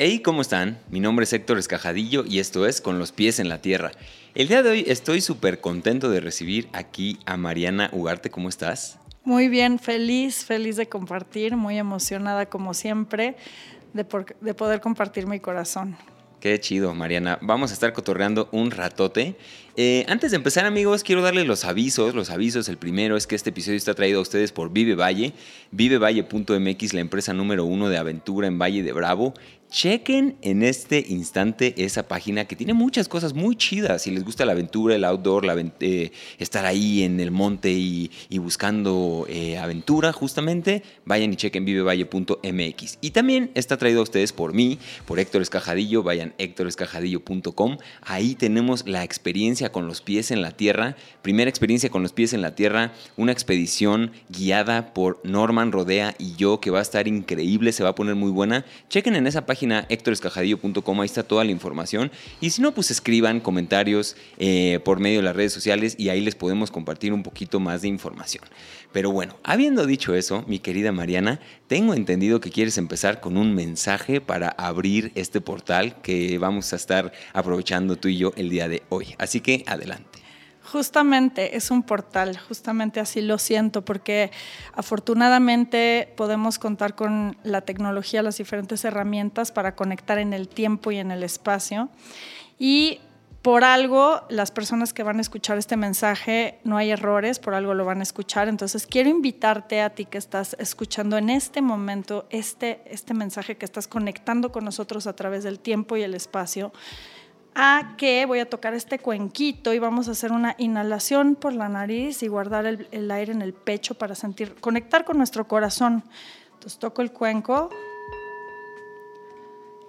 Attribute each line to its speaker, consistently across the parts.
Speaker 1: Hey, ¿cómo están? Mi nombre es Héctor Escajadillo y esto es Con los pies en la tierra. El día de hoy estoy súper contento de recibir aquí a Mariana Ugarte. ¿Cómo estás?
Speaker 2: Muy bien, feliz, feliz de compartir, muy emocionada como siempre de, de poder compartir mi corazón.
Speaker 1: Qué chido, Mariana. Vamos a estar cotorreando un ratote eh, antes de empezar, amigos, quiero darles los avisos. Los avisos, el primero es que este episodio está traído a ustedes por Vive Valle, vivevalle.mx, la empresa número uno de aventura en Valle de Bravo. Chequen en este instante esa página que tiene muchas cosas muy chidas. Si les gusta la aventura, el outdoor, eh, estar ahí en el monte y, buscando eh, aventura, justamente, vayan y chequen vivevalle.mx. Y también está traído a ustedes por mí, por Héctor Escajadillo. Vayan héctorescajadillo.com. Ahí tenemos la experiencia con los pies en la tierra, primera experiencia con los pies en la tierra, una expedición guiada por Norman Rodea y yo que va a estar increíble, se va a poner muy buena. Chequen en esa página héctorescajadillo.com, ahí está toda la información. Y si no, pues escriban comentarios eh, por medio de las redes sociales y ahí les podemos compartir un poquito más de información. Pero bueno, habiendo dicho eso, mi querida Mariana, tengo entendido que quieres empezar con un mensaje para abrir este portal que vamos a estar aprovechando tú y yo el día de hoy. Así que adelante.
Speaker 2: Justamente es un portal, justamente así lo siento, porque afortunadamente podemos contar con la tecnología, las diferentes herramientas para conectar en el tiempo y en el espacio. Y por algo las personas que van a escuchar este mensaje no hay errores, por algo lo van a escuchar. Entonces quiero invitarte a ti que estás escuchando en este momento este, este mensaje que estás conectando con nosotros a través del tiempo y el espacio a que voy a tocar este cuenquito y vamos a hacer una inhalación por la nariz y guardar el, el, aire en el pecho para sentir, conectar con nuestro corazón. Entonces toco el cuenco,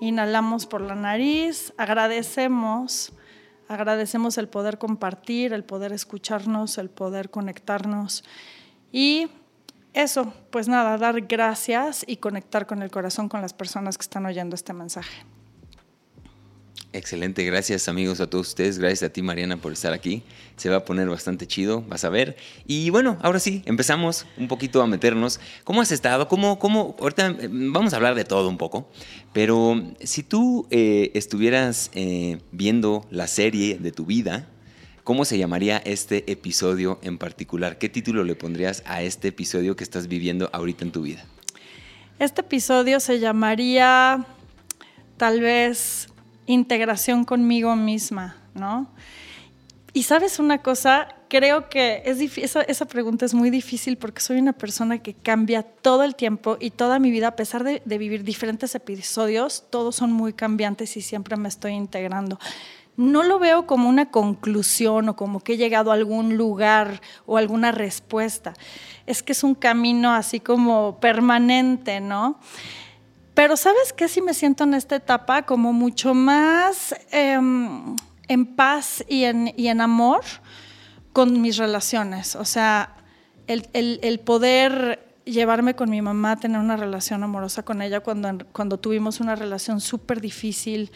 Speaker 2: inhalamos por la nariz, agradecemos Agradecemos el poder compartir, el poder escucharnos, el poder conectarnos. Y eso, pues nada, dar gracias y conectar con el corazón con las personas que están oyendo este mensaje.
Speaker 1: Excelente, gracias amigos a todos ustedes, gracias a ti Mariana por estar aquí, se va a poner bastante chido, vas a ver. Y bueno, ahora sí, empezamos un poquito a meternos. ¿Cómo has estado? ¿Cómo, cómo? Ahorita eh, vamos a hablar de todo un poco, pero si tú eh, estuvieras eh, viendo la serie de tu vida, ¿cómo se llamaría este episodio en particular? ¿Qué título le pondrías a este episodio que estás viviendo ahorita en tu vida?
Speaker 2: Este episodio se llamaría tal vez integración conmigo misma, ¿no? Y sabes una cosa, creo que es esa, esa, pregunta es muy difícil porque soy una persona que cambia todo el tiempo y toda mi vida, a pesar de, de vivir diferentes episodios, todos son muy cambiantes y siempre me estoy integrando no lo veo como una conclusión o como que he llegado a algún lugar o alguna respuesta. Es que es un camino así como permanente, ¿no? Pero ¿sabes qué? Sí me siento en esta etapa como mucho más em, en paz y en, y en, amor con mis relaciones. O sea, el, el, el, poder llevarme con mi mamá, tener una relación amorosa con ella cuando, cuando tuvimos una relación súper difícil.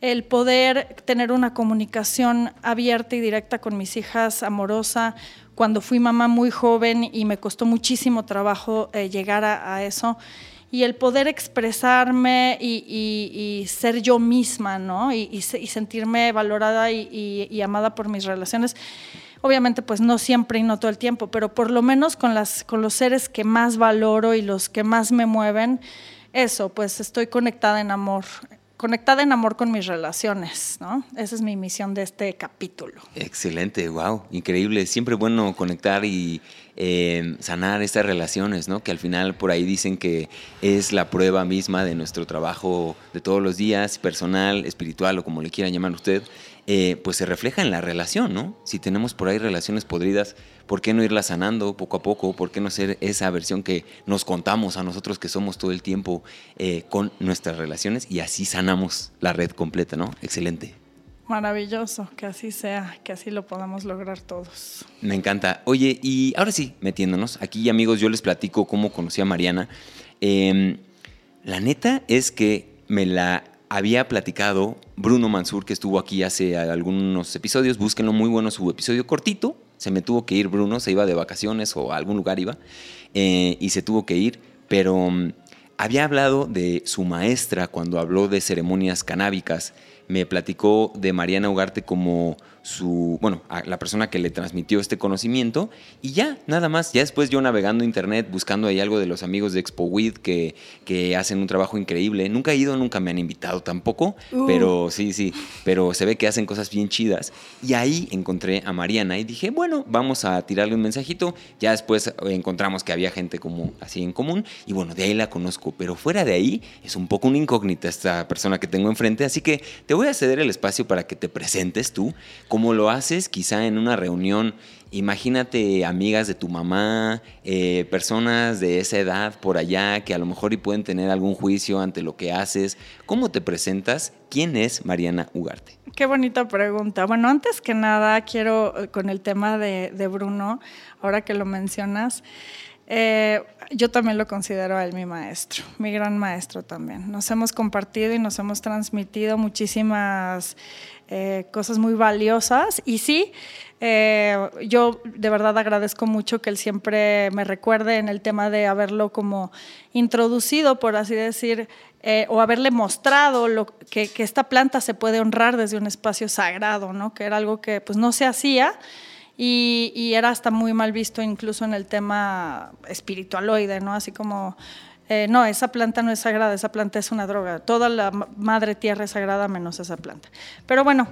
Speaker 2: El poder tener una comunicación abierta y directa con mis hijas, amorosa, cuando fui mamá muy joven y me costó muchísimo trabajo eh, llegar a eso y el poder expresarme y, ser yo misma, ¿no? Y, sentirme valorada y, amada por mis relaciones. Obviamente, pues no siempre y no todo el tiempo, pero por lo menos con, con los seres que más valoro y los que más me mueven, eso, pues estoy conectada en amor, conectada en amor con mis relaciones, ¿no? Esa es mi misión de este capítulo.
Speaker 1: Excelente, wow, increíble. Siempre bueno conectar y eh, sanar estas relaciones, ¿no? Que al final por ahí dicen que es la prueba misma de nuestro trabajo de todos los días, personal, espiritual o como le quieran llamar usted, eh, pues se refleja en la relación, ¿no? Si tenemos por ahí relaciones podridas, ¿por qué no irlas sanando poco a poco? ¿Por qué no ser esa versión que nos contamos a nosotros que somos todo el tiempo eh, con nuestras relaciones y así sanamos la red completa, ¿no? Excelente.
Speaker 2: Maravilloso, que así sea, que así lo podamos lograr todos.
Speaker 1: Me encanta. Oye, y ahora sí, metiéndonos, aquí amigos, yo les platico cómo conocí a Mariana. Em, la neta es que me la había platicado Bruno Mansur, que estuvo aquí hace algunos episodios. Búsquenlo, muy bueno su episodio cortito. Se me tuvo que ir Bruno, se iba de vacaciones o a algún lugar iba, eh, y se tuvo que ir, pero había hablado de su maestra cuando habló de ceremonias canábicas. Me platicó de Mariana Ugarte como su, bueno, a la persona que le transmitió este conocimiento y ya, nada más. Ya después yo navegando internet, buscando ahí algo de los amigos de Expo Weed que, que hacen un trabajo increíble. Nunca he ido, nunca me han invitado tampoco,
Speaker 2: Uh.
Speaker 1: pero sí, sí, pero se ve que hacen cosas bien chidas. Y ahí encontré a Mariana y dije, bueno, vamos a tirarle un mensajito. Ya después encontramos que había gente como así en común y bueno, de ahí la conozco, pero fuera de ahí es un poco una incógnita esta persona que tengo enfrente, así que te voy a ceder el espacio para que te presentes tú, como lo haces quizá en una reunión. Imagínate amigas de tu mamá, eh, personas de esa edad por allá que a lo mejor y pueden tener algún juicio ante lo que haces. ¿Cómo te presentas? ¿Quién es Mariana Ugarte?
Speaker 2: Qué bonita pregunta. Bueno, antes que nada, quiero, eh, con el tema de, Bruno, ahora que lo mencionas, eh, yo también lo considero a él mi maestro, mi gran maestro también. Nos hemos compartido y nos hemos transmitido muchísimas eh, cosas muy valiosas y sí, eh, yo de verdad agradezco mucho que él siempre me recuerde en el tema de haberlo como introducido, por así decir, eh, o haberle mostrado lo, que, esta planta se puede honrar desde un espacio sagrado, ¿no? que era algo que pues, no se hacía y, y, era hasta muy mal visto incluso en el tema espiritualoide, ¿no? así como... Eh, no, esa planta no es sagrada, esa planta es una droga. Toda la madre tierra es sagrada menos esa planta. Pero bueno,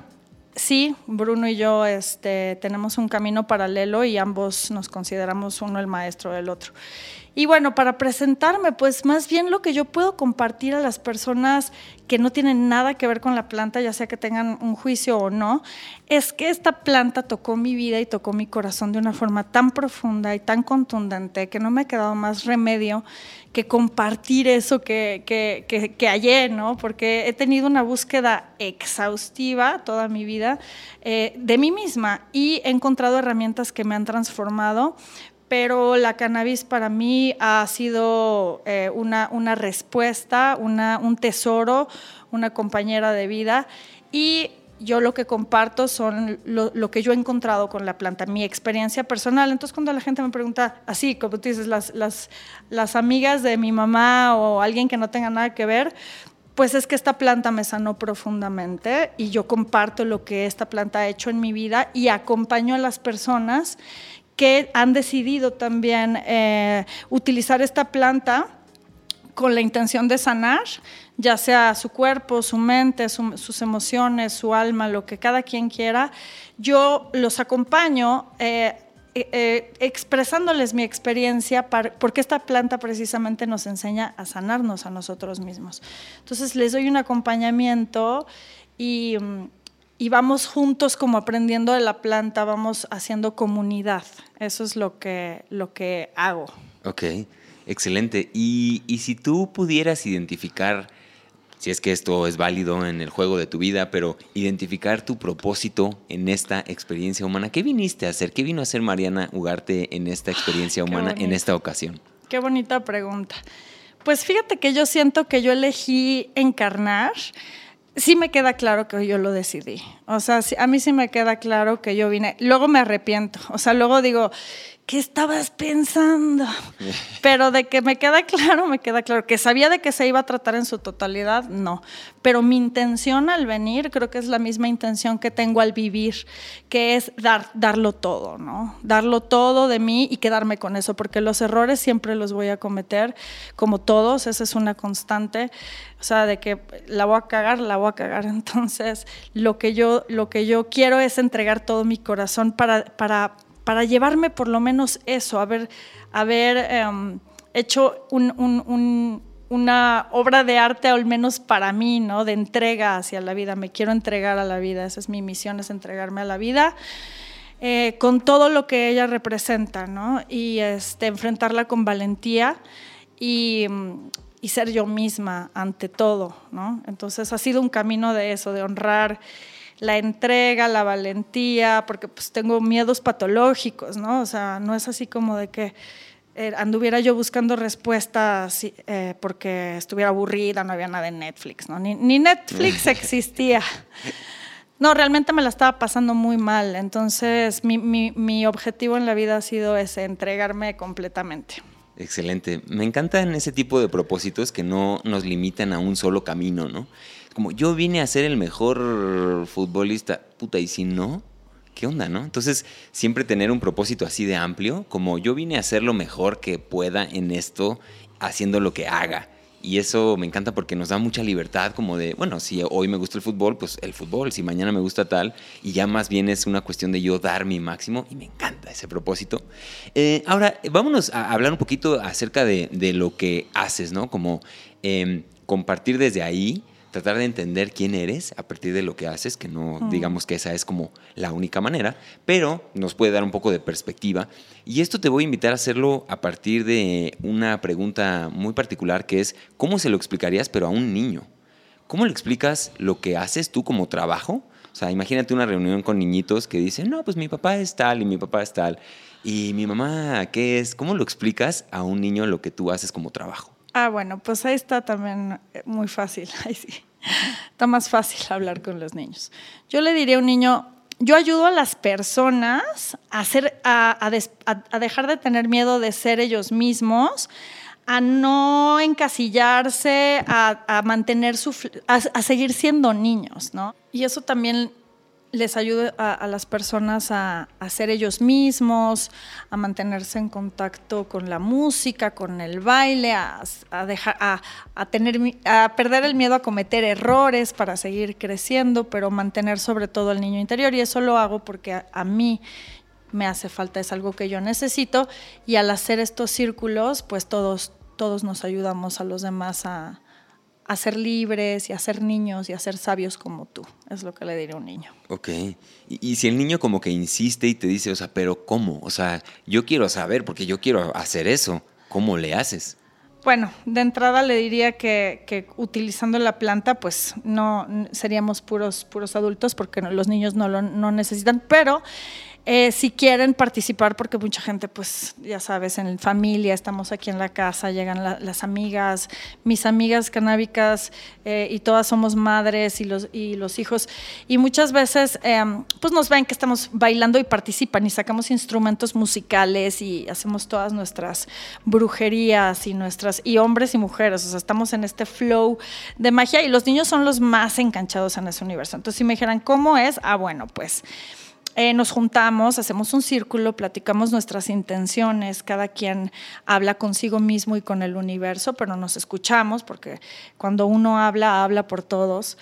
Speaker 2: sí, Bruno y yo este, tenemos un camino paralelo y ambos nos consideramos uno el maestro del otro. Y bueno, para presentarme, pues más bien lo que yo puedo compartir a las personas que no tienen nada que ver con la planta, ya sea que tengan un juicio o no, es que esta planta tocó mi vida y tocó mi corazón de una forma tan profunda y tan contundente que no me ha quedado más remedio que compartir eso que, que, que, hallé, ¿no? Porque he tenido una búsqueda exhaustiva toda mi vida eh, de mí misma y he encontrado herramientas que me han transformado, pero la cannabis para mí ha sido eh, una, una, respuesta, una, un tesoro, una compañera de vida y yo lo que comparto son lo, lo, que yo he encontrado con la planta, mi experiencia personal. Entonces cuando la gente me pregunta, así como tú dices, las, las, las amigas de mi mamá o alguien que no tenga nada que ver, pues es que esta planta me sanó profundamente y yo comparto lo que esta planta ha hecho en mi vida y acompaño a las personas que han decidido también eh, utilizar esta planta con la intención de sanar, ya sea su cuerpo, su mente, su, sus emociones, su alma, lo que cada quien quiera. Yo los acompaño eh, eh, expresándoles mi experiencia, para, porque esta planta precisamente nos enseña a sanarnos a nosotros mismos. Entonces les doy un acompañamiento y y vamos juntos como aprendiendo de la planta, vamos haciendo comunidad. Eso es lo que, lo que hago.
Speaker 1: Ok, excelente. Y, y, si tú pudieras identificar, si es que esto es válido en el juego de tu vida, pero identificar tu propósito en esta experiencia humana, ¿qué viniste a hacer? ¿Qué vino a hacer Mariana Ugarte en esta experiencia humana, en esta ocasión?
Speaker 2: Qué bonita pregunta. Pues fíjate que yo siento que yo elegí encarnar sí me queda claro que yo lo decidí. O sea, a mí sí me queda claro que yo vine. Luego me arrepiento. O sea, luego digo, ¿qué estabas pensando? Pero de que me queda claro, me queda claro. Que sabía de que se iba a tratar en su totalidad, no. Pero mi intención al venir, creo que es la misma intención que tengo al vivir, que es dar, darlo todo, ¿no? Darlo todo de mí y quedarme con eso, porque los errores siempre los voy a cometer, como todos, esa es una constante. O sea, de que la voy a cagar, la voy a cagar. Entonces, lo que yo, lo que yo quiero es entregar todo mi corazón para, para para llevarme por lo menos eso, haber, haber um, hecho un, un, un, una obra de arte, al menos para mí, ¿no? de entrega hacia la vida. Me quiero entregar a la vida, esa es mi misión, es entregarme a la vida. Eh, con todo lo que ella representa, ¿no? Y este, enfrentarla con valentía y, y ser yo misma ante todo, ¿no? Entonces ha sido un camino de eso, de honrar la entrega, la valentía, porque pues tengo miedos patológicos, ¿no? O sea, no es así como de que eh, anduviera yo buscando respuestas eh, porque estuviera aburrida, no había nada en Netflix, ¿no? Ni, ni Netflix existía. No, realmente me la estaba pasando muy mal, entonces mi, mi, mi objetivo en la vida ha sido ese, entregarme completamente.
Speaker 1: Excelente. Me encantan ese tipo de propósitos que no nos limitan a un solo camino, ¿no? Como yo vine a ser el mejor futbolista, puta, y si no, ¿qué onda, no? Entonces, siempre tener un propósito así de amplio, como yo vine a ser lo mejor que pueda en esto, haciendo lo que haga. Y eso me encanta porque nos da mucha libertad, como de, bueno, si hoy me gusta el fútbol, pues el fútbol, si mañana me gusta tal, y ya más bien es una cuestión de yo dar mi máximo, y me encanta ese propósito. Eh, ahora, vámonos a hablar un poquito acerca de, lo que haces, ¿no? Como em, compartir desde ahí tratar de entender quién eres a partir de lo que haces, que no digamos que esa es como la única manera, pero nos puede dar un poco de perspectiva. Y esto te voy a invitar a hacerlo a partir de una pregunta muy particular que es, ¿cómo se lo explicarías pero a un niño? ¿Cómo le explicas lo que haces tú como trabajo? O sea, imagínate una reunión con niñitos que dicen, no, pues mi papá es tal y mi papá es tal. Y mi mamá, ¿qué es? ¿Cómo lo explicas a un niño lo que tú haces como trabajo?
Speaker 2: Ah, bueno, pues ahí está también eh, muy fácil. Está más fácil hablar con los niños. Yo le diría a un niño, yo ayudo a las personas a, a, dejar de tener miedo de ser ellos mismos, a no encasillarse, a, mantener su, a, seguir siendo niños, ¿no? Y eso también les ayude a, las personas a, ser ellos mismos, a mantenerse en contacto con la música, con el baile, a, dejar, a, tener, a perder el miedo a cometer errores para seguir creciendo, pero mantener sobre todo el niño interior. Y eso lo hago porque a mí me hace falta, es algo que yo necesito. Y al hacer estos círculos, pues todos, todos nos ayudamos a los demás a a ser libres y a ser niños y a ser sabios como tú. Es lo que le diré a un niño.
Speaker 1: Ok. Y, si el niño como que insiste y te dice, o sea, pero ¿cómo? O sea, yo quiero saber porque yo quiero hacer eso. ¿Cómo le haces?
Speaker 2: Bueno, de entrada le diría que, utilizando la planta, pues no seríamos puros, puros adultos porque los niños no lo no necesitan, pero eh, si quieren participar, porque mucha gente, pues ya sabes, en familia, estamos aquí en la casa, llegan las amigas, mis amigas canábicas, eh, y todas somos madres y los, y los hijos, y muchas veces em, pues nos ven que estamos bailando y participan y sacamos instrumentos musicales y hacemos todas nuestras brujerías y nuestras, y hombres y mujeres, o sea, estamos en este flow de magia y los niños son los más enganchados en ese universo. Entonces, si me dijeran, ¿cómo es? Ah, bueno, pues eh, nos juntamos, hacemos un círculo, platicamos nuestras intenciones, cada quien habla consigo mismo y con el universo, pero nos escuchamos porque cuando uno habla, habla por todos.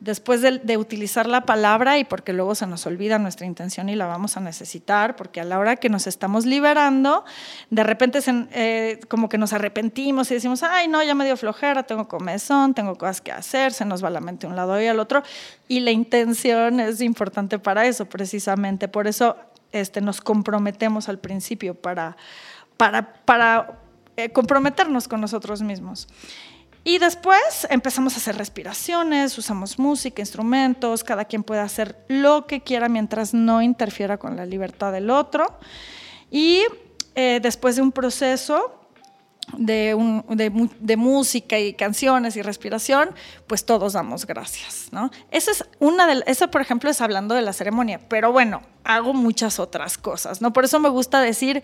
Speaker 2: Después de, utilizar la palabra y porque luego se nos olvida nuestra intención y la vamos a necesitar, porque a la hora que nos estamos liberando, de repente eh, como que nos arrepentimos y decimos, ay, no, ya me dio flojera, tengo comezón, tengo cosas que hacer, se nos va la mente a un lado y al otro. Y la intención es importante para eso, precisamente por eso este, nos comprometemos al principio para, para, para eh, comprometernos con nosotros mismos. Y después empezamos a hacer respiraciones, usamos música, instrumentos, cada quien puede hacer lo que quiera mientras no interfiera con la libertad del otro. Y eh, después de un proceso, de, un, de, música y canciones y respiración, pues todos damos gracias, ¿no? Esa es una de, eso por ejemplo es hablando de la ceremonia, pero bueno, hago muchas otras cosas, ¿no? Por eso me gusta decir,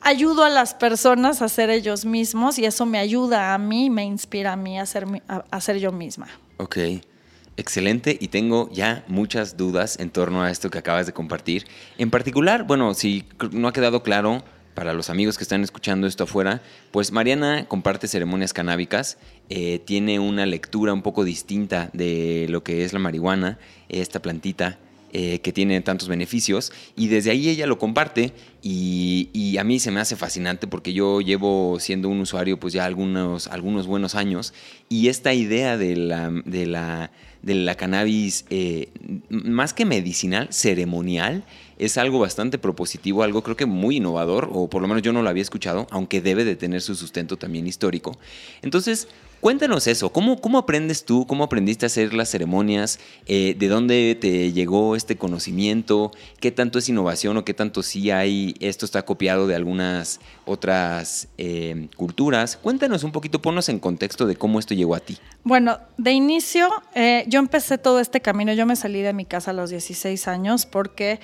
Speaker 2: ayudo a las personas a ser ellos mismos y eso me ayuda a mí, me inspira a mí a ser, a ser yo misma.
Speaker 1: Ok. Excelente y tengo ya muchas dudas en torno a esto que acabas de compartir. En particular, bueno, si no ha quedado claro, para los amigos que están escuchando esto afuera, pues Mariana comparte ceremonias canábicas, eh, tiene una lectura un poco distinta de lo que es la marihuana, esta plantita eh, que tiene tantos beneficios, y desde ahí ella lo comparte y, a mí se me hace fascinante porque yo llevo siendo un usuario pues ya algunos, algunos buenos años y esta idea de la, de la, de la cannabis, eh, más que medicinal, ceremonial, es algo bastante propositivo, algo creo que muy innovador, o por lo menos yo no lo había escuchado, aunque debe de tener su sustento también histórico. Entonces, Cuéntanos eso, ¿cómo, cómo aprendes tú? ¿Cómo aprendiste a hacer las ceremonias? Eh, ¿De dónde te llegó este conocimiento? ¿Qué tanto es innovación o qué tanto sí hay, esto está copiado de algunas otras eh, culturas? Cuéntanos un poquito, ponnos en contexto de cómo esto llegó a ti.
Speaker 2: Bueno, de inicio eh, yo empecé todo este camino, yo me salí de mi casa a los 16 años porque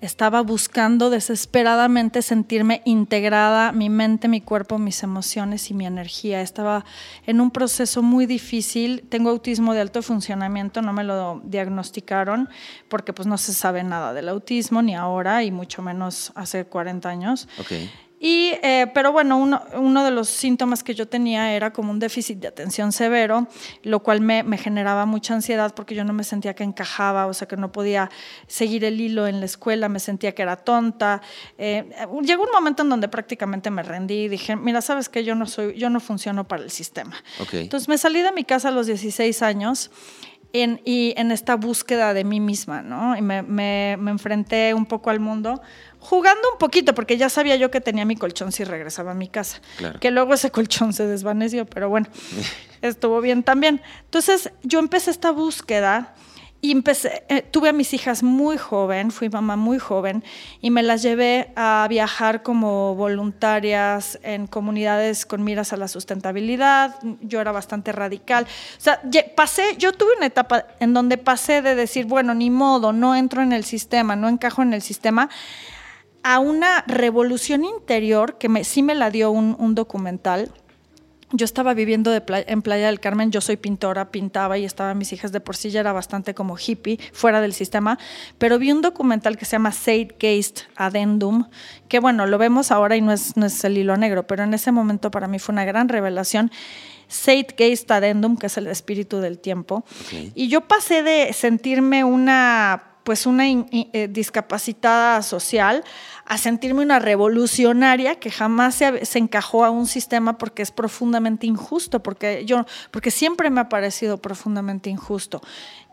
Speaker 2: estaba buscando desesperadamente sentirme integrada, mi mente, mi cuerpo, mis emociones y mi energía. Estaba en un proceso muy difícil. Tengo autismo de alto funcionamiento, no me lo diagnosticaron porque pues no se sabe nada del autismo ni ahora y mucho menos hace 40 años.
Speaker 1: Okay.
Speaker 2: Y, eh, pero bueno, uno, uno, de los síntomas que yo tenía era como un déficit de atención severo, lo cual me, me, generaba mucha ansiedad porque yo no me sentía que encajaba, o sea, que no podía seguir el hilo en la escuela, me sentía que era tonta. Eh, llegó un momento en donde prácticamente me rendí y dije, mira, sabes que yo no, soy, yo no funciono para el sistema.
Speaker 1: Okay.
Speaker 2: Entonces me salí de mi casa a los 16 años. En, y en esta búsqueda de mí misma, ¿no? Y me, me, me enfrenté un poco al mundo jugando un poquito, porque ya sabía yo que tenía mi colchón si regresaba a mi casa.
Speaker 1: Claro.
Speaker 2: Que luego ese colchón se desvaneció, pero bueno, estuvo bien también. Entonces yo empecé esta búsqueda eh, tuve a mis hijas muy joven, fui mamá muy joven, y me las llevé a viajar como voluntarias en comunidades con miras a la sustentabilidad. Yo era bastante radical. O sea, pasé, yo tuve una etapa en donde pasé de decir, bueno, ni modo, no entro en el sistema, no encajo en el sistema a una revolución interior que sí me la dio un documental. Yo estaba viviendo de playa, en Playa del Carmen, yo soy pintora, pintaba y estaban mis hijas de por sí, ya era bastante como hippie, fuera del sistema, pero vi un documental que se llama Zeitgeist Addendum, que bueno, lo vemos ahora y no es, no es el hilo negro, pero en ese momento para mí fue una gran revelación. Zeitgeist Addendum, que es el espíritu del tiempo.
Speaker 1: Okay.
Speaker 2: Y yo pasé de sentirme una pues una in, eh, discapacitada social a sentirme una revolucionaria que jamás se, se, encajó a un sistema porque es profundamente injusto, porque yo, porque siempre me ha parecido profundamente injusto.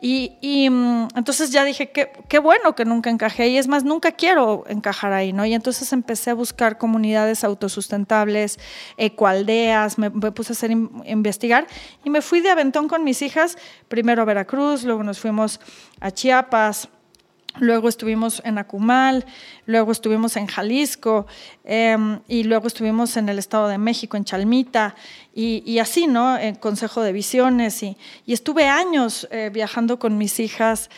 Speaker 2: Y, y entonces ya dije, qué, qué bueno que nunca encajé y es más, nunca quiero encajar ahí, ¿no? Y entonces empecé a buscar comunidades autosustentables, ecoaldeas, me, me puse a hacer, investigar y me fui de aventón con mis hijas, primero a Veracruz, luego nos fuimos a Chiapas, Luego estuvimos en Acumal, luego estuvimos en Jalisco eh, y luego estuvimos en el Estado de México, en Chalmita y, así, ¿no? En Consejo de Visiones y, y estuve años eh, viajando con mis hijas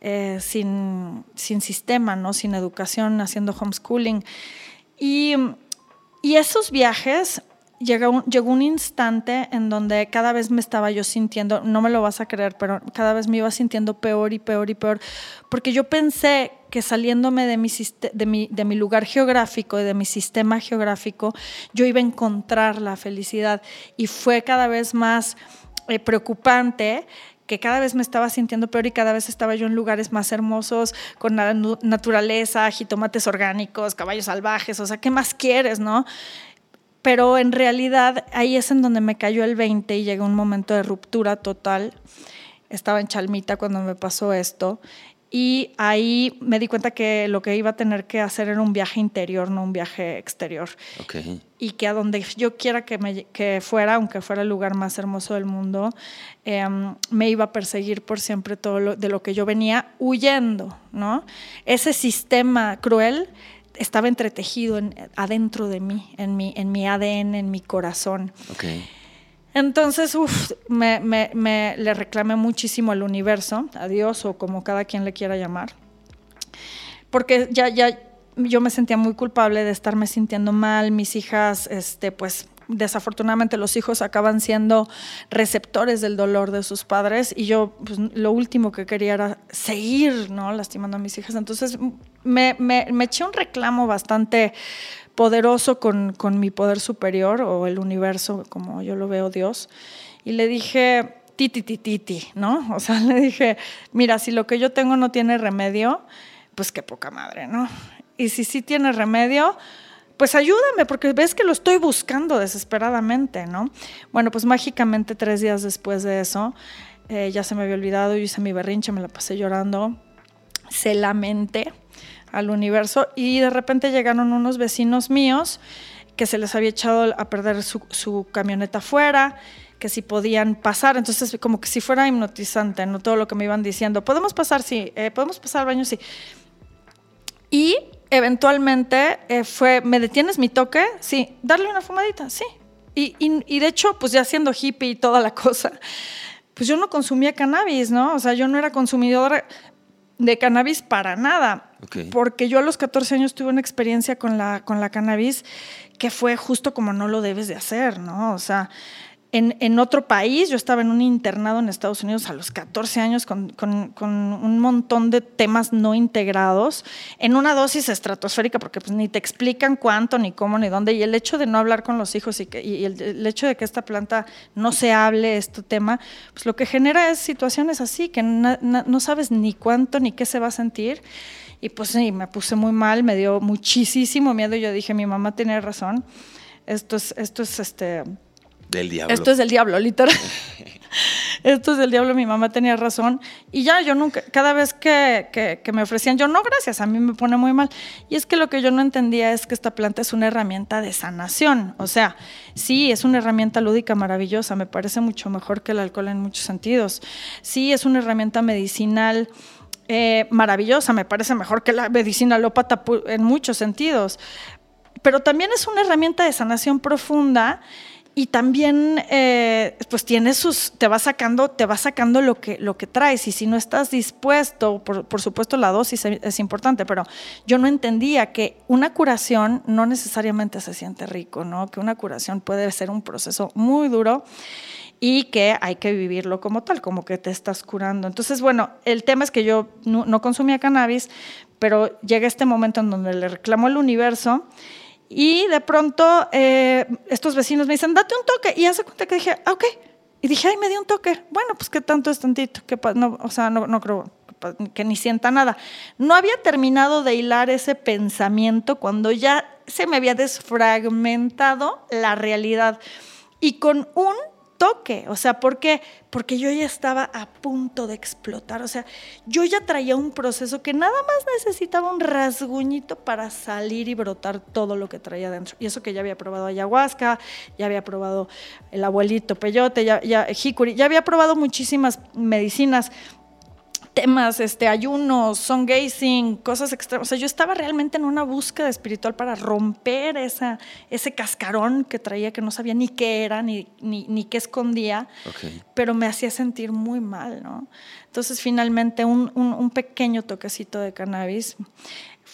Speaker 2: eh, sin, sin, sistema, ¿no? Sin educación, haciendo homeschooling. Y, y esos viajes llegó un, instante en donde cada vez me estaba yo sintiendo, no me lo vas a creer, pero cada vez me iba sintiendo peor y peor y peor, porque yo pensé que saliéndome de mi, lugar geográfico de mi sistema geográfico, yo iba a encontrar la felicidad. Y fue cada vez más eh, preocupante que cada vez me estaba sintiendo peor y cada vez estaba yo en lugares más hermosos, con la naturaleza, jitomates orgánicos, caballos salvajes, o sea, ¿qué más quieres, no? Pero en realidad ahí es en donde me cayó el 20 y llegó un momento de ruptura total. Estaba en Chalmita cuando me pasó esto y ahí me di cuenta que lo que iba a tener que hacer era un viaje interior, no un viaje exterior.
Speaker 1: Okay.
Speaker 2: Y que a donde yo quiera que, me, que fuera, aunque fuera el lugar más hermoso del mundo, eh, me iba a perseguir por siempre todo lo, de lo que yo venía huyendo, ¿no? Ese sistema cruel estaba entretejido en, adentro de mí, en mi, en mi ADN, en mi corazón.
Speaker 1: Okay.
Speaker 2: Entonces, uf, me, me, me, le reclamé muchísimo al universo, a Dios o como cada quien le quiera llamar, porque ya, ya yo me sentía muy culpable de estarme sintiendo mal, mis hijas, este, pues desafortunadamente los hijos acaban siendo receptores del dolor de sus padres y yo pues, lo último que quería era seguir ¿no? lastimando a mis hijas. Entonces me, me, eché un reclamo bastante poderoso con, con, mi poder superior o el universo, como yo lo veo Dios, y le dije, titi, titi, titi, ¿no? O sea, le dije, mira, si lo que yo tengo no tiene remedio, pues qué poca madre, ¿no? Y si sí tiene remedio, pues ayúdame, porque ves que lo estoy buscando desesperadamente, ¿no? Bueno, pues mágicamente tres días después de eso, eh, ya se me había olvidado, yo hice mi berrinche, me la pasé llorando, se lamenté al universo y de repente llegaron unos vecinos míos que se les había echado a perder su, camioneta afuera, que si podían pasar. Entonces, como que si fuera hipnotizante, ¿no? Todo lo que me iban diciendo. ¿Podemos pasar? Sí. Eh, ¿Podemos pasar al baño? Sí. Y eventualmente eh, fue, ¿me detienes mi toque? Sí. ¿Darle una fumadita? Sí. Y, y, de hecho, pues ya siendo hippie y toda la cosa, pues yo no consumía cannabis, ¿no? O sea, yo no era consumidora de cannabis para nada. Porque yo a los 14 años tuve una experiencia con la, con la cannabis que fue justo como no lo debes de hacer, ¿no? O sea, en, otro país. Yo estaba en un internado en Estados Unidos a los 14 años con, un montón de temas no integrados en una dosis estratosférica porque pues, ni te explican cuánto, ni cómo, ni dónde. Y el hecho de no hablar con los hijos y el, hecho de que esta planta no se hable este tema, pues lo que genera es situaciones así, que no sabes ni cuánto ni qué se va a sentir. Y pues sí, me puse muy mal, me dio muchísimo miedo. Yo dije, mi mamá tiene razón. Esto es, esto es este
Speaker 1: del diablo.
Speaker 2: Esto es del diablo, literal. Esto es del diablo, mi mamá tenía razón. Y ya, yo nunca, cada vez que, me ofrecían, yo no, gracias, a mí me pone muy mal. Y es que lo que yo no entendía es que esta planta es una herramienta de sanación. O sea, sí, es una herramienta lúdica maravillosa, me parece mucho mejor que el alcohol en muchos sentidos. Sí, es una herramienta medicinal. Eh, maravillosa, me parece mejor que la medicina alópata en muchos sentidos, pero también es una herramienta de sanación profunda y también eh, pues tienes sus, te va sacando, te va sacando lo que, lo que traes y si no estás dispuesto, por, supuesto la dosis es, importante, pero yo no entendía que una curación no necesariamente se siente rico, ¿no? Que una curación puede ser un proceso muy duro y que hay que vivirlo como tal, como que te estás curando. Entonces, bueno, el tema es que yo no, no consumía cannabis, pero llega este momento en donde le reclamo al universo y de pronto eh, estos vecinos me dicen, date un toque. Y hace cuenta que dije, ah, ok. Y dije, ay, me dio un toque. Bueno, pues qué tanto es tantito. No, o sea, no, no creo que ni sienta nada. No había terminado de hilar ese pensamiento cuando ya se me había desfragmentado la realidad. Y con un O sea, ¿por qué? Porque yo ya estaba a punto de explotar. O sea, yo ya traía un proceso que nada más necesitaba un rasguñito para salir y brotar todo lo que traía dentro. Y eso que ya había probado ayahuasca, ya había probado el abuelito peyote, ya, ya jicuri, ya había probado muchísimas medicinas temas, este, ayunos, son gazing, cosas extremas. O sea, yo estaba realmente en una búsqueda espiritual para romper esa, ese cascarón que traía, que no sabía ni qué era, ni, ni, ni qué escondía, pero me hacía sentir muy mal, ¿no? Entonces, finalmente, un, un, un pequeño toquecito de cannabis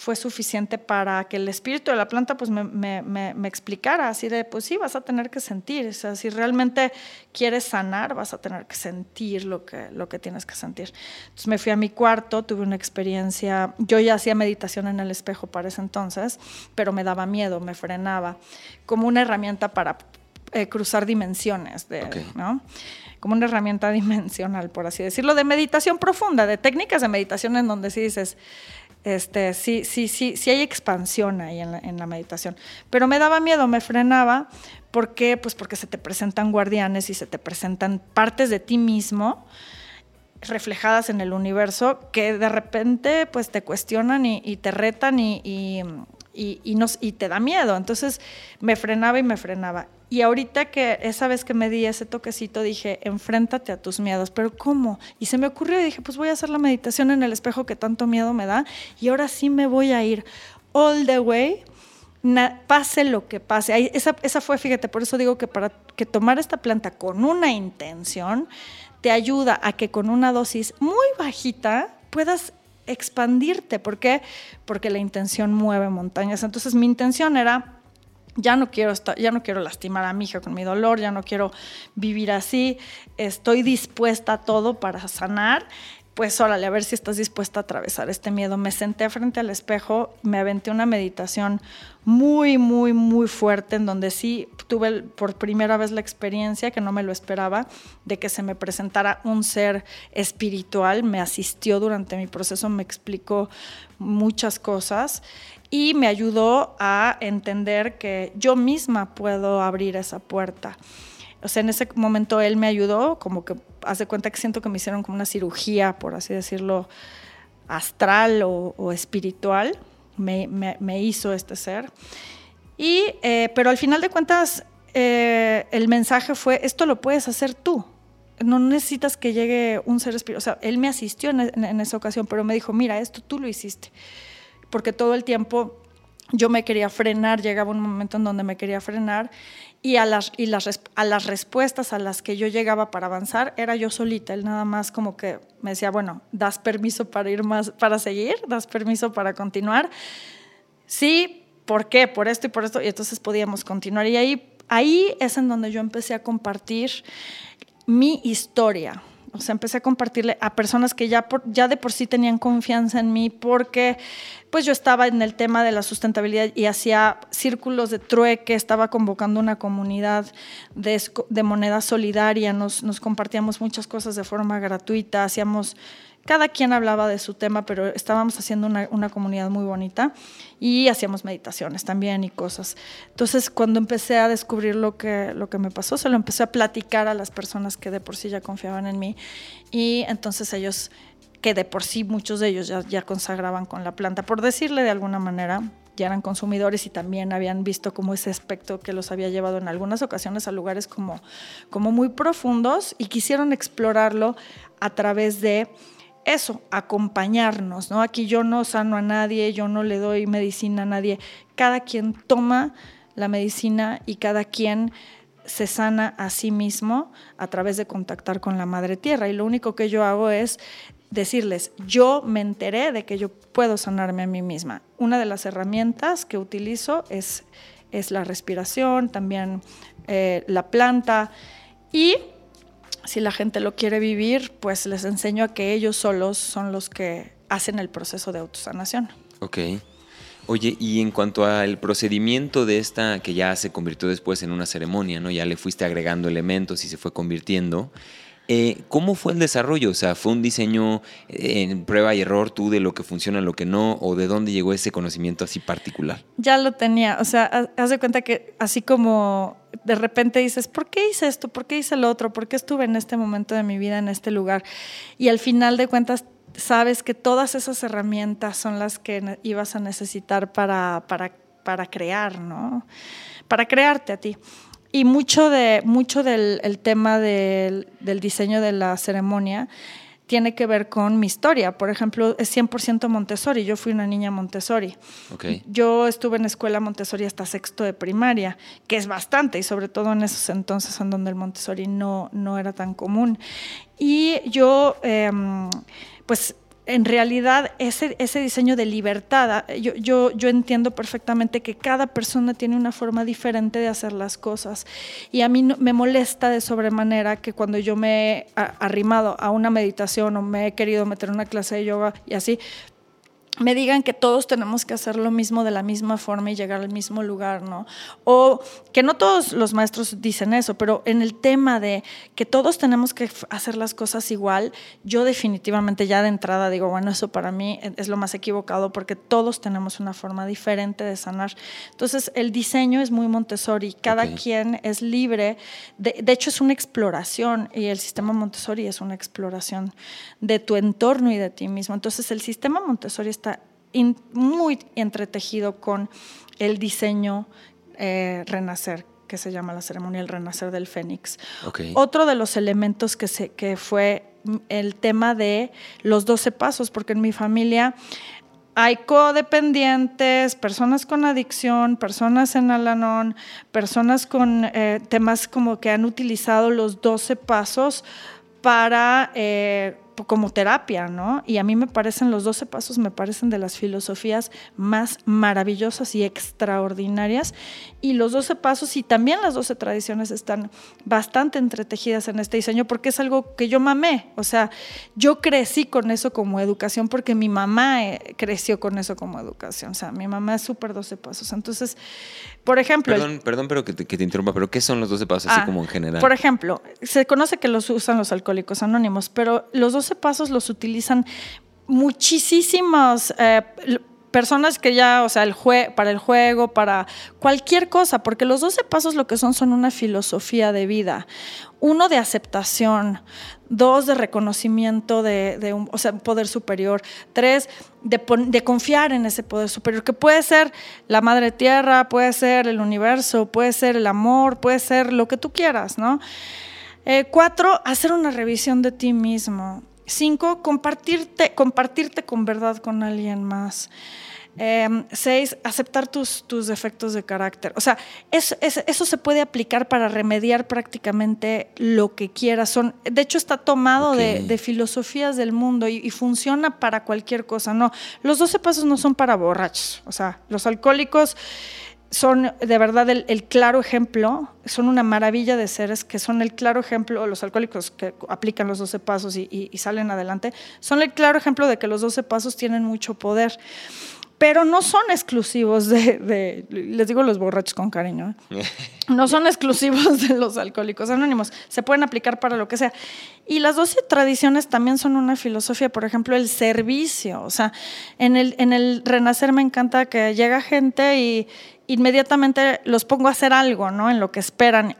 Speaker 2: fue suficiente para que el espíritu de la planta pues me, me, me, explicara así de, pues sí, vas a tener que sentir, o sea, si realmente quieres sanar, vas a tener que sentir lo que, lo que tienes que sentir. Entonces me fui a mi cuarto, tuve una experiencia, yo ya hacía meditación en el espejo para ese entonces, pero me daba miedo, me frenaba, como una herramienta para eh, cruzar dimensiones, de, ¿no? como una herramienta dimensional, por así decirlo, de meditación profunda, de técnicas de meditación en donde sí dices, este, sí, sí, sí, sí hay expansión ahí en la, meditación. Pero me daba miedo, me frenaba. ¿Por qué? Pues porque se te presentan guardianes y se te presentan partes de ti mismo reflejadas en el universo que de repente pues te cuestionan y, te retan y, y, nos, y te da miedo. Entonces me frenaba y me frenaba. Y ahorita que esa vez que me di ese toquecito, dije, enfréntate a tus miedos. Pero ¿cómo? Y se me ocurrió y dije, pues voy a hacer la meditación en el espejo que tanto miedo me da. Y ahora sí me voy a ir all the way. pase lo que pase. esa, esa fue, fíjate, por eso digo que para que tomar esta planta con una intención te ayuda a que con una dosis muy bajita puedas expandirte. ¿Por qué? Porque la intención mueve montañas. Entonces mi intención era ya no quiero ya no quiero lastimar a mi hija con mi dolor, ya no quiero vivir así, estoy dispuesta a todo para sanar. Pues órale, a ver si estás dispuesta a atravesar este miedo. Me senté frente al espejo, me aventé una meditación muy, muy, muy fuerte en donde sí tuve por primera vez la experiencia, que no me lo esperaba, de que se me presentara un ser espiritual. Me asistió durante mi proceso, me explicó muchas cosas y me ayudó a entender que yo misma puedo abrir esa puerta. O sea, en ese momento él me ayudó, como que hace cuenta que siento que me hicieron como una cirugía, por así decirlo, astral o, espiritual, me, me, hizo este ser. Y, eh, pero al final de cuentas, eh, el mensaje fue, esto lo puedes hacer tú. No necesitas que llegue un ser espiritual. O sea, él me asistió en, esa ocasión, pero me dijo, mira, esto tú lo hiciste. Porque todo el tiempo yo me quería frenar, llegaba un momento en donde me quería frenar y a las, y las, a las respuestas a las que yo llegaba para avanzar era yo solita, él nada más como que me decía, bueno, ¿das permiso para ir más, para seguir? ¿Das permiso para continuar? Sí, ¿por qué? Por esto y por esto, y entonces podíamos continuar. Y ahí ahí es en donde yo empecé a compartir mi historia. O sea, empecé a compartirle a personas que ya, ya de por sí tenían confianza en mí porque pues yo estaba en el tema de la sustentabilidad y hacía círculos de trueque, estaba convocando una comunidad de, de moneda solidaria, nos, nos compartíamos muchas cosas de forma gratuita, hacíamos cada quien hablaba de su tema, pero estábamos haciendo una, comunidad muy bonita y hacíamos meditaciones también y cosas. Entonces, cuando empecé a descubrir lo que, lo que me pasó, se lo empecé a platicar a las personas que de por sí ya confiaban en mí y entonces ellos, que de por sí muchos de ellos ya, ya consagraban con la planta, por decirle de alguna manera, ya eran consumidores y también habían visto como ese aspecto que los había llevado en algunas ocasiones a lugares como, como muy profundos y quisieron explorarlo a través de eso, acompañarnos, ¿no? Aquí yo no sano a nadie, yo no le doy medicina a nadie. Cada quien toma la medicina y cada quien se sana a sí mismo a través de contactar con la madre tierra. Y lo único que yo hago es decirles, yo me enteré de que yo puedo sanarme a mí misma. Una de las herramientas que utilizo es, es la respiración, también eh, la planta y si la gente lo quiere vivir, pues les enseño a que ellos solos son los que hacen el proceso de autosanación.
Speaker 1: Ok. Oye, y en cuanto al procedimiento de esta que ya se convirtió después en una ceremonia, ¿no? Ya le fuiste agregando elementos y se fue convirtiendo. Eh, ¿Cómo fue el desarrollo? O sea, ¿fue un diseño eh, en prueba y error tú de lo que funciona, lo que no? ¿O de dónde llegó ese conocimiento así particular?
Speaker 2: Ya lo tenía. O sea, haz de cuenta que así como de repente dices, ¿por qué hice esto? ¿Por qué hice lo otro? ¿Por qué estuve en este momento de mi vida, en este lugar? Y al final de cuentas sabes que todas esas herramientas son las que ibas a necesitar para, para, para crear, ¿no? Para crearte a ti. Y mucho, de, mucho del el tema del, del diseño de la ceremonia tiene que ver con mi historia. Por ejemplo, es 100% Montessori. Yo fui una niña Montessori. Yo estuve en escuela Montessori hasta sexto de primaria, que es bastante, y sobre todo en esos entonces en donde el Montessori no, no era tan común. Y yo, em, pues en realidad ese, ese diseño de libertad, ah, yo, yo, yo, entiendo perfectamente que cada persona tiene una forma diferente de hacer las cosas. Y a mí me molesta de sobremanera que cuando yo me he arrimado a una meditación o me he querido meter una clase de yoga y así, me digan que todos tenemos que hacer lo mismo de la misma forma y llegar al mismo lugar, ¿no? O que no todos los maestros dicen eso, pero en el tema de que todos tenemos que hacer las cosas igual, yo definitivamente ya de entrada digo, bueno, eso para mí es lo más equivocado porque todos tenemos una forma diferente de sanar. Entonces, el diseño es muy Montessori, cada quien es libre, de, de hecho es una exploración y el sistema Montessori es una exploración de tu entorno y de ti mismo. Entonces, el sistema Montessori es muy entretejido con el diseño eh, renacer, que se llama la ceremonia del renacer del fénix. Otro de los elementos que, se, que fue el tema de los 12 pasos, porque en mi familia hay codependientes, personas con adicción, personas en Alanón, personas con eh, temas como que han utilizado los 12 pasos para eh, como terapia, ¿no? Y a mí me parecen, los 12 pasos me parecen de las filosofías más maravillosas y extraordinarias. Y los 12 pasos y también las 12 tradiciones están bastante entretejidas en este diseño porque es algo que yo mamé. O sea, yo crecí con eso como educación porque mi mamá eh, creció con eso como educación. O sea, mi mamá es súper 12 pasos. Entonces, por ejemplo...
Speaker 1: Perdón, perdón pero que te, interrumpa, pero ¿qué son los 12 pasos así ah, como en general?
Speaker 2: Por ejemplo, se conoce que los usan los alcohólicos anónimos, pero los 12 pasos los utilizan muchísimos... Eh, personas que ya, o sea, el para el juego, para cualquier cosa, porque los 12 pasos lo que son son una filosofía de vida. Uno de aceptación, dos de reconocimiento de, un o sea, poder superior, tres de, de, confiar en ese poder superior, que puede ser la madre tierra, puede ser el universo, puede ser el amor, puede ser lo que tú quieras, ¿no? Eh, cuatro, hacer una revisión de ti mismo. Cinco, compartirte, compartirte con verdad con alguien más. Em, seis, aceptar tus, tus, defectos de carácter. O sea, eso se puede aplicar para remediar prácticamente lo que quieras. Son, de hecho, está tomado de, filosofías del mundo y, funciona para cualquier cosa. No, los 12 pasos no son para borrachos. O sea, los alcohólicos son de verdad el, claro ejemplo, son una maravilla de seres que son el claro ejemplo, los alcohólicos que aplican los 12 pasos y, salen adelante, son el claro ejemplo de que los 12 pasos tienen mucho poder. Pero no son exclusivos de, les digo los borrachos con cariño, ¿eh? no son exclusivos de los alcohólicos anónimos, se pueden aplicar para lo que sea. Y las 12 tradiciones también son una filosofía, por ejemplo, el servicio, o sea, en el, en el renacer me encanta que llega gente y, inmediatamente los pongo a hacer algo, ¿no? En lo que esperan.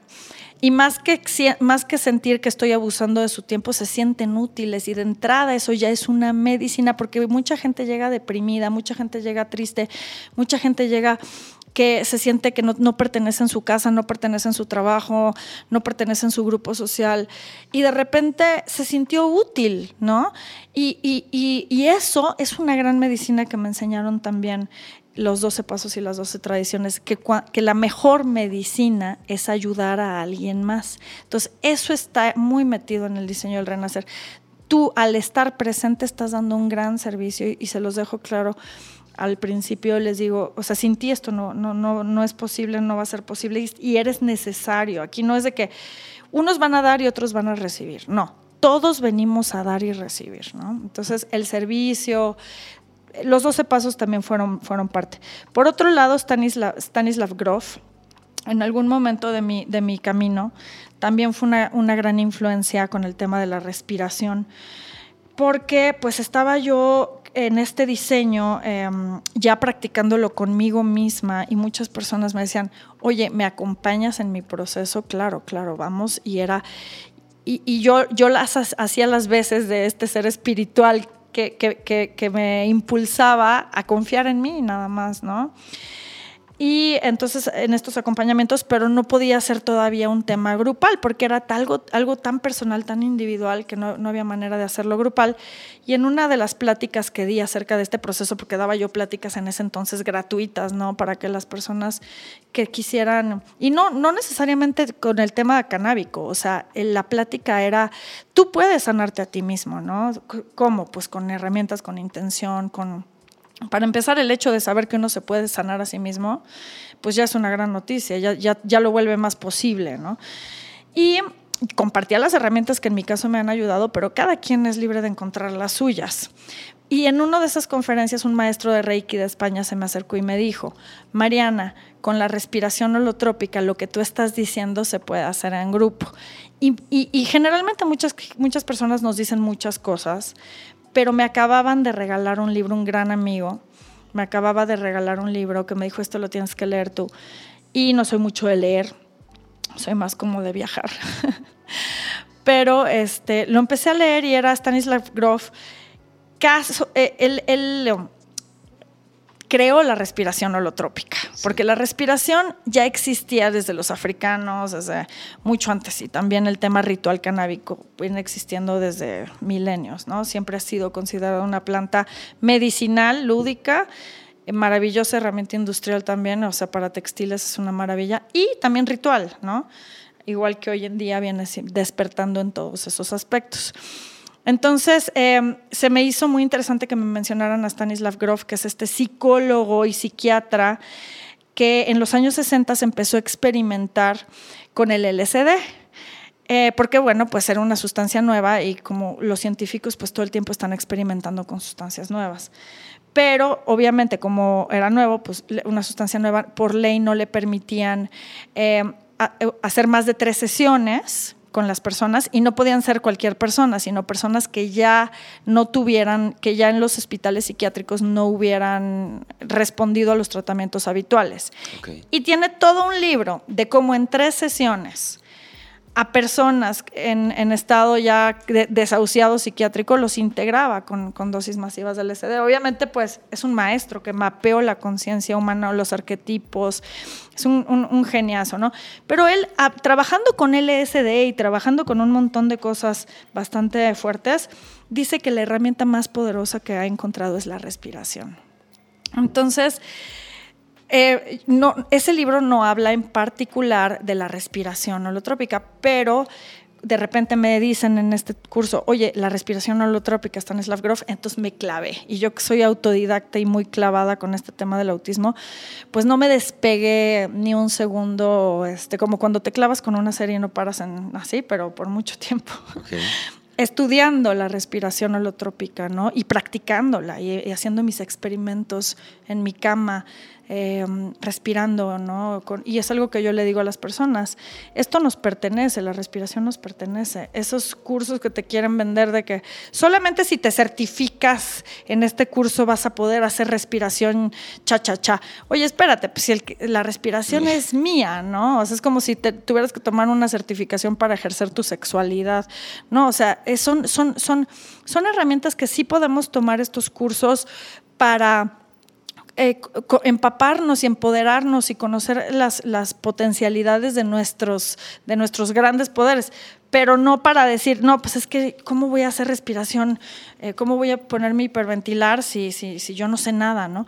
Speaker 2: Y más que, más que sentir que estoy abusando de su tiempo, se sienten útiles y de entrada eso ya es una medicina porque mucha gente llega deprimida, mucha gente llega triste, mucha gente llega que se siente que no, pertenece en su casa, no pertenece en su trabajo, no pertenece en su grupo social y de repente se sintió útil, ¿no? Y, y, y eso es una gran medicina que me enseñaron también los 12 pasos y las 12 tradiciones, que, que, la mejor medicina es ayudar a alguien más. Entonces, eso está muy metido en el diseño del renacer. Tú, al estar presente, estás dando un gran servicio y, se los dejo claro. Al principio les digo, o sea, sin ti esto no, no, no, no es posible, no va a ser posible y eres necesario. Aquí no es de que unos van a dar y otros van a recibir. No, todos venimos a dar y recibir, ¿no? Entonces, el servicio, los 12 pasos también fueron, fueron parte. Por otro lado, Stanislav, Stanislav Grof, en algún momento de mi, de mi camino, también fue una, gran influencia con el tema de la respiración, porque pues estaba yo en este diseño em, ya practicándolo conmigo misma y muchas personas me decían, oye, ¿me acompañas en mi proceso? Claro, claro, vamos. Y era, y yo, yo las hacía las veces de este ser espiritual que, que, que, me impulsaba a confiar en mí nada más, ¿no? Y entonces en estos acompañamientos, pero no podía ser todavía un tema grupal, porque era algo, algo tan personal, tan individual, que no, no, había manera de hacerlo grupal. Y en una de las pláticas que di acerca de este proceso, porque daba yo pláticas en ese entonces gratuitas, ¿no? Para que las personas que quisieran, y no, no necesariamente con el tema canábico, o sea, la plática era, tú puedes sanarte a ti mismo, ¿no? ¿Cómo? Pues con herramientas, con intención, con para empezar, el hecho de saber que uno se puede sanar a sí mismo, pues ya es una gran noticia, ya, lo vuelve más posible, ¿no? Y compartía las herramientas que en mi caso me han ayudado, pero cada quien es libre de encontrar las suyas. Y en una de esas conferencias un maestro de Reiki de España se me acercó y me dijo, Mariana, con la respiración holotrópica lo que tú estás diciendo se puede hacer en grupo. Y, y, y generalmente muchas, muchas personas nos dicen muchas cosas, pero me acababan de regalar un libro, un gran amigo, me acababa de regalar un libro que me dijo, esto lo tienes que leer tú. Y no soy mucho de leer, soy más como de viajar. pero este, lo empecé a leer y era Stanislav Grof. Caso, eh, él, él, creó la respiración holotrópica, porque la respiración ya existía desde los africanos, desde mucho antes, y también el tema ritual canábico viene existiendo desde milenios, ¿no? Siempre ha sido considerada una planta medicinal, lúdica, maravillosa herramienta industrial también, o sea, para textiles es una maravilla, y también ritual, ¿no? Igual que hoy en día viene despertando en todos esos aspectos. Entonces, em, se me hizo muy interesante que me mencionaran a Stanislav Grof, que es este psicólogo y psiquiatra que en los años 60 se empezó a experimentar con el LSD. Eh, porque bueno, pues era una sustancia nueva y como los científicos pues todo el tiempo están experimentando con sustancias nuevas. Pero obviamente como era nuevo, pues una sustancia nueva por ley no le permitían em, hacer más de tres sesiones con las personas y no podían ser cualquier persona, sino personas que ya no tuvieran, que ya en los hospitales psiquiátricos no hubieran respondido a los tratamientos habituales. Y tiene todo un libro de cómo en tres sesiones a personas en, estado ya desahuciado psiquiátrico los integraba con, dosis masivas del LSD. Obviamente, pues es un maestro que mapeó la conciencia humana, los arquetipos, es un, geniazo, ¿no? Pero él, trabajando con LSD y trabajando con un montón de cosas bastante fuertes, dice que la herramienta más poderosa que ha encontrado es la respiración. Entonces, eh, no, ese libro no habla en particular de la respiración holotrópica, pero de repente me dicen en este curso, oye, la respiración holotrópica está en Slav Grof, entonces me clavé. Y yo que soy autodidacta y muy clavada con este tema del autismo, pues no me despegué ni un segundo, este, como cuando te clavas con una serie y no paras en así, pero por mucho tiempo. Estudiando la respiración holotrópica, ¿no? Y practicándola y haciendo mis experimentos en mi cama, Em, respirando, ¿no? y es algo que yo le digo a las personas, esto nos pertenece, la respiración nos pertenece. Esos cursos que te quieren vender de que solamente si te certificas en este curso vas a poder hacer respiración cha-cha-cha. Oye, espérate, pues si la respiración es mía, ¿no? O sea, es como si te, tuvieras que tomar una certificación para ejercer tu sexualidad, ¿no? O sea, son, son, son, son herramientas que sí podemos tomar estos cursos para eh, empaparnos y empoderarnos y conocer las, las potencialidades de nuestros, de nuestros grandes poderes, pero no para decir, no, pues es que, ¿cómo voy a hacer respiración? Eh, ¿Cómo voy a ponerme hiperventilar si, si, si yo no sé nada? ¿no?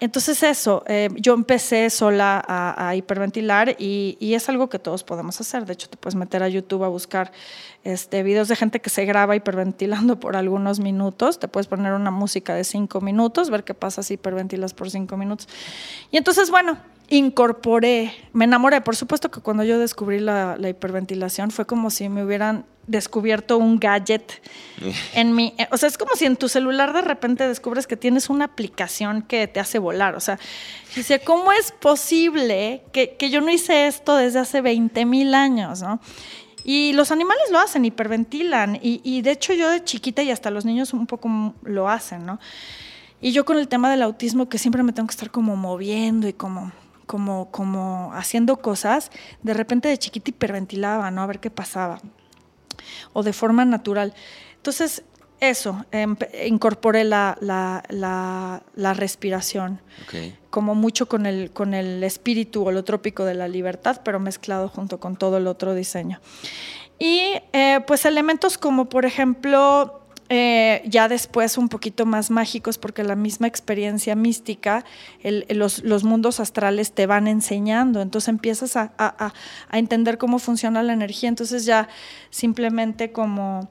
Speaker 2: Entonces eso, eh, yo empecé sola a, hiperventilar y, es algo que todos podemos hacer. De hecho, te puedes meter a YouTube a buscar este, videos de gente que se graba hiperventilando por algunos minutos. Te puedes poner una música de cinco minutos, ver qué pasa si hiperventilas por cinco minutos. Y entonces, bueno, incorporé, me enamoré. Por supuesto que cuando yo descubrí la, hiperventilación fue como si me hubieran descubierto un gadget en mi, o sea, es como si en tu celular de repente descubres que tienes una aplicación que te hace volar, o sea, dice, ¿cómo es posible que, yo no hice esto desde hace 20 mil años, no? Y los animales lo hacen, hiperventilan, y, y de hecho yo de chiquita y hasta los niños un poco lo hacen, ¿no? Y yo con el tema del autismo, que siempre me tengo que estar como moviendo y como como, como haciendo cosas, de repente de chiquita hiperventilaba, ¿no? A ver qué pasaba. O de forma natural. Entonces, eso, incorporé la, la, la, respiración, como mucho con el, con el espíritu holotrópico de la libertad, pero mezclado junto con todo el otro diseño. Y eh, pues elementos como, por ejemplo, eh, ya después un poquito más mágicos porque la misma experiencia mística, los, mundos astrales te van enseñando, entonces empiezas a, entender cómo funciona la energía, entonces ya simplemente como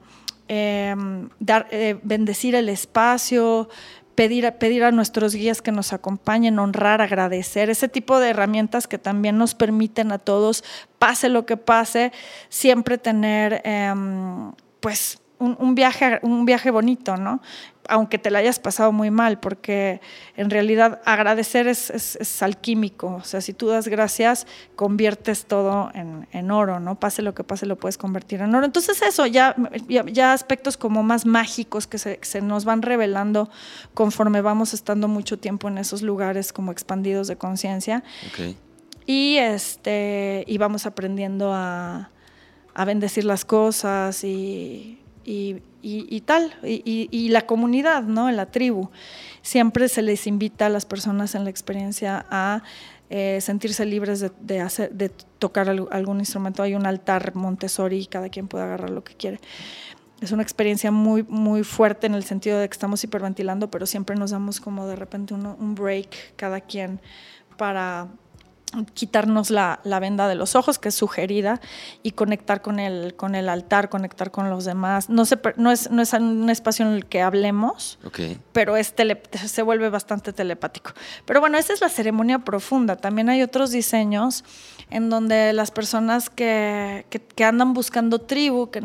Speaker 2: em, eh, bendecir el espacio, pedir, pedir a nuestros guías que nos acompañen, honrar, agradecer, ese tipo de herramientas que también nos permiten a todos, pase lo que pase, siempre tener em, pues un, viaje, un viaje bonito, ¿no? Aunque te la hayas pasado muy mal, porque en realidad agradecer es, es, alquímico. O sea, si tú das gracias, conviertes todo en, oro, ¿no? Pase lo que pase, lo puedes convertir en oro. Entonces eso, ya, ya, aspectos como más mágicos que se, se, nos van revelando conforme vamos estando mucho tiempo en esos lugares como expandidos de conciencia. Y, este, y vamos aprendiendo a, a bendecir las cosas y y, tal, y, la comunidad, ¿no? la tribu. Siempre se les invita a las personas en la experiencia a eh, sentirse libres de, hacer, de tocar algún instrumento. Hay un altar Montessori y cada quien puede agarrar lo que quiere. Es una experiencia muy, muy fuerte en el sentido de que estamos hiperventilando, pero siempre nos damos como de repente un break cada quien para quitarnos la, venda de los ojos, que es sugerida, y conectar con el, con el altar, conectar con los demás. No, se, no, es, no es un espacio en el que hablemos, pero es se vuelve bastante telepático. Pero bueno, esa es la ceremonia profunda. También hay otros diseños en donde las personas que, andan buscando tribu, que,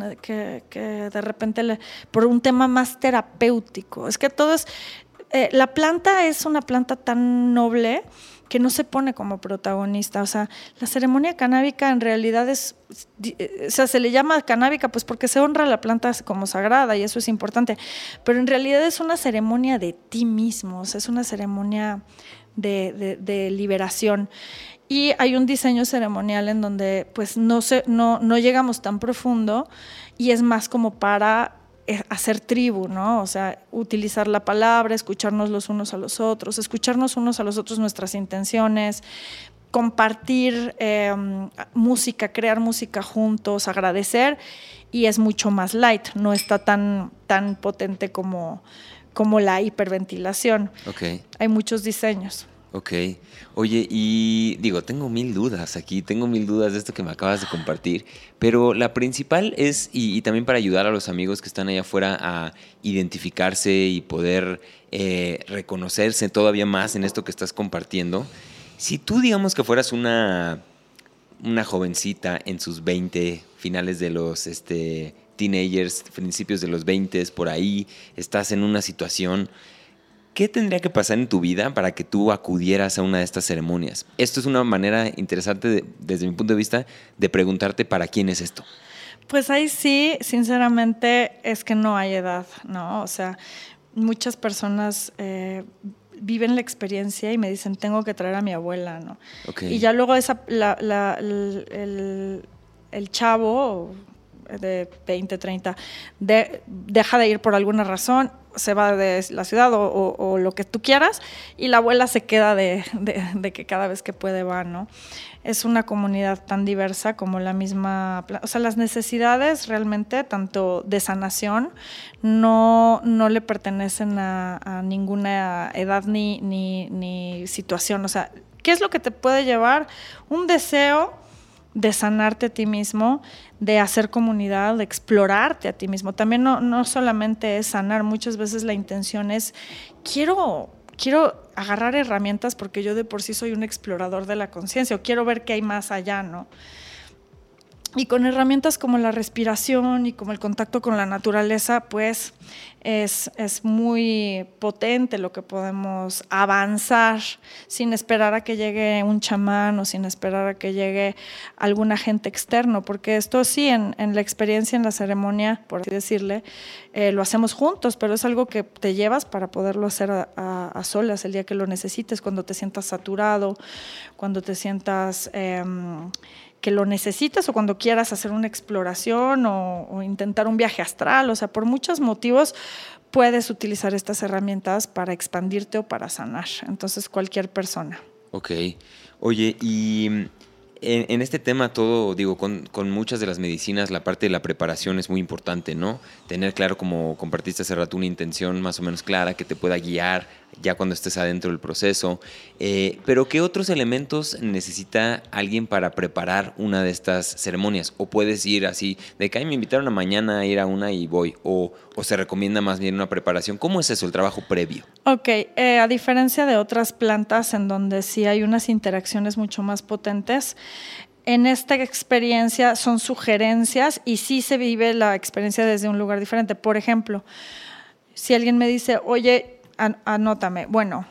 Speaker 2: de repente, por un tema más terapéutico, es que todo es... Eh, la planta es una planta tan noble que no se pone como protagonista. O sea, la ceremonia canábica en realidad es, o sea, se le llama canábica pues porque se honra la planta como sagrada y eso es importante, pero en realidad es una ceremonia de ti mismo, o sea, es una ceremonia de, liberación. Y hay un diseño ceremonial en donde pues no, se, no, no llegamos tan profundo y es más como para eh, hacer tribu, ¿no? O sea, utilizar la palabra, escucharnos los unos a los otros, escucharnos unos a los otros nuestras intenciones, compartir em, música, crear música juntos, agradecer y es mucho más light, no está tan, tan potente como, como la hiperventilación.
Speaker 1: Okay.
Speaker 2: Hay muchos diseños.
Speaker 1: Ok. Oye, y digo, tengo mil dudas aquí, tengo mil dudas de esto que me acabas de compartir, pero la principal es, y, también para ayudar a los amigos que están allá afuera a identificarse y poder eh, reconocerse todavía más en esto que estás compartiendo, si tú digamos que fueras una, una jovencita en sus 20, finales de los este, teenagers, principios de los 20, por ahí, estás en una situación ¿Qué tendría que pasar en tu vida para que tú acudieras a una de estas ceremonias? Esto es una manera interesante, desde mi punto de vista, de preguntarte para quién es esto.
Speaker 2: Pues ahí sí, sinceramente, es que no hay edad, ¿no? O sea, muchas personas eh, viven la experiencia y me dicen, tengo que traer a mi abuela, ¿no? Y ya luego esa, el, el, chavo de 20, 30, deja de ir por alguna razón se va de la ciudad o, lo que tú quieras y la abuela se queda de, que cada vez que puede va, ¿no? Es una comunidad tan diversa como la misma, o sea, las necesidades realmente, tanto de sanación, no, no le pertenecen a, ninguna edad ni, ni, ni situación, o sea, ¿qué es lo que te puede llevar? Un deseo de sanarte a ti mismo, de hacer comunidad, de explorarte a ti mismo. También no, no solamente es sanar, muchas veces la intención es, quiero, quiero agarrar herramientas porque yo de por sí soy un explorador de la conciencia o quiero ver qué hay más allá, ¿no? Y con herramientas como la respiración y como el contacto con la naturaleza, pues es, es, muy potente lo que podemos avanzar sin esperar a que llegue un chamán o sin esperar a que llegue algún agente externo, porque esto sí, en, en la experiencia, en la ceremonia, por así decirle, eh, lo hacemos juntos, pero es algo que te llevas para poderlo hacer a, a, solas el día que lo necesites, cuando te sientas saturado, cuando te sientas... Em, que lo necesites o cuando quieras hacer una exploración o, intentar un viaje astral, o sea, por muchos motivos puedes utilizar estas herramientas para expandirte o para sanar. Entonces, cualquier persona.
Speaker 1: Ok. Oye, y en, este tema todo, digo, con, muchas de las medicinas la parte de la preparación es muy importante, ¿no? Tener claro, como compartiste hace rato, una intención más o menos clara que te pueda guiar ya cuando estés adentro del proceso. Eh, pero ¿qué otros elementos necesita alguien para preparar una de estas ceremonias? ¿O puedes ir así, de que me invitaron a mañana a ir a una y voy? ¿O, se recomienda más bien una preparación? ¿Cómo es eso, el trabajo previo?
Speaker 2: Ok, eh, a diferencia de otras plantas en donde sí hay unas interacciones mucho más potentes, en esta experiencia son sugerencias y sí se vive la experiencia desde un lugar diferente. Por ejemplo, si alguien me dice, oye, anótame. Bueno,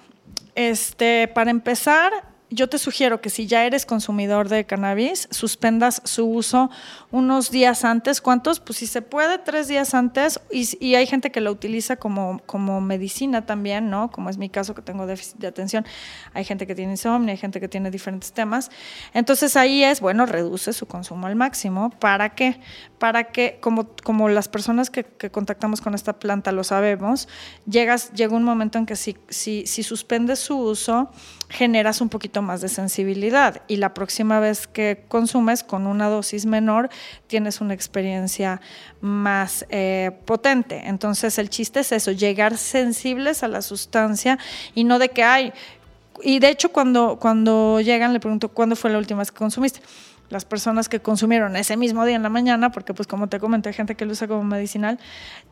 Speaker 2: este, para empezar, yo te sugiero que si ya eres consumidor de cannabis, suspendas su uso unos días antes. ¿Cuántos? Pues si se puede, tres días antes. Y, hay gente que lo utiliza como, como medicina también, ¿no? Como es mi caso que tengo déficit de atención. Hay gente que tiene insomnio, hay gente que tiene diferentes temas. Entonces ahí es, bueno, reduce su consumo al máximo. ¿Para qué? Para que, como, como las personas que, contactamos con esta planta lo sabemos, llegas, llega un momento en que si, si, si suspendes su uso, generas un poquito más de sensibilidad y la próxima vez que consumes con una dosis menor tienes una experiencia más eh, potente. Entonces el chiste es eso, llegar sensibles a la sustancia y no de que hay... Y de hecho cuando, cuando llegan le pregunto, ¿cuándo fue la última vez que consumiste? Las personas que consumieron ese mismo día en la mañana, porque pues como te comenté, hay gente que lo usa como medicinal,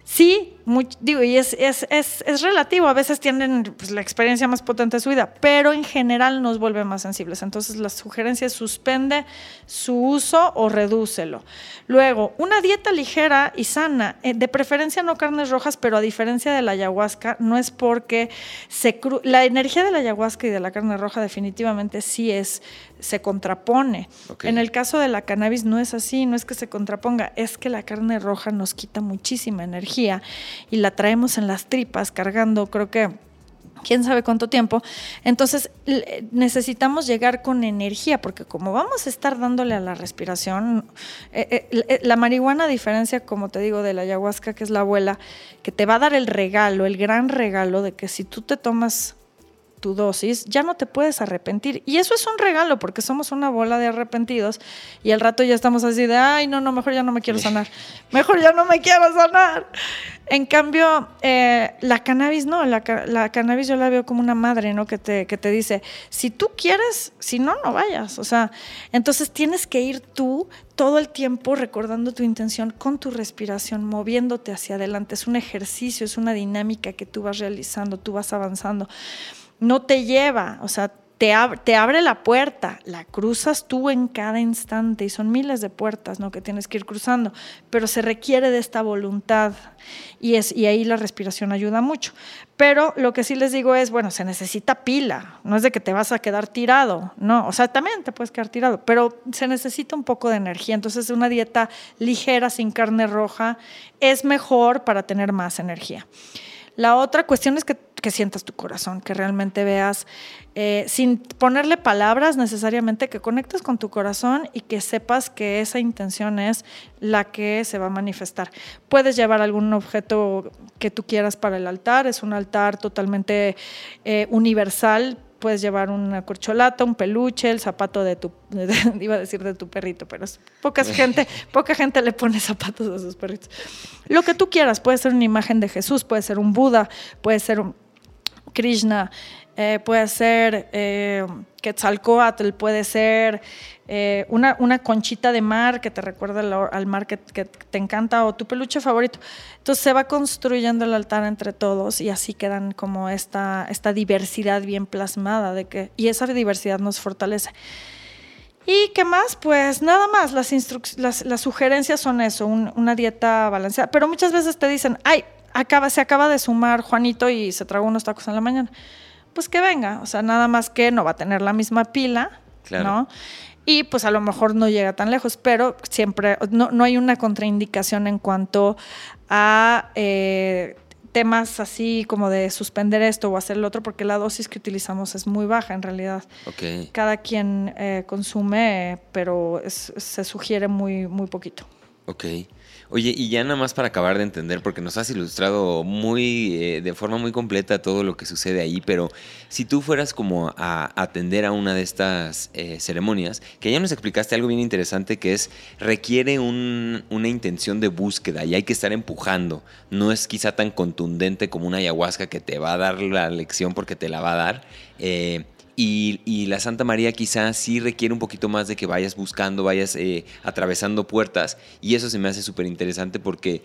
Speaker 2: sí, digo, y es, es, es, es, relativo, a veces tienen pues, la experiencia más potente de su vida, pero en general nos vuelve más sensibles. Entonces la sugerencia es suspende su uso o redúcelo. Luego, una dieta ligera y sana, eh, de preferencia no carnes rojas, pero a diferencia de la ayahuasca, no es porque se la energía de la ayahuasca y de la carne roja definitivamente sí es se contrapone. En el caso de la cannabis no es así, no es que se contraponga, es que la carne roja nos quita muchísima energía y la traemos en las tripas cargando, creo que quién sabe cuánto tiempo. Entonces necesitamos llegar con energía, porque como vamos a estar dándole a la respiración, eh, eh, eh, la marihuana, a diferencia, como te digo, de la ayahuasca, que es la abuela, que te va a dar el regalo, el gran regalo de que si tú te tomas tu dosis, ya no te puedes arrepentir. Y eso es un regalo porque somos una bola de arrepentidos y al rato ya estamos así de, ay, no, no, mejor ya no me quiero sanar, mejor ya no me quiero sanar. En cambio, eh, la cannabis no, la, la, cannabis yo la veo como una madre, ¿no? Que te, que te dice, si tú quieres, si no, no vayas. O sea, entonces tienes que ir tú todo el tiempo recordando tu intención con tu respiración, moviéndote hacia adelante. Es un ejercicio, es una dinámica que tú vas realizando, tú vas avanzando no te lleva, o sea, te, te, abre la puerta, la cruzas tú en cada instante y son miles de puertas ¿no? que tienes que ir cruzando, pero se requiere de esta voluntad y, es, y ahí la respiración ayuda mucho. Pero lo que sí les digo es, bueno, se necesita pila, no es de que te vas a quedar tirado, no, o sea, también te puedes quedar tirado, pero se necesita un poco de energía, entonces una dieta ligera sin carne roja es mejor para tener más energía. La otra cuestión es que, sientas tu corazón, que realmente veas, eh, sin ponerle palabras necesariamente, que conectes con tu corazón y que sepas que esa intención es la que se va a manifestar. Puedes llevar algún objeto que tú quieras para el altar, es un altar totalmente eh, universal puedes llevar una corcholata, un peluche, el zapato de tu, iba a decir de tu perrito, pero poca gente, poca gente le pone zapatos a sus perritos. Lo que tú quieras, puede ser una imagen de Jesús, puede ser un Buda, puede ser un Krishna, eh, puede ser eh, Quetzalcoatl, puede ser eh, una, una, conchita de mar que te recuerda al, mar que, te encanta o tu peluche favorito. Entonces se va construyendo el altar entre todos y así quedan como esta, esta diversidad bien plasmada de que, y esa diversidad nos fortalece. ¿Y qué más? Pues nada más, las, las, las sugerencias son eso, una dieta balanceada. Pero muchas veces te dicen, ay, acaba, se acaba de sumar Juanito y se tragó unos tacos en la mañana pues que venga, o sea, nada más que no va a tener la misma pila, ¿no? Y pues a lo mejor no llega tan lejos, pero siempre, no, no hay una contraindicación en cuanto a eh, temas así como de suspender esto o hacer el otro, porque la dosis que utilizamos es muy baja en realidad.
Speaker 1: Okay.
Speaker 2: Cada quien eh, consume, pero se sugiere muy, muy poquito.
Speaker 1: Ok. Oye, y ya nada más para acabar de entender, porque nos has ilustrado muy, eh, de forma muy completa todo lo que sucede ahí, pero si tú fueras como a atender a una de estas eh, ceremonias, que ya nos explicaste algo bien interesante que es, requiere una intención de búsqueda y hay que estar empujando. No es quizá tan contundente como una ayahuasca que te va a dar la lección porque te la va a dar. Eh, y, la Santa María quizás sí requiere un poquito más de que vayas buscando, vayas eh, atravesando puertas. Y eso se me hace súper interesante porque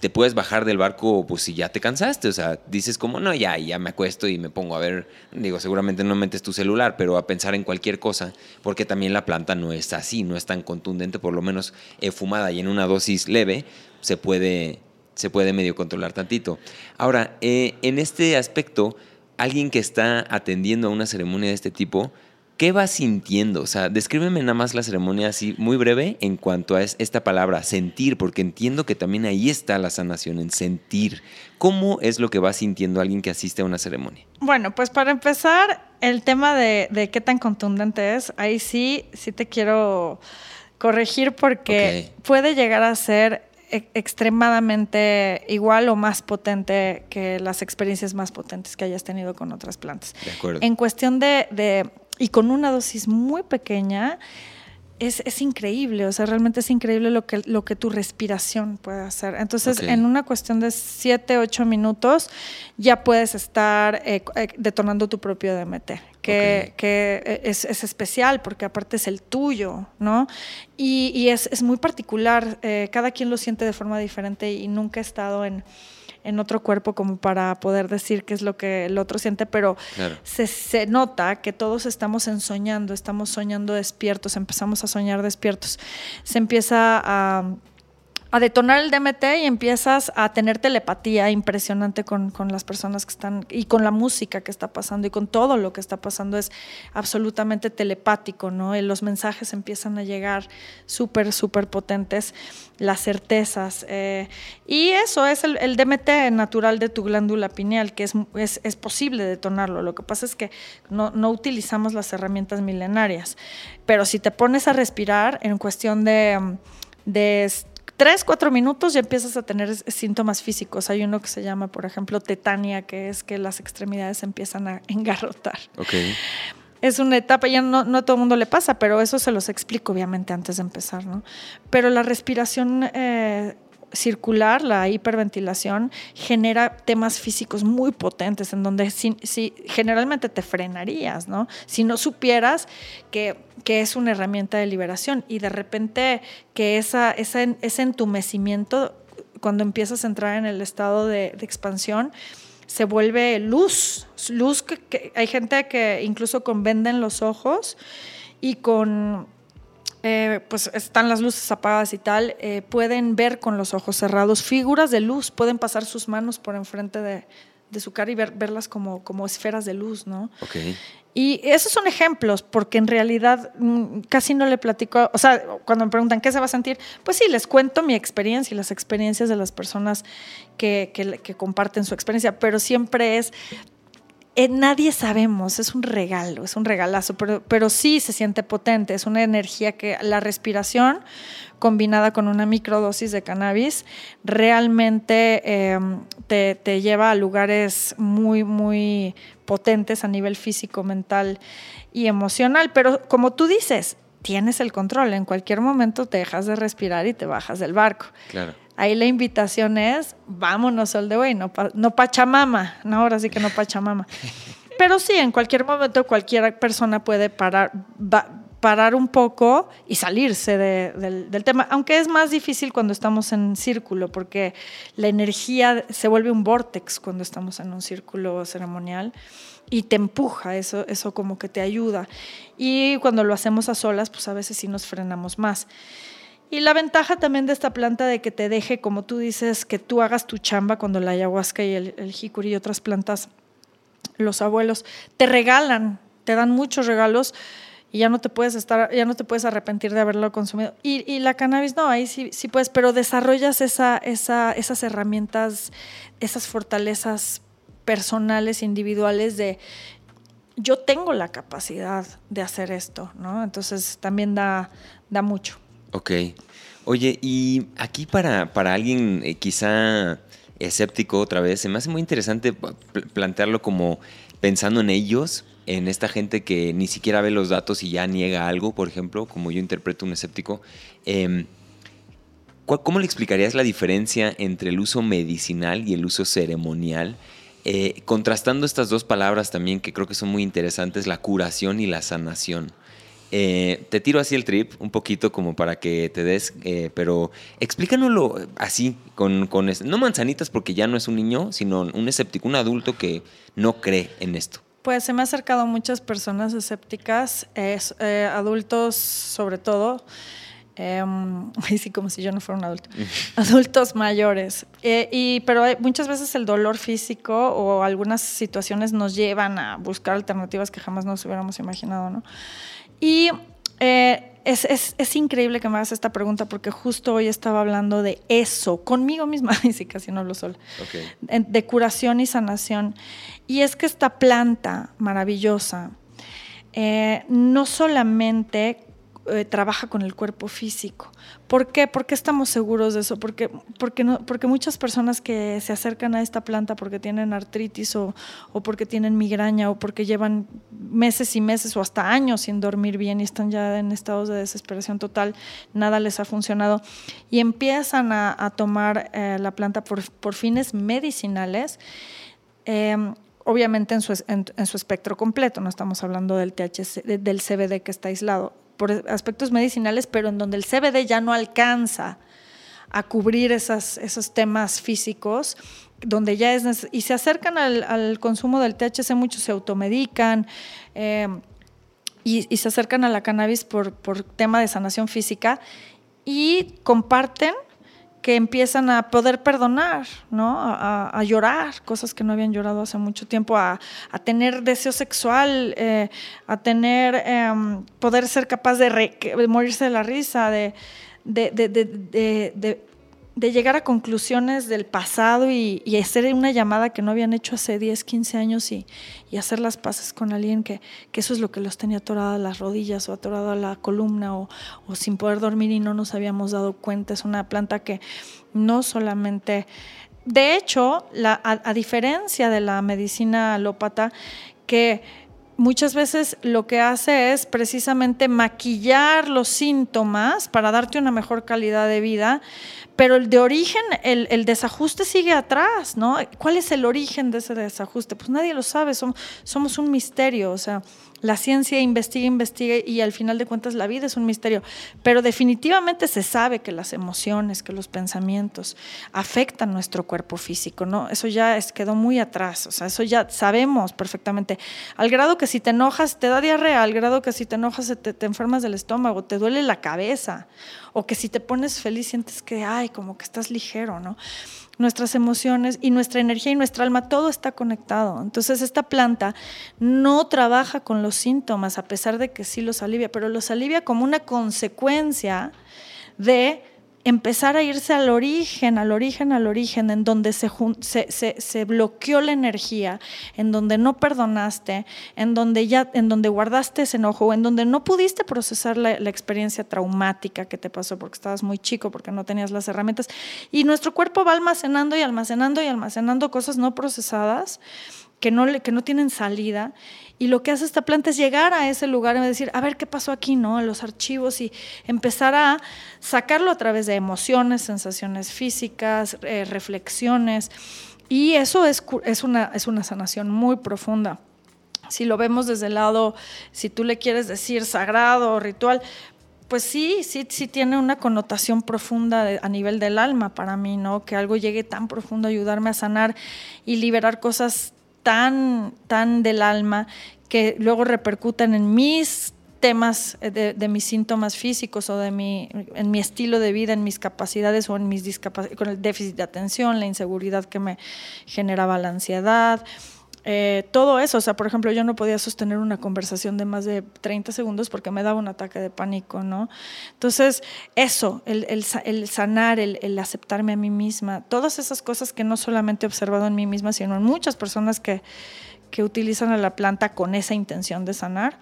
Speaker 1: te puedes bajar del barco pues si ya te cansaste. O sea, dices como, no, ya, ya me acuesto y me pongo a ver, digo, seguramente no metes tu celular, pero a pensar en cualquier cosa, porque también la planta no es así, no es tan contundente, por lo menos eh, fumada y en una dosis leve se puede, se puede medio controlar tantito. Ahora, eh, en este aspecto alguien que está atendiendo a una ceremonia de este tipo, ¿qué va sintiendo? O sea, descríbeme nada más la ceremonia así muy breve en cuanto a esta palabra, sentir, porque entiendo que también ahí está la sanación, en sentir. ¿Cómo es lo que va sintiendo alguien que asiste a una ceremonia?
Speaker 2: Bueno, pues para empezar, el tema de, qué tan contundente es, ahí sí, sí te quiero corregir porque puede llegar a ser e-, extremadamente igual o más potente que las experiencias más potentes que hayas tenido con otras plantas.
Speaker 1: De acuerdo.
Speaker 2: En cuestión de, y con una dosis muy pequeña, es, increíble, o sea, realmente es increíble lo que, lo que tu respiración puede hacer. Entonces, en una cuestión de 7, 8 minutos, ya puedes estar eh, eh, detonando tu propio DMT, que, que es, es, especial porque aparte es el tuyo, ¿no? Y, y es, es, muy particular, eh, cada quien lo siente de forma diferente y nunca he estado en en otro cuerpo como para poder decir qué es lo que el otro siente, pero se, se, nota que todos estamos ensoñando, estamos soñando despiertos, empezamos a soñar despiertos. Se empieza a a detonar el DMT y empiezas a tener telepatía impresionante con, las personas que están y con la música que está pasando y con todo lo que está pasando es absolutamente telepático, ¿no? Los mensajes empiezan a llegar súper, súper potentes, las certezas. Eh, y eso es el, DMT natural de tu glándula pineal, que es, es, posible detonarlo. Lo que pasa es que no, no utilizamos las herramientas milenarias. Pero si te pones a respirar en cuestión de, de tres, cuatro minutos ya empiezas a tener síntomas físicos. Hay uno que se llama, por ejemplo, tetania, que es que las extremidades empiezan a engarrotar.
Speaker 1: Okay.
Speaker 2: Es una etapa, ya no, no a todo el mundo le pasa, pero eso se los explico obviamente antes de empezar, ¿no? Pero la respiración eh, circular, la hiperventilación, genera temas físicos muy potentes en donde si, generalmente te frenarías, ¿no? Si no supieras que, que, es una herramienta de liberación y de repente que esa, ese entumecimiento, cuando empiezas a entrar en el estado de, de expansión, se vuelve luz, luz que, hay gente que incluso con venden los ojos y con eh, pues están las luces apagadas y tal, eh, pueden ver con los ojos cerrados figuras de luz, pueden pasar sus manos por enfrente de, su cara y verlas como, como esferas de luz, ¿no? Y esos son ejemplos, porque en realidad mm, casi no le platico, o sea, cuando me preguntan qué se va a sentir, pues sí, les cuento mi experiencia y las experiencias de las personas que, que comparten su experiencia, pero siempre es eh, nadie sabemos, es un regalo, es un regalazo, pero, pero sí se siente potente, es una energía que la respiración combinada con una microdosis de cannabis realmente em, te, lleva a lugares muy, muy potentes a nivel físico, mental y emocional. Pero como tú dices, tienes el control, en cualquier momento te dejas de respirar y te bajas del barco.
Speaker 1: Claro.
Speaker 2: Ahí la invitación es, vámonos al de hoy, no, no Pachamama, no, ahora sí que no Pachamama. Pero sí, en cualquier momento cualquier persona puede parar, parar un poco y salirse del, del, tema, aunque es más difícil cuando estamos en círculo, porque la energía se vuelve un vortex cuando estamos en un círculo ceremonial y te empuja, eso, eso como que te ayuda. Y cuando lo hacemos a solas, pues a veces sí nos frenamos más. Y la ventaja también de esta planta de que te deje, como tú dices, que tú hagas tu chamba cuando la ayahuasca y el, el y otras plantas, los abuelos, te regalan, te dan muchos regalos y ya no te puedes estar, ya no te puedes arrepentir de haberlo consumido. Y, la cannabis no, ahí sí, sí puedes, pero desarrollas esa, esa, esas herramientas, esas fortalezas personales, individuales de yo tengo la capacidad de hacer esto, ¿no? Entonces también da, da mucho.
Speaker 1: Ok. Oye, y aquí para, para alguien eh, quizá escéptico otra vez, se me hace muy interesante plantearlo como pensando en ellos, en esta gente que ni siquiera ve los datos y ya niega algo, por ejemplo, como yo interpreto un escéptico. Em, ¿Cómo le explicarías la diferencia entre el uso medicinal y el uso ceremonial? Eh, contrastando estas dos palabras también que creo que son muy interesantes, la curación y la sanación. Eh, te tiro así el trip un poquito como para que te des, eh, pero explícanoslo así, con, con, no manzanitas porque ya no es un niño, sino un escéptico, un adulto que no cree en esto.
Speaker 2: Pues se me ha acercado muchas personas escépticas, adultos sobre todo, Um, sí, como si yo no fuera un adulto. Adultos mayores. y, pero muchas veces el dolor físico o algunas situaciones nos llevan a buscar alternativas que jamás nos hubiéramos imaginado, ¿no? Y eh, es, es, es, increíble que me hagas esta pregunta porque justo hoy estaba hablando de eso, conmigo misma, y sí, casi no hablo sola, de curación y sanación. Y es que esta planta maravillosa eh, no solamente eh, trabaja con el cuerpo físico. ¿Por qué? ¿Por qué estamos seguros de eso? Porque, porque, porque muchas personas que se acercan a esta planta porque tienen artritis o, o porque tienen migraña o porque llevan meses y meses o hasta años sin dormir bien y están ya en estados de desesperación total, nada les ha funcionado y empiezan a, tomar eh, la planta por, fines medicinales. Em, obviamente en su, en, su, espectro completo, no estamos hablando del THC, del CBD que está aislado, por aspectos medicinales, pero en donde el CBD ya no alcanza a cubrir esas, esos temas físicos, donde ya es y se acercan al, consumo del THC, muchos se automedican eh, y, y, se acercan a la cannabis por, por tema de sanación física y comparten que empiezan a poder perdonar, ¿no? A, llorar, cosas que no habían llorado hace mucho tiempo, a, tener deseo sexual, eh, a tener, em, poder ser capaz de, morirse de la risa, de, llegar a conclusiones del pasado y, hacer una llamada que no habían hecho hace 10, 15 años y, hacer las paces con alguien que, eso es lo que los tenía atoradas las rodillas o atorada la columna o, sin poder dormir y no nos habíamos dado cuenta. Es una planta que no solamente... De hecho, la, a, diferencia de la medicina alópata, que muchas veces lo que hace es precisamente maquillar los síntomas para darte una mejor calidad de vida, pero el de origen, el, desajuste sigue atrás, ¿no? ¿Cuál es el origen de ese desajuste? Pues nadie lo sabe, somos, somos un misterio, o sea, la ciencia investiga, investiga y al final de cuentas la vida es un misterio. Pero definitivamente se sabe que las emociones, que los pensamientos afectan nuestro cuerpo físico, ¿no? Eso ya es, quedó muy atrás, o sea, eso ya sabemos perfectamente. Al grado que si te enojas te da diarrea, al grado que si te enojas te, te enfermas del estómago, te duele la cabeza, o que si te pones feliz sientes que, ay, como que estás ligero, ¿no? nuestras emociones y nuestra energía y nuestra alma, todo está conectado. Entonces esta planta no trabaja con los síntomas, a pesar de que sí los alivia, pero los alivia como una consecuencia de empezar a irse al origen, al origen, al origen, en donde se, se, bloqueó la energía, en donde no perdonaste, en donde ya, en donde guardaste ese enojo, en donde no pudiste procesar la, la, experiencia traumática que te pasó porque estabas muy chico, porque no tenías las herramientas. Y nuestro cuerpo va almacenando y almacenando y almacenando cosas no procesadas que no, que no tienen salida. Y lo que hace esta planta es llegar a ese lugar y decir, a ver qué pasó aquí, ¿no? En los archivos y empezar a sacarlo a través de emociones, sensaciones físicas, eh, reflexiones. Y eso es, es, una, es una sanación muy profunda. Si lo vemos desde el lado, si tú le quieres decir sagrado o ritual, pues sí, sí, sí tiene una connotación profunda a nivel del alma para mí, ¿no? Que algo llegue tan profundo a ayudarme a sanar y liberar cosas tan, tan del alma que luego repercutan en mis temas de, mis síntomas físicos o de mi, en mi estilo de vida, en mis capacidades o en mis discapacidades, con el déficit de atención, la inseguridad que me generaba la ansiedad, eh, todo eso, o sea, por ejemplo, yo no podía sostener una conversación de más de 30 segundos porque me daba un ataque de pánico, ¿no? Entonces, eso, el, el, sanar, el, el, aceptarme a mí misma, todas esas cosas que no solamente he observado en mí misma, sino en muchas personas que, que utilizan a la planta con esa intención de sanar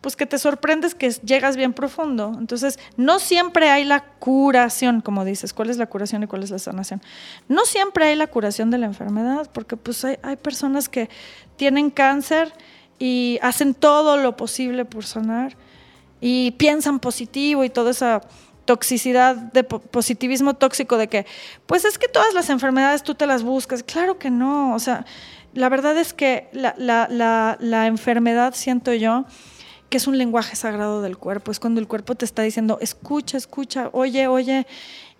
Speaker 2: pues que te sorprendes que llegas bien profundo. Entonces, no siempre hay la curación, como dices, ¿cuál es la curación y cuál es la sanación? No siempre hay la curación de la enfermedad, porque pues hay, personas que tienen cáncer y hacen todo lo posible por sanar y piensan positivo y toda esa toxicidad de positivismo tóxico de que, pues es que todas las enfermedades tú te las buscas. Claro que no, o sea, la verdad es que la, la, la enfermedad, siento yo, que es un lenguaje sagrado del cuerpo, es cuando el cuerpo te está diciendo, escucha, escucha, oye, oye,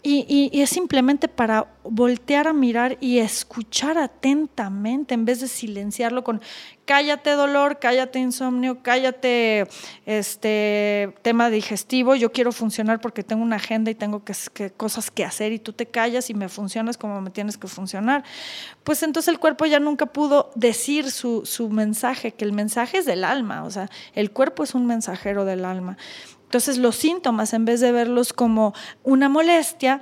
Speaker 2: y, es simplemente para voltear a mirar y escuchar atentamente en vez de silenciarlo con cállate dolor, cállate insomnio, cállate este tema digestivo, yo quiero funcionar porque tengo una agenda y tengo que, cosas que hacer y tú te callas y me funcionas como me tienes que funcionar. Pues entonces el cuerpo ya nunca pudo decir su, su mensaje, que el mensaje es del alma, o sea, el cuerpo es un mensajero del alma. Entonces los síntomas, en vez de verlos como una molestia,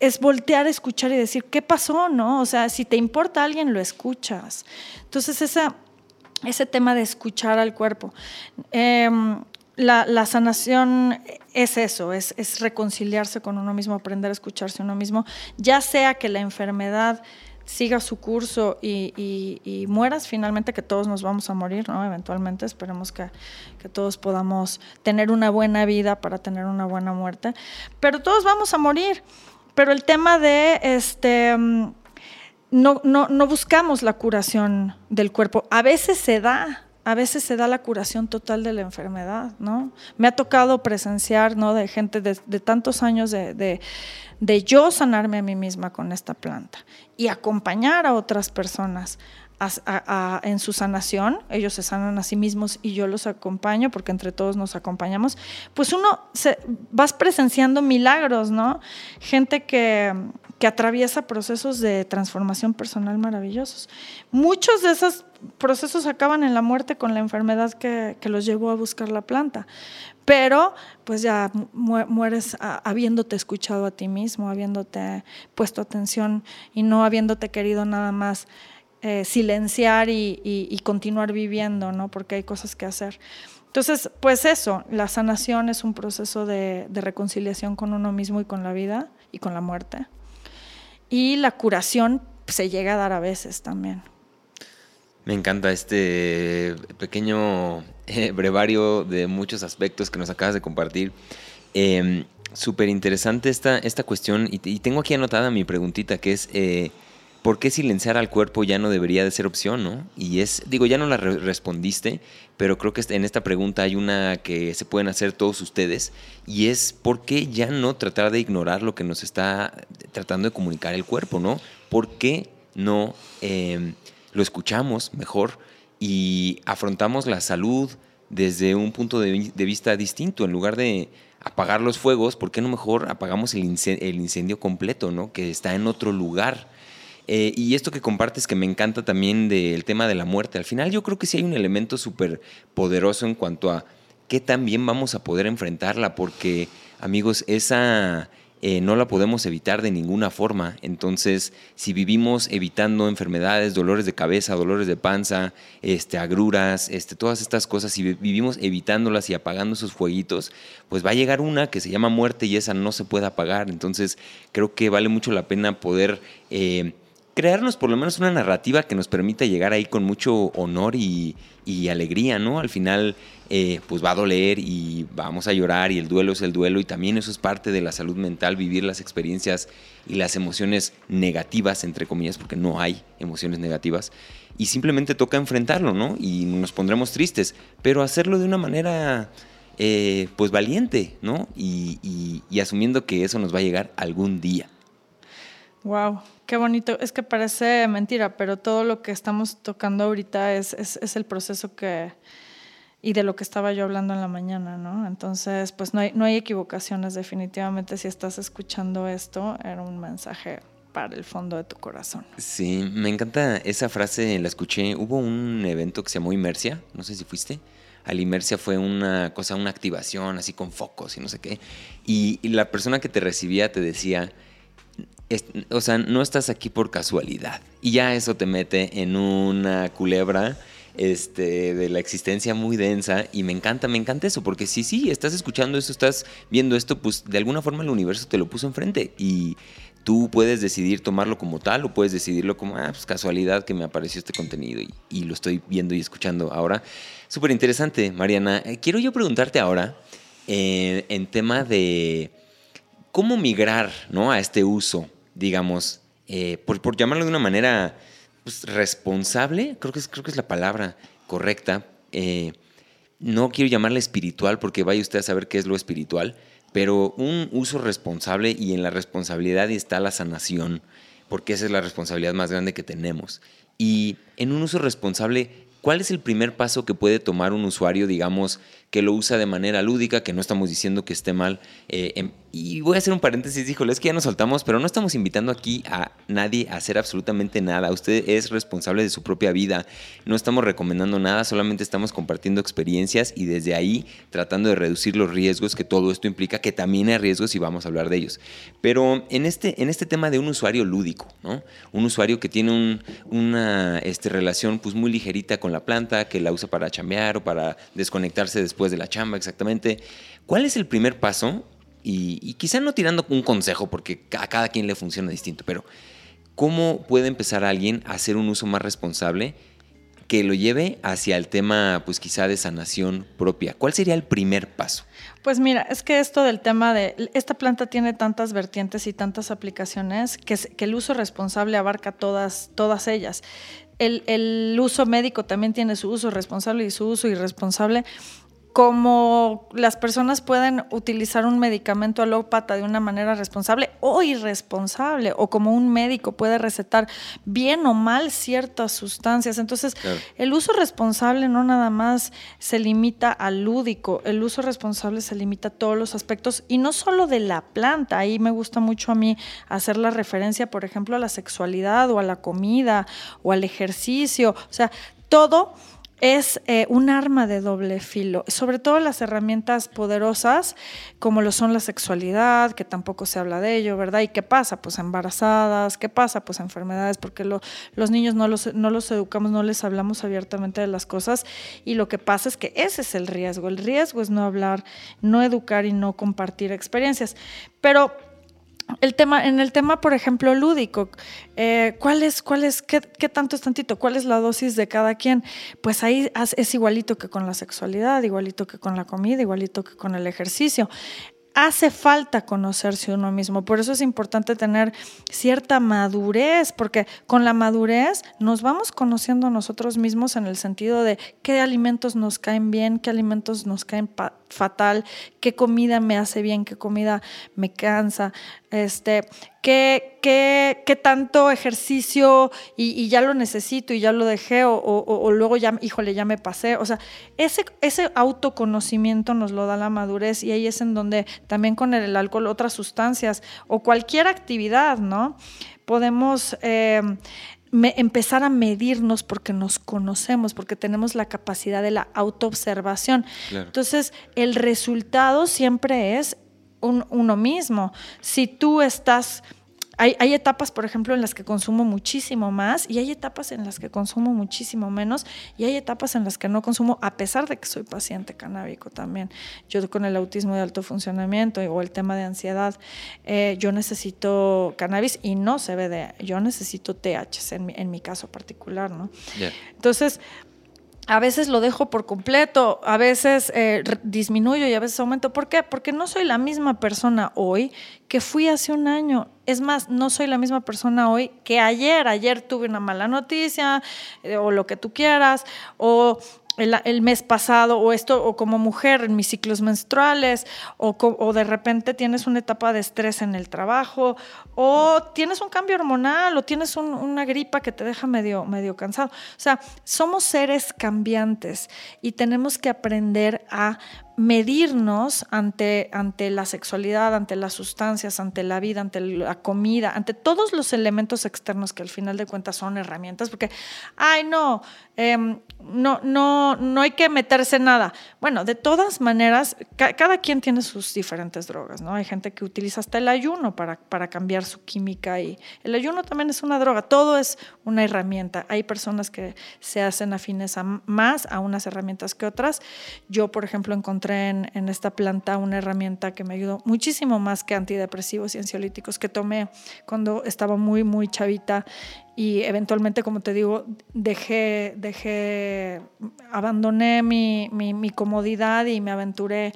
Speaker 2: es voltear a escuchar y decir, ¿qué pasó? ¿No? O sea, si te importa a alguien, lo escuchas. Entonces esa, ese tema de escuchar al cuerpo. Em, la, sanación es eso, es, es reconciliarse con uno mismo, aprender a escucharse uno mismo, ya sea que la enfermedad siga su curso y, mueras finalmente, que todos nos vamos a morir, ¿no? Eventualmente esperemos que, que, todos podamos tener una buena vida para tener una buena muerte, pero todos vamos a morir. Pero el tema de este... Mm, no, no, no buscamos la curación del cuerpo. A veces se da, a veces se da la curación total de la enfermedad, ¿no? Me ha tocado presenciar, ¿no? De gente de, tantos años de, de, yo sanarme a mí misma con esta planta y acompañar a otras personas en su sanación, ellos se sanan a sí mismos y yo los acompaño porque entre todos nos acompañamos, pues uno se, vas presenciando milagros, ¿no? Gente que, que atraviesa procesos de transformación personal maravillosos. Muchos de esos procesos acaban en la muerte con la enfermedad que, los llevó a buscar la planta. Pero pues ya mueres habiéndote escuchado a ti mismo, habiéndote puesto atención y no habiéndote querido nada más eh, silenciar y, continuar viviendo, ¿no? Porque hay cosas que hacer. Entonces, pues eso, la sanación es un proceso de reconciliación con uno mismo y con la vida y con la muerte. Y la curación se llega a dar a veces también.
Speaker 1: Me encanta este pequeño eh, brevario de muchos aspectos que nos acabas de compartir. Em, Súper interesante esta, esta cuestión y, tengo aquí anotada mi preguntita que es... Eh, ¿por qué silenciar al cuerpo ya no debería de ser opción, no? Y es, digo, ya no la respondiste, pero creo que en esta pregunta hay una que se pueden hacer todos ustedes, y es ¿por qué ya no tratar de ignorar lo que nos está tratando de comunicar el cuerpo, no? ¿Por qué no em, lo escuchamos mejor y afrontamos la salud desde un punto de, vista distinto, en lugar de apagar los fuegos, ¿por qué no mejor apagamos el incendio, el incendio completo, ¿no? que está en otro lugar? Eh, y esto que compartes que me encanta también del tema de la muerte, al final yo creo que sí hay un elemento súper poderoso en cuanto a qué también vamos a poder enfrentarla, porque amigos, esa eh, no la podemos evitar de ninguna forma. Entonces, si vivimos evitando enfermedades, dolores de cabeza, dolores de panza, este, agruras, este, todas estas cosas, si vivimos evitándolas y apagando esos fueguitos, pues va a llegar una que se llama muerte y esa no se puede apagar. Entonces, creo que vale mucho la pena poder... Eh, crearnos por lo menos una narrativa que nos permita llegar ahí con mucho honor y, alegría, ¿no? Al final, eh, pues va a doler y vamos a llorar y el duelo es el duelo y también eso es parte de la salud mental, vivir las experiencias y las emociones negativas, entre comillas, porque no hay emociones negativas. Y simplemente toca enfrentarlo, ¿no? Y nos pondremos tristes, pero hacerlo de una manera... Eh, pues valiente, ¿no? y asumiendo que eso nos va a llegar algún día.
Speaker 2: Wow, qué bonito. Es que parece mentira, pero todo lo que estamos tocando ahorita es, es, el proceso que y de lo que estaba yo hablando en la mañana, ¿no? Entonces, pues no hay, no hay equivocaciones. Definitivamente, si estás escuchando esto, era un mensaje para el fondo de tu corazón.
Speaker 1: Sí, me encanta esa frase, la escuché. Hubo un evento que se llamó Inmersia, no sé si fuiste. Al Inmersia fue una cosa, una activación así con focos y no sé qué. y la persona que te recibía te decía o sea, no estás aquí por casualidad. Y ya eso te mete en una culebra este, de la existencia muy densa y me encanta, me encanta eso, porque si sí, estás escuchando esto, estás viendo esto, pues de alguna forma el universo te lo puso enfrente y tú puedes decidir tomarlo como tal o puedes decidirlo como, ah, pues casualidad que me apareció este contenido y, lo estoy viendo y escuchando ahora. Súper interesante, Mariana. Eh, quiero yo preguntarte ahora eh, en tema de cómo migrar ¿no? a este uso digamos, eh, por, llamarlo de una manera pues, responsable, creo que, es, creo que es la palabra correcta. Eh, no quiero llamarla espiritual porque vaya usted a saber qué es lo espiritual, pero un uso responsable y en la responsabilidad está la sanación, porque esa es la responsabilidad más grande que tenemos. Y en un uso responsable, ¿cuál es el primer paso que puede tomar un usuario, digamos, que lo usa de manera lúdica, que no estamos diciendo que esté mal. Eh, em, y voy a hacer un paréntesis, híjole, es que ya nos soltamos, pero no estamos invitando aquí a nadie a hacer absolutamente nada. Usted es responsable de su propia vida. No estamos recomendando nada, solamente estamos compartiendo experiencias y desde ahí tratando de reducir los riesgos que todo esto implica, que también hay riesgos y vamos a hablar de ellos. Pero en este, en este tema de un usuario lúdico, ¿no? Un usuario que tiene una este, relación pues muy ligerita con la planta, que la usa para chambear o para desconectarse después de la chamba exactamente. ¿Cuál es el primer paso? Y, quizá no tirando un consejo, porque a cada quien le funciona distinto, pero ¿cómo puede empezar alguien a hacer un uso más responsable que lo lleve hacia el tema, pues quizá de sanación propia? ¿Cuál sería el primer paso?
Speaker 2: Pues mira, es que esto del tema de esta planta tiene tantas vertientes y tantas aplicaciones que, que el uso responsable abarca todas, todas ellas. El, el, uso médico también tiene su uso responsable y su uso irresponsable como las personas pueden utilizar un medicamento alópata de una manera responsable o irresponsable, o como un médico puede recetar bien o mal ciertas sustancias. Entonces, el uso responsable no nada más se limita al lúdico, el uso responsable se limita a todos los aspectos y no solo de la planta. Ahí me gusta mucho a mí hacer la referencia, por ejemplo, a la sexualidad o a la comida o al ejercicio. O sea, todo es eh, un arma de doble filo, sobre todo las herramientas poderosas como lo son la sexualidad, que tampoco se habla de ello, ¿verdad? ¿Y qué pasa? Pues embarazadas, ¿qué pasa? Pues enfermedades, porque los niños no los, no los educamos, no les hablamos abiertamente de las cosas y lo que pasa es que ese es el riesgo, el riesgo es no hablar, no educar y no compartir experiencias. Pero el tema, en el tema, por ejemplo, lúdico, eh, ¿cuál es, cuál es, qué, qué, tanto es tantito? ¿Cuál es la dosis de cada quien? Pues ahí es igualito que con la sexualidad, igualito que con la comida, igualito que con el ejercicio hace falta conocerse uno mismo. Por eso es importante tener cierta madurez, porque con la madurez nos vamos conociendo nosotros mismos en el sentido de qué alimentos nos caen bien, qué alimentos nos caen fatal, qué comida me hace bien, qué comida me cansa, este, qué, qué, qué tanto ejercicio y, ya lo necesito y ya lo dejé o, luego ya, híjole, ya me pasé. O sea, ese, ese autoconocimiento nos lo da la madurez y ahí es en donde también con el alcohol, otras sustancias o cualquier actividad, ¿no? Podemos... Eh, empezar a medirnos porque nos conocemos, porque tenemos la capacidad de la autoobservación. Entonces, el resultado siempre es uno mismo. Si tú estás hay, etapas, por ejemplo, en las que consumo muchísimo más y hay etapas en las que consumo muchísimo menos y hay etapas en las que no consumo a pesar de que soy paciente canábico también. Yo con el autismo de alto funcionamiento o el tema de ansiedad, eh, yo necesito cannabis y no CBD, yo necesito THC en mi, en mi caso particular, ¿no? Entonces, a veces lo dejo por completo, a veces eh, disminuyo y a veces aumento. ¿Por qué? Porque no soy la misma persona hoy que fui hace un año. Es más, no soy la misma persona hoy que ayer. Ayer tuve una mala noticia eh, o lo que tú quieras, o el, mes pasado o esto, o como mujer en mis ciclos menstruales, o, de repente tienes una etapa de estrés en el trabajo, o tienes un cambio hormonal, o tienes una gripa que te deja medio, medio cansado. O sea, somos seres cambiantes y tenemos que aprender a medirnos ante, ante la sexualidad, ante las sustancias, ante la vida, ante la comida, ante todos los elementos externos que al final de cuentas son herramientas, porque, ay, no, em, no, no, no hay que meterse nada. Bueno, de todas maneras, cada quien tiene sus diferentes drogas, ¿no? Hay gente que utiliza hasta el ayuno para, para cambiar su química y el ayuno también es una droga, todo es una herramienta. Hay personas que se hacen afines a más a unas herramientas que otras. Yo, por ejemplo, encontré en, esta planta una herramienta que me ayudó muchísimo más que antidepresivos y ansiolíticos que tomé cuando estaba muy, muy chavita y eventualmente, como te digo, dejé, dejé abandoné mi, mi, comodidad y me aventuré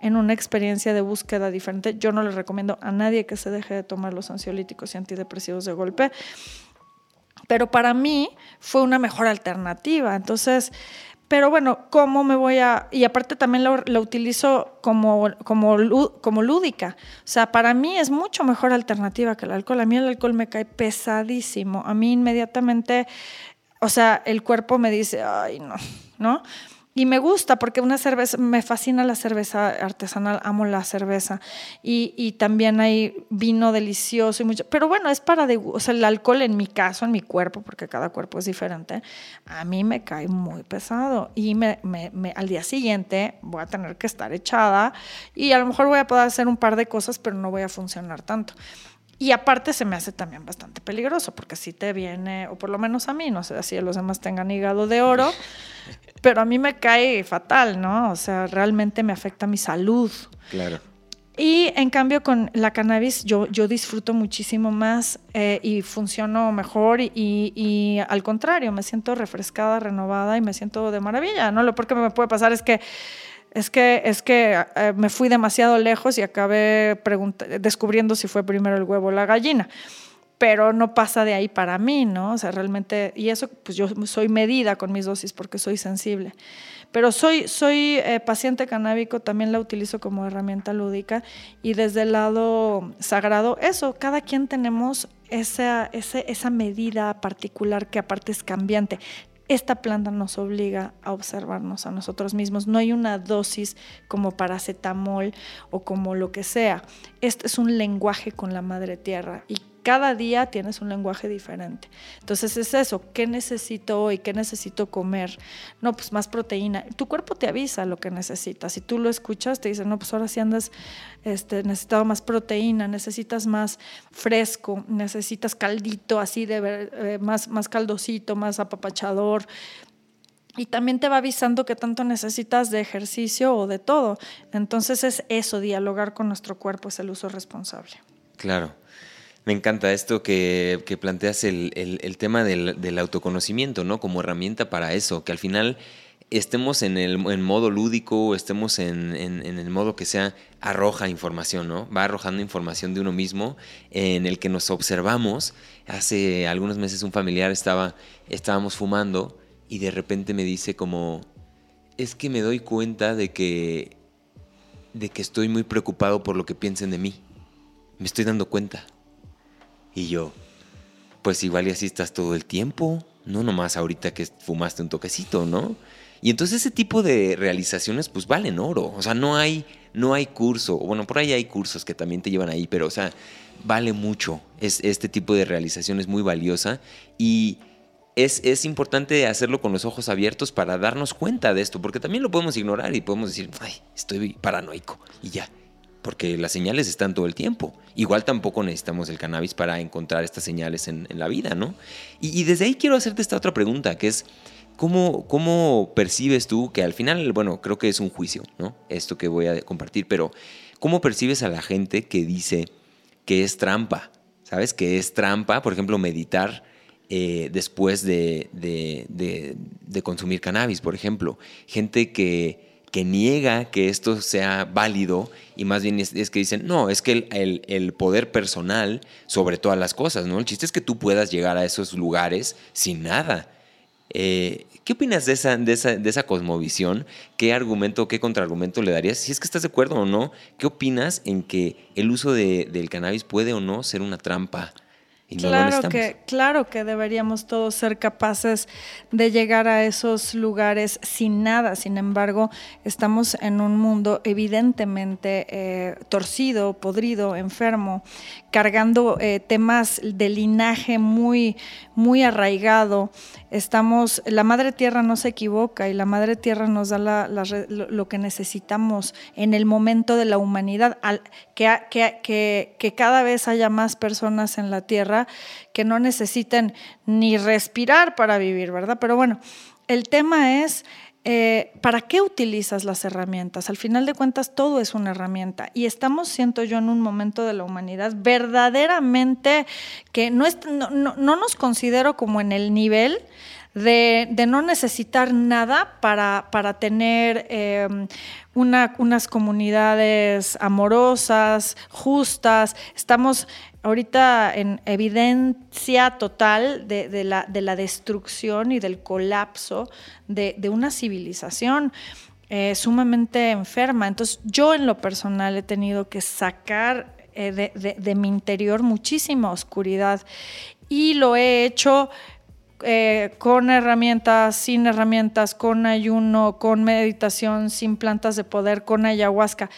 Speaker 2: en una experiencia de búsqueda diferente. Yo no le recomiendo a nadie que se deje de tomar los ansiolíticos y antidepresivos de golpe, pero para mí fue una mejor alternativa. Entonces, pero bueno, ¿cómo me voy a...? Y aparte también lo, utilizo como, como, como lúdica. O sea, para mí es mucho mejor alternativa que el alcohol. A mí el alcohol me cae pesadísimo. A mí inmediatamente, o sea, el cuerpo me dice, ay, no, ¿no? Y me gusta porque una cerveza, me fascina la cerveza artesanal, amo la cerveza. Y, y también hay vino delicioso y mucho. Pero bueno, es para, de, o sea, el alcohol en mi caso, en mi cuerpo, porque cada cuerpo es diferente, a mí me cae muy pesado. Y me, me, me, al día siguiente voy a tener que estar echada y a lo mejor voy a poder hacer un par de cosas, pero no voy a funcionar tanto. Y aparte se me hace también bastante peligroso, porque si te viene, o por lo menos a mí, no sé si los demás tengan hígado de oro, pero a mí me cae fatal, ¿no? O sea, realmente me afecta mi salud.
Speaker 1: Claro.
Speaker 2: Y en cambio con la cannabis yo, yo disfruto muchísimo más eh, y funciono mejor y, y, al contrario, me siento refrescada, renovada y me siento de maravilla. ¿no? Lo peor que me puede pasar es que es que, es que eh, me fui demasiado lejos y acabé descubriendo si fue primero el huevo o la gallina. Pero no pasa de ahí para mí, ¿no? O sea, realmente, y eso, pues yo soy medida con mis dosis porque soy sensible. Pero soy, soy eh, paciente canábico, también la utilizo como herramienta lúdica y desde el lado sagrado, eso, cada quien tenemos esa, esa medida particular que aparte es cambiante esta planta nos obliga a observarnos a nosotros mismos. No hay una dosis como paracetamol o como lo que sea. Este es un lenguaje con la madre tierra cada día tienes un lenguaje diferente. Entonces es eso, ¿qué necesito hoy? ¿Qué necesito comer? No, pues más proteína. Tu cuerpo te avisa lo que necesitas. Si tú lo escuchas, te dice, no, pues ahora sí andas este, necesitado más proteína, necesitas más fresco, necesitas caldito así de eh, más, más caldosito, más apapachador. Y también te va avisando qué tanto necesitas de ejercicio o de todo. Entonces es eso, dialogar con nuestro cuerpo es el uso responsable.
Speaker 1: Claro. Me encanta esto que, planteas el, tema del, autoconocimiento, ¿no? Como herramienta para eso, que al final estemos en el en modo lúdico, estemos en, el modo que sea, arroja información, ¿no? Va arrojando información de uno mismo en el que nos observamos. Hace algunos meses un familiar estaba, estábamos fumando y de repente me dice como, es que me doy cuenta de que, de que estoy muy preocupado por lo que piensen de mí. Me estoy dando cuenta. Y yo, pues igual y así estás todo el tiempo, no nomás ahorita que fumaste un toquecito, ¿no? Y entonces ese tipo de realizaciones pues valen oro, o sea, no hay, no hay curso, bueno, por ahí hay cursos que también te llevan ahí, pero o sea, vale mucho, es, este tipo de realización es muy valiosa. Y es, es, importante hacerlo con los ojos abiertos para darnos cuenta de esto, porque también lo podemos ignorar y podemos decir, ay, estoy paranoico y ya porque las señales están todo el tiempo. Igual tampoco necesitamos el cannabis para encontrar estas señales en, la vida, ¿no? Y, desde ahí quiero hacerte esta otra pregunta, que es, ¿cómo, ¿cómo percibes tú que al final, bueno, creo que es un juicio, ¿no? Esto que voy a compartir, pero ¿cómo percibes a la gente que dice que es trampa? ¿Sabes? Que es trampa, por ejemplo, meditar. Eh, después de, de consumir cannabis, por ejemplo. Gente que, que niega que esto sea válido y más bien es, que dicen, no, es que el, poder personal sobre todas las cosas, ¿no? El chiste es que tú puedas llegar a esos lugares sin nada. Eh, ¿Qué opinas de esa, de, esa, cosmovisión? ¿Qué argumento, qué contraargumento le darías? Si es que estás de acuerdo o no, ¿qué opinas en que el uso del cannabis puede o no ser una trampa?
Speaker 2: Claro, que, claro que deberíamos todos ser capaces de llegar a esos lugares sin nada. Sin embargo, estamos en un mundo evidentemente eh, torcido, podrido, enfermo, cargando eh, temas de linaje muy, muy arraigado. Estamos, la madre tierra no se equivoca y la madre tierra nos da lo que necesitamos en el momento de la humanidad, que, que, cada vez haya más personas en la tierra que no necesiten ni respirar para vivir, ¿verdad? Pero bueno, el tema es eh, ¿para qué utilizas las herramientas? Al final de cuentas, todo es una herramienta. Y estamos, siento yo, en un momento de la humanidad verdaderamente que no, no, nos considero como en el nivel de, no necesitar nada para, para tener em, unas comunidades amorosas, justas. Estamos ahorita en evidencia total de, la, de la, destrucción y del colapso de, una civilización. Eh, sumamente enferma. Entonces yo en lo personal he tenido que sacar eh, de, mi interior muchísima oscuridad y lo he hecho eh, con herramientas, sin herramientas, con ayuno, con meditación, sin plantas de poder, con ayahuasca.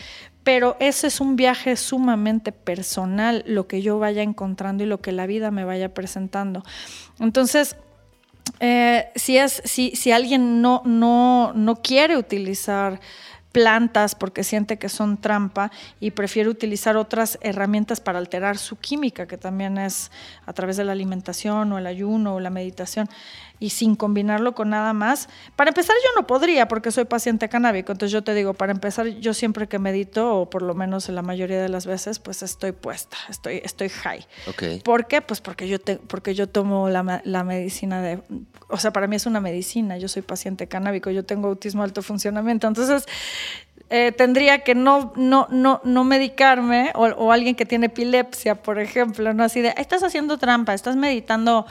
Speaker 2: Pero ese es un viaje sumamente personal, lo que yo vaya encontrando y lo que la vida me vaya presentando. Entonces, eh, si, es, si, si alguien no, no, no quiere utilizar plantas porque siente que son trampa y prefiere utilizar otras herramientas para alterar su química, que también es a través de la alimentación o el ayuno o la meditación. Y sin combinarlo con nada más. Para empezar, yo no podría porque soy paciente canábico. Entonces yo te digo, para empezar, yo siempre que medito, o por lo menos en la mayoría de las veces, pues estoy puesta, estoy, estoy high.
Speaker 1: Ok.
Speaker 2: ¿Por qué? Pues porque yo, te, porque yo tomo la, la medicina de... O sea, para mí es una medicina, yo soy paciente canábico, yo tengo autismo alto funcionamiento. Entonces, eh, tendría que no, no, no, no medicarme o, o alguien que tiene epilepsia, por ejemplo, ¿no? Así de, estás haciendo trampa, estás meditando.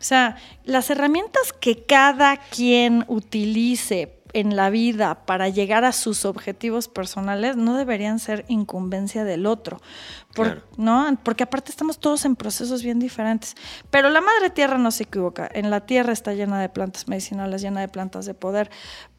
Speaker 2: O sea, las herramientas que cada quien utilice en la vida para llegar a sus objetivos personales no deberían ser incumbencia del otro. Por-
Speaker 1: Claro.
Speaker 2: ¿no? Porque aparte estamos todos en procesos bien diferentes. Pero la madre tierra no se equivoca. En la tierra está llena de plantas medicinales, llena de plantas de poder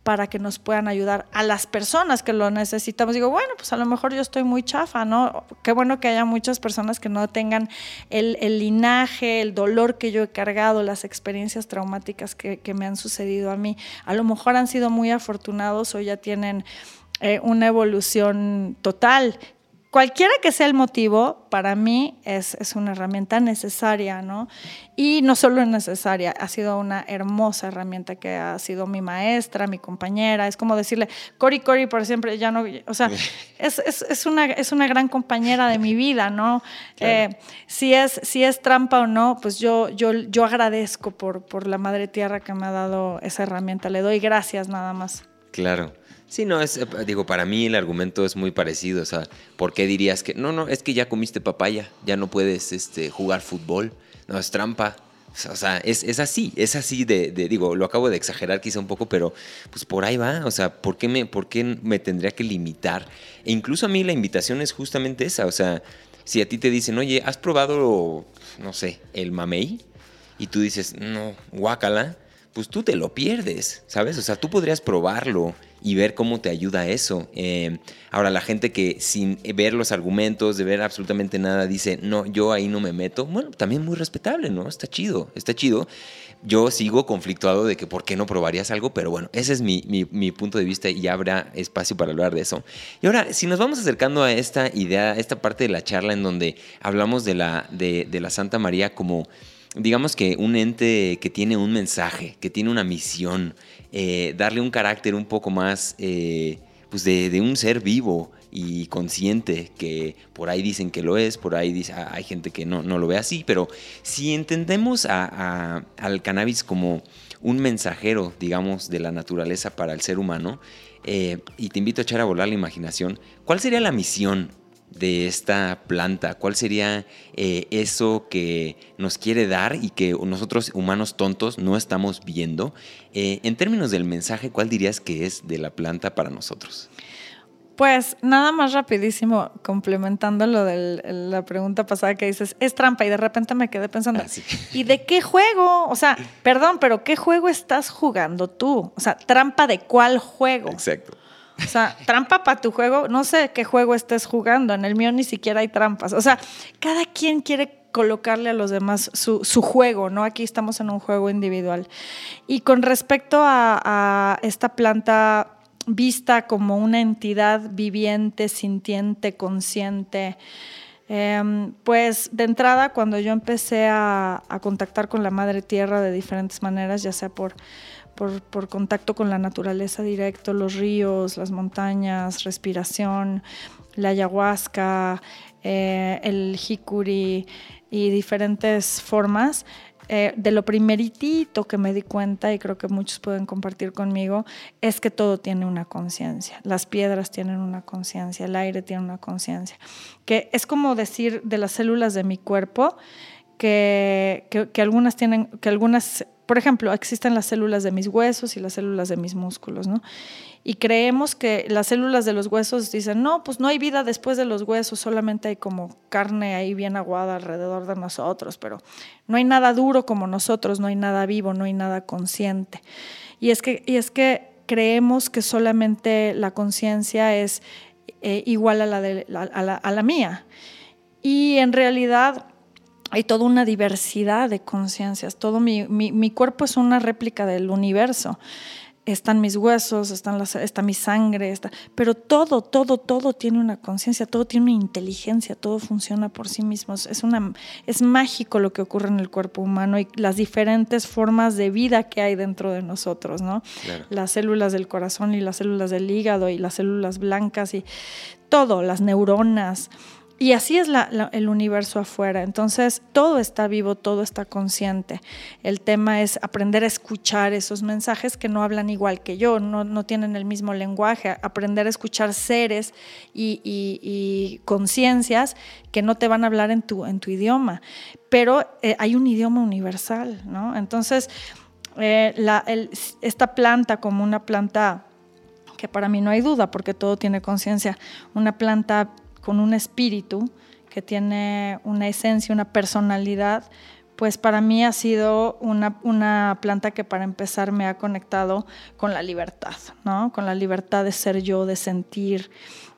Speaker 2: para que nos puedan ayudar a las personas que lo necesitamos. Digo, bueno, pues a lo mejor yo estoy muy chafa, ¿no? Qué bueno que haya muchas personas que no tengan el, linaje, el dolor que yo he cargado, las experiencias traumáticas que, que me han sucedido a mí. A lo mejor han sido muy afortunados o ya tienen eh, una evolución total. Cualquiera que sea el motivo, para mí es, es una herramienta necesaria, ¿no? Y no solo es necesaria, ha sido una hermosa herramienta que ha sido mi maestra, mi compañera. Es como decirle, Cori, Cori, por siempre, ya no. O sea, es, es, es una, es una gran compañera de mi vida, ¿no?
Speaker 1: Claro.
Speaker 2: Eh, si, es, si es trampa o no, pues yo, yo, yo agradezco por, por la madre tierra que me ha dado esa herramienta. Le doy gracias nada más.
Speaker 1: Claro. Sí, no, es, eh, digo, para mí el argumento es muy parecido. O sea, ¿por qué dirías que no, no, es que ya comiste papaya, ya no puedes este, jugar fútbol? No, es trampa. O sea, es, es así, es así de, digo, lo acabo de exagerar quizá un poco, pero pues por ahí va. O sea, ¿por qué me, por qué me tendría que limitar? E incluso a mí la invitación es justamente esa. O sea, si a ti te dicen, oye, ¿has probado, no sé, el mamey? Y tú dices, no, guácala, pues tú te lo pierdes, ¿sabes? O sea, tú podrías probarlo y ver cómo te ayuda eso. Eh, ahora, la gente que sin ver los argumentos, de ver absolutamente nada, dice, no, yo ahí no me meto, bueno, también muy respetable, ¿no? Está chido, está chido. Yo sigo conflictuado de que por qué no probarías algo, pero bueno, ese es mi, mi- punto de vista y habrá espacio para hablar de eso. Y ahora, si nos vamos acercando a esta idea, esta parte de la charla en donde hablamos de la, de la Santa María como digamos que un ente que tiene un mensaje, que tiene una misión, eh, darle un carácter un poco más eh, pues de, un ser vivo y consciente, que por ahí dicen que lo es, por ahí ah, hay gente que no, no lo ve así, pero si entendemos al cannabis como un mensajero, digamos, de la naturaleza para el ser humano, eh, y te invito a echar a volar la imaginación, ¿cuál sería la misión de esta planta? ¿Cuál sería eh, eso que nos quiere dar y que nosotros humanos tontos no estamos viendo? Eh, en términos del mensaje, ¿cuál dirías que es de la planta para nosotros?
Speaker 2: Pues nada más rapidísimo, complementando lo de la pregunta pasada que dices, es trampa y de repente me quedé pensando,
Speaker 1: Ah, sí.
Speaker 2: ¿y de qué juego? O sea, perdón, pero ¿qué juego estás jugando tú? O sea, trampa de cuál juego?
Speaker 1: Exacto.
Speaker 2: O sea, trampa para tu juego, no sé qué juego estés jugando, en el mío ni siquiera hay trampas. O sea, cada quien quiere colocarle a los demás su, juego, ¿no? Aquí estamos en un juego individual. Y con respecto a, esta planta vista como una entidad viviente, sintiente, consciente, eh, pues de entrada cuando yo empecé a, a contactar con la Madre Tierra de diferentes maneras, ya sea por por, contacto con la naturaleza directo, los ríos, las montañas, respiración, la ayahuasca, eh, el jicuri y diferentes formas. Eh, de lo primeritito que me di cuenta, y creo que muchos pueden compartir conmigo, es que todo tiene una conciencia. Las piedras tienen una conciencia, el aire tiene una conciencia. Que es como decir de las células de mi cuerpo, que, que, que algunas tienen, que algunas por ejemplo, existen las células de mis huesos y las células de mis músculos, ¿no? Y creemos que las células de los huesos dicen, no, pues no hay vida después de los huesos, solamente hay como carne ahí bien aguada alrededor de nosotros, pero no hay nada duro como nosotros, no hay nada vivo, no hay nada consciente. Y es que, y es que creemos que solamente la conciencia es eh, igual a la, de, a, la, mía. Y en realidad hay toda una diversidad de conciencias. Todo mi, mi, mi, cuerpo es una réplica del universo. están mis huesos, están las, está mi sangre, está, pero todo, todo, todo tiene una conciencia, todo tiene una inteligencia, todo funciona por sí mismo. Es, una, es mágico lo que ocurre en el cuerpo humano y las diferentes formas de vida que hay dentro de nosotros, ¿no? Las células del corazón y las células del hígado y las células blancas y todo, las neuronas. Y así es el universo afuera. Entonces, todo está vivo, todo está consciente. El tema es aprender a escuchar esos mensajes que no hablan igual que yo, no, tienen el mismo lenguaje. Aprender a escuchar seres y, conciencias que no te van a hablar en tu, en tu idioma. Pero eh, hay un idioma universal, ¿no? Entonces, eh, esta planta como una planta que para mí no hay duda, porque todo tiene conciencia, una planta con un espíritu que tiene una esencia, una personalidad, pues para mí ha sido una, planta que para empezar me ha conectado con la libertad, ¿no? Con la libertad de ser yo, de sentir.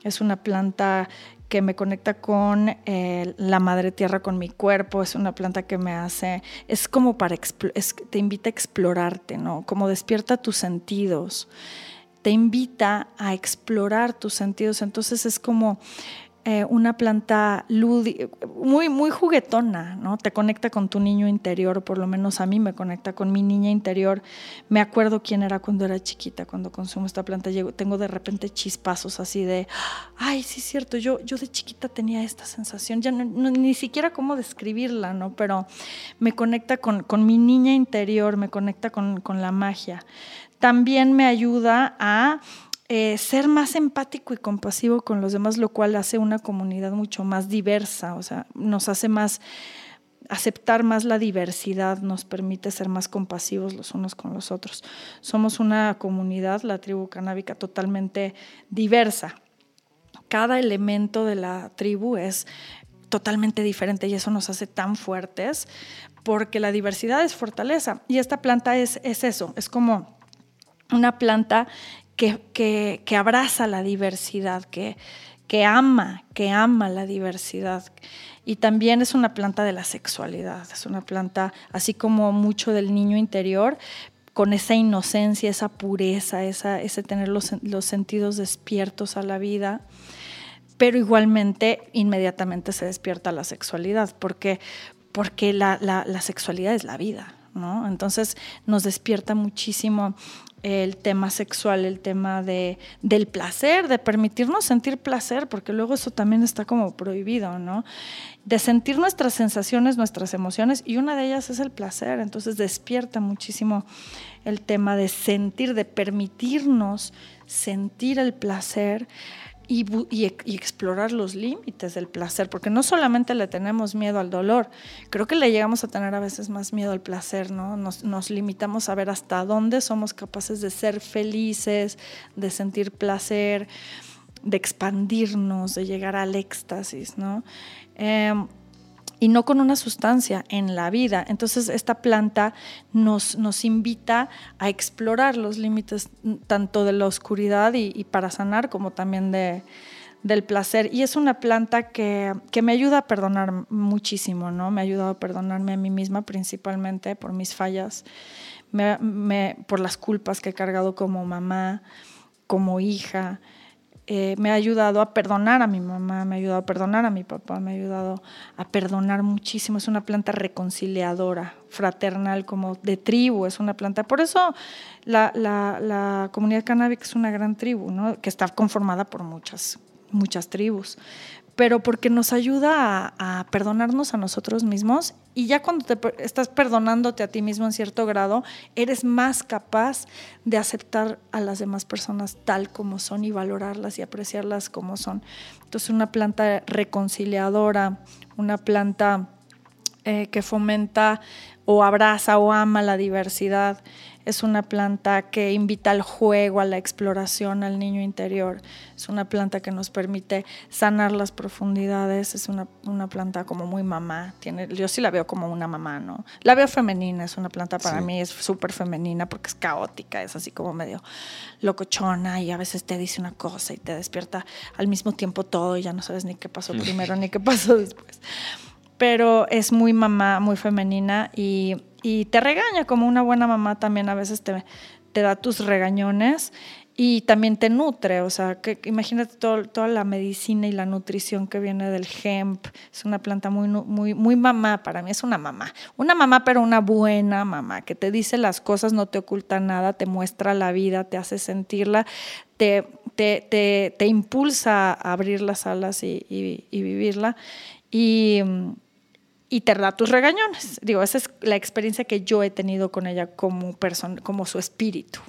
Speaker 2: Es una planta que me conecta con eh, la madre tierra, con mi cuerpo, es una planta que me hace, es como para, te invita a explorarte, ¿no? Como despierta tus sentidos, te invita a explorar tus sentidos, entonces es como eh, una planta muy, muy juguetona, ¿no? Te conecta con tu niño interior, por lo menos a mí me conecta con mi niña interior. Me acuerdo quién era cuando era chiquita, cuando consumo esta planta. tengo de repente chispazos así de, ay, sí es cierto, yo, yo de chiquita tenía esta sensación, ya ni siquiera cómo describirla, ¿no? Pero me conecta con, con mi niña interior, me conecta con, con la magia. También me ayuda a eh, ser más empático y compasivo con los demás, lo cual hace una comunidad mucho más diversa, o sea, nos hace más aceptar más la diversidad, nos permite ser más compasivos los unos con los otros. Somos una comunidad, la tribu canábica, totalmente diversa. Cada elemento de la tribu es totalmente diferente y eso nos hace tan fuertes porque la diversidad es fortaleza y esta planta es, es eso, es como una planta que, abraza la diversidad, que, ama, que ama la diversidad. Y también es una planta de la sexualidad, es una planta así como mucho del niño interior, con esa inocencia, esa pureza, esa, ese tener los, sentidos despiertos a la vida, pero igualmente inmediatamente se despierta la sexualidad, porque, porque la, la sexualidad es la vida. ¿no? Entonces nos despierta muchísimo el tema sexual, el tema de, del placer, de permitirnos sentir placer, porque luego eso también está como prohibido, ¿no? De sentir nuestras sensaciones, nuestras emociones, y una de ellas es el placer, entonces despierta muchísimo el tema de sentir, de permitirnos sentir el placer y, explorar los límites del placer, porque no solamente le tenemos miedo al dolor, creo que le llegamos a tener a veces más miedo al placer, ¿no? Nos, nos limitamos a ver hasta dónde somos capaces de ser felices, de sentir placer, de expandirnos, de llegar al éxtasis, ¿no? Em, y no con una sustancia en la vida. Entonces esta planta nos, nos invita a explorar los límites tanto de la oscuridad y, para sanar como también de, del placer. Y es una planta que, me ayuda a perdonar muchísimo, ¿no? Me ha ayudado a perdonarme a mí misma principalmente por mis fallas, por las culpas que he cargado como mamá, como hija. Eh, me ha ayudado a perdonar a mi mamá, me ha ayudado a perdonar a mi papá, me ha ayudado a perdonar muchísimo. Es una planta reconciliadora, fraternal, como de tribu, es una planta. Por eso la, la, comunidad canábica es una gran tribu, ¿no? que está conformada por muchas, muchas tribus pero porque nos ayuda a, perdonarnos a nosotros mismos y ya cuando te estás perdonándote a ti mismo en cierto grado, eres más capaz de aceptar a las demás personas tal como son y valorarlas y apreciarlas como son. Entonces una planta reconciliadora, una planta eh, que fomenta o abraza o ama la diversidad, es una planta que invita al juego, a la exploración, al niño interior. Es una planta que nos permite sanar las profundidades. Es una, planta como muy mamá. Tiene, yo sí la veo como una mamá, ¿no? La veo femenina, es una planta para mí, es súper femenina porque es caótica, es así como medio locochona y a veces te dice una cosa y te despierta al mismo tiempo todo y ya no sabes ni qué pasó primero ni qué pasó después. Pero es muy mamá, muy femenina y y te regaña como una buena mamá también a veces te, te da tus regañones y también te nutre, o sea, que, imagínate toda la medicina y la nutrición que viene del hemp, es una planta muy, muy, muy mamá, para mí es una mamá, una mamá pero una buena mamá, que te dice las cosas, no te oculta nada, te muestra la vida, te hace sentirla, te, te, te, impulsa a abrir las alas y, y, vivirla. Y, y te da tus regañones. Digo, esa es la experiencia que yo he tenido con ella como persona, como su espíritu.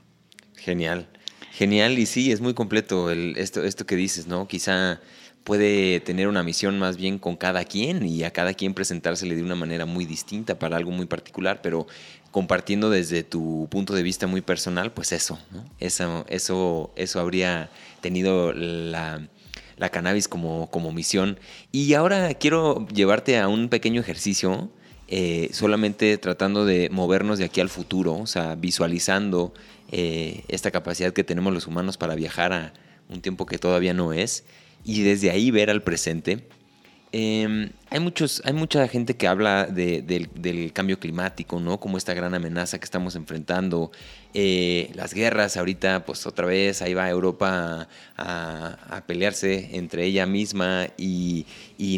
Speaker 1: Genial. Genial, y sí, es muy completo el, esto, esto que dices, ¿no? Quizá puede tener una misión más bien con cada quien y a cada quien presentársele de una manera muy distinta para algo muy particular, pero compartiendo desde tu punto de vista muy personal, pues eso, ¿no? Eso, eso, eso habría tenido la, la cannabis como, como misión. Y ahora quiero llevarte a un pequeño ejercicio, eh, solamente tratando de movernos de aquí al futuro, o sea, visualizando eh, esta capacidad que tenemos los humanos para viajar a un tiempo que todavía no es y desde ahí ver al presente Em, hay, muchos, hay mucha gente que habla del cambio climático, ¿no? Como esta gran amenaza que estamos enfrentando. Eh, las guerras, ahorita, pues otra vez, ahí va Europa a, pelearse entre ella misma y,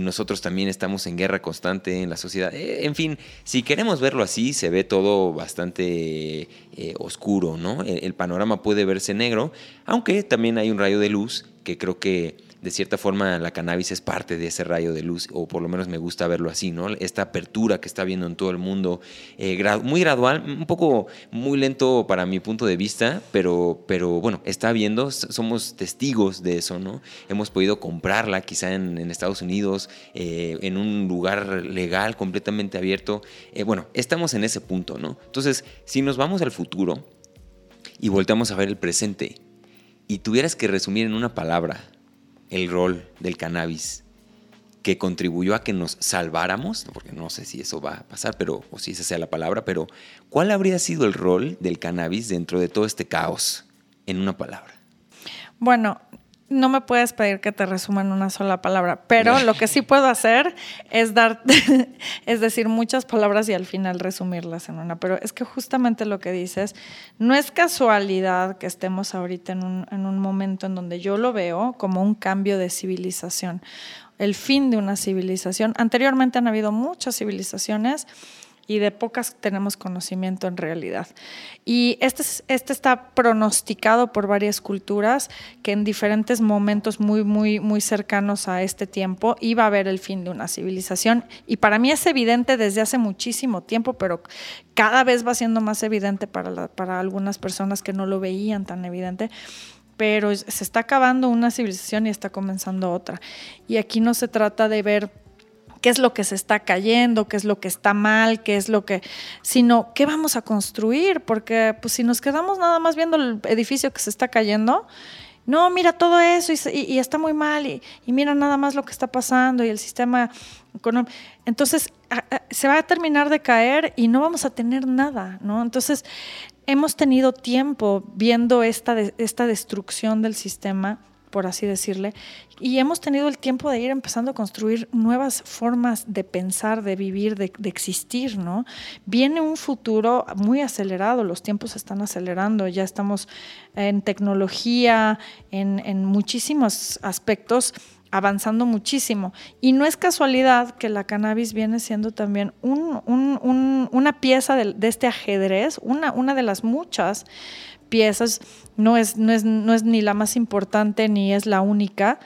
Speaker 1: nosotros también estamos en guerra constante en la sociedad. Eh, en fin, si queremos verlo así, se ve todo bastante eh, oscuro, ¿no? el panorama puede verse negro, aunque también hay un rayo de luz que creo que de cierta forma la cannabis es parte de ese rayo de luz, o por lo menos me gusta verlo así, ¿no? Esta apertura que está viendo en todo el mundo, eh, muy gradual, un poco muy lento para mi punto de vista, pero, pero bueno, está viendo, somos testigos de eso, ¿no? Hemos podido comprarla quizá en, Estados Unidos, eh, en un lugar legal, completamente abierto. Eh, bueno, estamos en ese punto, ¿no? Entonces, si nos vamos al futuro y volteamos a ver el presente, y tuvieras que resumir en una palabra el rol del cannabis que contribuyó a que nos salváramos, porque no sé si eso va a pasar, pero o si esa sea la palabra, pero ¿cuál habría sido el rol del cannabis dentro de todo este caos en una palabra?
Speaker 2: Bueno, no me puedes pedir que te resuma en una sola palabra, pero lo que sí puedo hacer es dar, es decir muchas palabras y al final resumirlas en una. Pero es que justamente lo que dices, no es casualidad que estemos ahorita en un, en un momento en donde yo lo veo como un cambio de civilización, el fin de una civilización. Anteriormente han habido muchas civilizaciones y de pocas tenemos conocimiento en realidad. Y este, este está pronosticado por varias culturas que en diferentes momentos muy, muy, muy cercanos a este tiempo iba a haber el fin de una civilización. Y para mí es evidente desde hace muchísimo tiempo, pero cada vez va siendo más evidente para, para algunas personas que no lo veían tan evidente pero se está acabando una civilización y está comenzando otra. Y aquí no se trata de ver qué es lo que se está cayendo, qué es lo que está mal, qué es lo que, sino qué vamos a construir, porque pues si nos quedamos nada más viendo el edificio que se está cayendo, no, mira todo eso y, está muy mal y, mira nada más lo que está pasando y el sistema económico. Entonces se va a terminar de caer y no vamos a tener nada, ¿no? Entonces hemos tenido tiempo viendo esta, esta destrucción del sistema por así decirle, y hemos tenido el tiempo de ir empezando a construir nuevas formas de pensar, de vivir, de, existir, ¿no? Viene un futuro muy acelerado, los tiempos están acelerando, ya estamos en tecnología, en, muchísimos aspectos avanzando muchísimo. Y no es casualidad que la cannabis viene siendo también una pieza de, de, este ajedrez, una, una de las muchas piezas, no es, no es, no es ni la más importante ni es la única,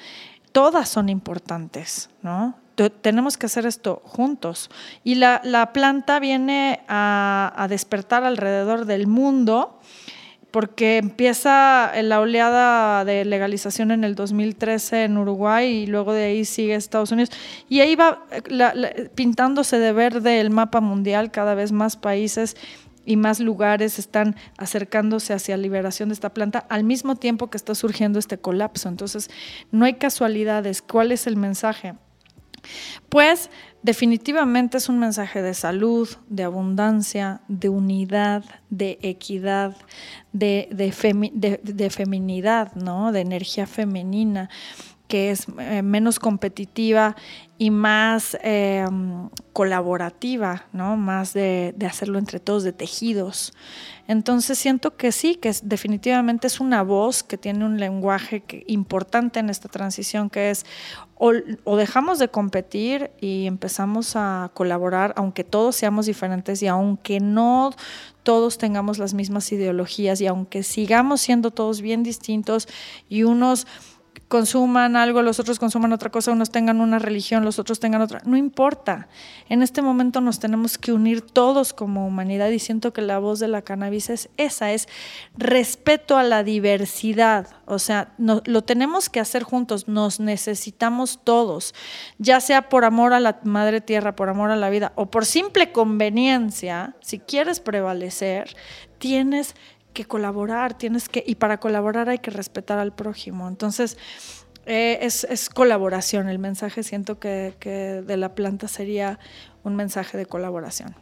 Speaker 2: todas son importantes, ¿no? tenemos que hacer esto juntos. Y la, la planta viene a, despertar alrededor del mundo porque empieza la oleada de legalización en el 2013 en Uruguay y luego de ahí sigue Estados Unidos. Y ahí va pintándose de verde el mapa mundial, cada vez más países y más lugares están acercándose hacia la liberación de esta planta al mismo tiempo que está surgiendo este colapso. Entonces, no hay casualidades. ¿Cuál es el mensaje? Pues definitivamente es un mensaje de salud, de abundancia, de unidad, de equidad, de, de, feminidad, ¿no? de energía femenina que es eh, menos competitiva y más em, colaborativa, ¿no? Más de, hacerlo entre todos, de tejidos. Entonces siento que sí, que definitivamente es una voz que tiene un lenguaje importante en esta transición, que es o, o, dejamos de competir y empezamos a colaborar, aunque todos seamos diferentes y aunque no todos tengamos las mismas ideologías y aunque sigamos siendo todos bien distintos y unos consuman algo, los otros consuman otra cosa, unos tengan una religión, los otros tengan otra. No importa. En este momento nos tenemos que unir todos como humanidad y siento que la voz de la cannabis es esa, es respeto a la diversidad. O sea, lo tenemos que hacer juntos, nos necesitamos todos, ya sea por amor a la madre tierra, por amor a la vida o por simple conveniencia, si quieres prevalecer, tienes que colaborar, tienes que, y para colaborar hay que respetar al prójimo. Entonces, eh, es, colaboración. El mensaje siento que, de la planta sería un mensaje de colaboración.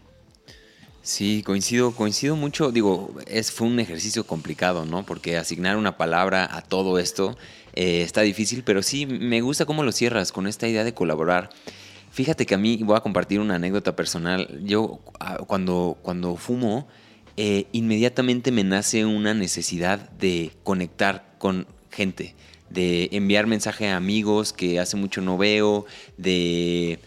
Speaker 1: Sí, coincido, coincido mucho. Digo, es, fue un ejercicio complicado, ¿no? Porque asignar una palabra a todo esto eh, está difícil, pero sí me gusta cómo lo cierras con esta idea de colaborar. Fíjate que a mí voy a compartir una anécdota personal. Yo ah, cuando, cuando fumo, eh, inmediatamente me nace una necesidad de conectar con gente, de enviar mensaje a amigos que hace mucho no veo, de,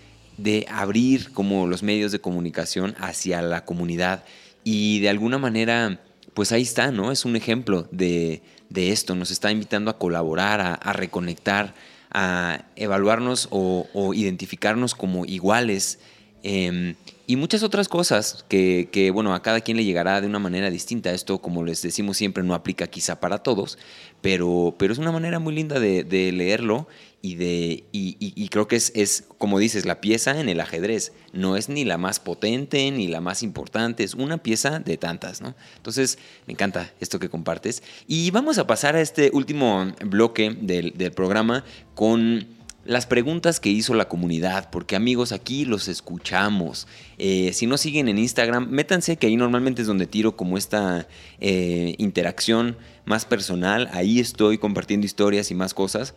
Speaker 1: abrir como los medios de comunicación hacia la comunidad y de alguna manera, pues ahí está, ¿no? Es un ejemplo de, esto, nos está invitando a colaborar, a, reconectar, a evaluarnos o, identificarnos como iguales. Em, y muchas otras cosas que, bueno, a cada quien le llegará de una manera distinta. Esto, como les decimos siempre, no aplica quizá para todos, pero, pero es una manera muy linda de, leerlo y, de, y, creo que es, es, como dices, la pieza en el ajedrez. No es ni la más potente ni la más importante, es una pieza de tantas, ¿no? Entonces, me encanta esto que compartes. Y vamos a pasar a este último bloque del, del programa con las preguntas que hizo la comunidad, porque amigos, aquí los escuchamos. Eh, si no siguen en Instagram, métanse que ahí normalmente es donde tiro como esta eh, interacción más personal. Ahí estoy compartiendo historias y más cosas.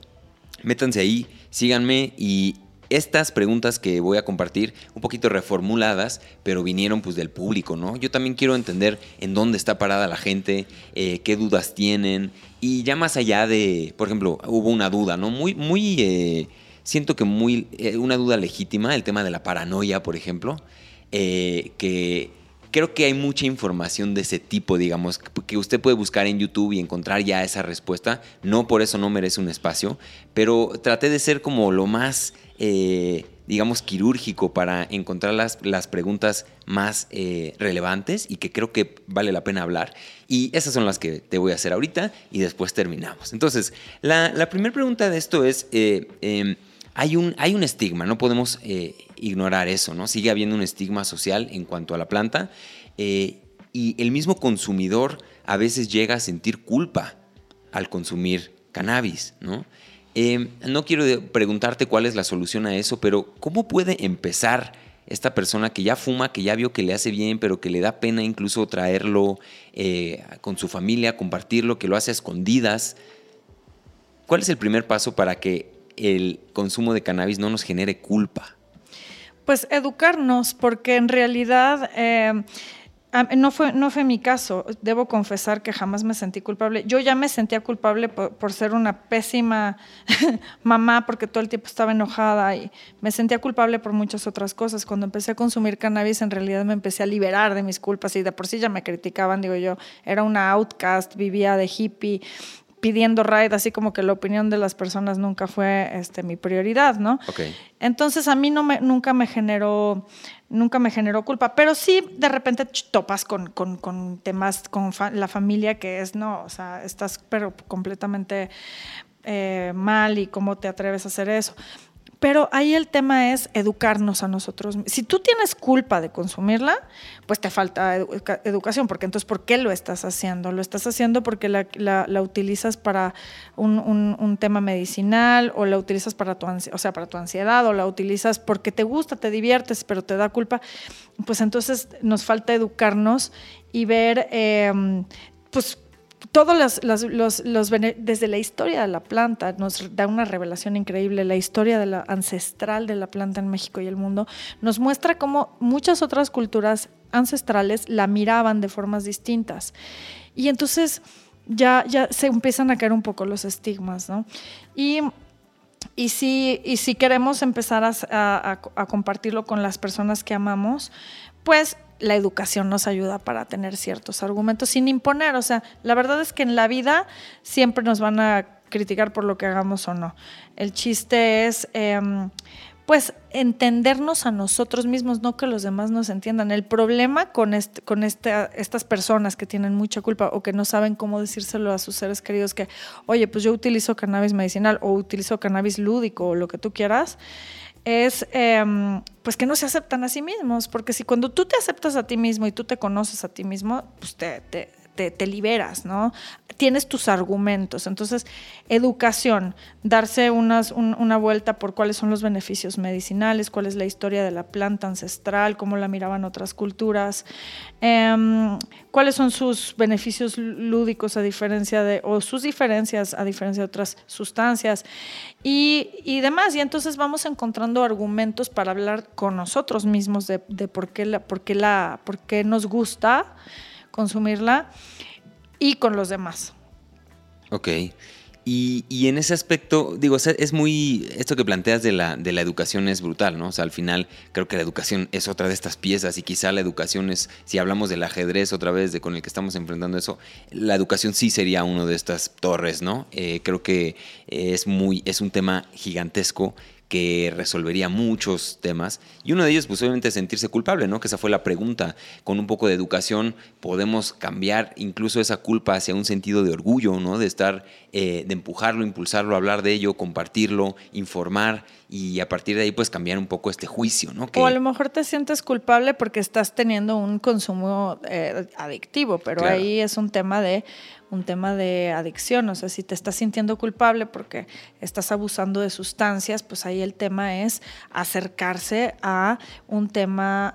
Speaker 1: Métanse ahí, síganme y estas preguntas que voy a compartir, un poquito reformuladas, pero vinieron pues del público, ¿no? Yo también quiero entender en dónde está parada la gente, eh, qué dudas tienen, y ya más allá de, por ejemplo, hubo una duda, ¿no? Muy, muy, siento que muy, eh, una duda legítima, el tema de la paranoia, por ejemplo, que creo que hay mucha información de ese tipo, digamos, que usted puede buscar en YouTube y encontrar ya esa respuesta. No por eso no merece un espacio, pero traté de ser como lo más, eh, digamos, quirúrgico para encontrar las, las preguntas más eh, relevantes y que creo que vale la pena hablar. Y esas son las que te voy a hacer ahorita y después terminamos. Entonces, la, primera pregunta de esto es... Eh, em, hay un, hay un estigma, no podemos eh, ignorar eso, ¿no? Sigue habiendo un estigma social en cuanto a la planta eh, y el mismo consumidor a veces llega a sentir culpa al consumir cannabis, ¿no? Eh, no quiero preguntarte cuál es la solución a eso, pero ¿cómo puede empezar esta persona que ya fuma, que ya vio que le hace bien, pero que le da pena incluso traerlo con su familia, compartirlo, que lo hace a escondidas? ¿Cuál es el primer paso para que el consumo de cannabis no nos genere culpa?
Speaker 2: Pues educarnos, porque en realidad... Eh, no fue, no fue mi caso, debo confesar que jamás me sentí culpable. Yo ya me sentía culpable por, ser una pésima mamá porque todo el tiempo estaba enojada y me sentía culpable por muchas otras cosas. Cuando empecé a consumir cannabis en realidad me empecé a liberar de mis culpas y de por sí ya me criticaban, digo yo, era una outcast, vivía de hippie, pidiendo raid, así como que la opinión de las personas nunca fue este, mi prioridad, ¿no?
Speaker 1: Okay.
Speaker 2: Entonces a mí no me, nunca me generó nunca me generó culpa, pero sí de repente topas con, con, con temas con la familia que es, no, o sea, estás pero completamente eh, mal y cómo te atreves a hacer eso. Pero ahí el tema es educarnos a nosotros. Si tú tienes culpa de consumirla, pues te falta educación, porque entonces, ¿por qué lo estás haciendo? Lo estás haciendo porque la, utilizas para un, tema medicinal o la utilizas para tu, o sea, para tu ansiedad o la utilizas porque te gusta, te diviertes, pero te da culpa. Pues entonces nos falta educarnos y ver, em, pues, todos los, desde la historia de la planta nos da una revelación increíble, la historia de la ancestral de la planta en México y el mundo nos muestra cómo muchas otras culturas ancestrales la miraban de formas distintas. Y entonces ya, ya se empiezan a caer un poco los estigmas. Y si, queremos empezar a, compartirlo con las personas que amamos, pues la educación nos ayuda para tener ciertos argumentos sin imponer. O sea, la verdad es que en la vida siempre nos van a criticar por lo que hagamos o no. El chiste es, em, pues, entendernos a nosotros mismos, no que los demás nos entiendan. El problema con, este, con estas personas que tienen mucha culpa o que no saben cómo decírselo a sus seres queridos que, oye, pues yo utilizo cannabis medicinal o utilizo cannabis lúdico o lo que tú quieras, es em, pues que no se aceptan a sí mismos, porque si cuando tú te aceptas a ti mismo y tú te conoces a ti mismo, pues te, te, liberas, ¿no? Tienes tus argumentos. Entonces, educación, darse una vuelta por cuáles son los beneficios medicinales, cuál es la historia de la planta ancestral, cómo la miraban otras culturas, em, cuáles son sus beneficios lúdicos a diferencia de, o sus diferencias a diferencia de otras sustancias y, y demás. Y entonces vamos encontrando argumentos para hablar con nosotros mismos de, de por, qué la, por, qué la, por qué nos gusta consumirla y con los demás.
Speaker 1: Ok. Y, en ese aspecto, digo, es muy, esto que planteas de la, de la educación es brutal, ¿no? O sea, al final creo que la educación es otra de estas piezas y quizá la educación es, si hablamos del ajedrez otra vez, de con el que estamos enfrentando eso, la educación sí sería uno de estas torres, ¿no? Eh, creo que es muy, es un tema gigantesco que resolvería muchos temas. Y uno de ellos, pues obviamente, sentirse culpable, ¿no? Que esa fue la pregunta. Con un poco de educación podemos cambiar incluso esa culpa hacia un sentido de orgullo, ¿no? De estar, eh, de empujarlo, impulsarlo, hablar de ello, compartirlo, informar y a partir de ahí pues cambiar un poco este juicio, ¿no?
Speaker 2: O a lo mejor te sientes culpable porque estás teniendo un consumo eh, adictivo, pero ahí es un tema de un tema de adicción, o sea, si te estás sintiendo culpable porque estás abusando de sustancias, pues ahí el tema es acercarse a un tema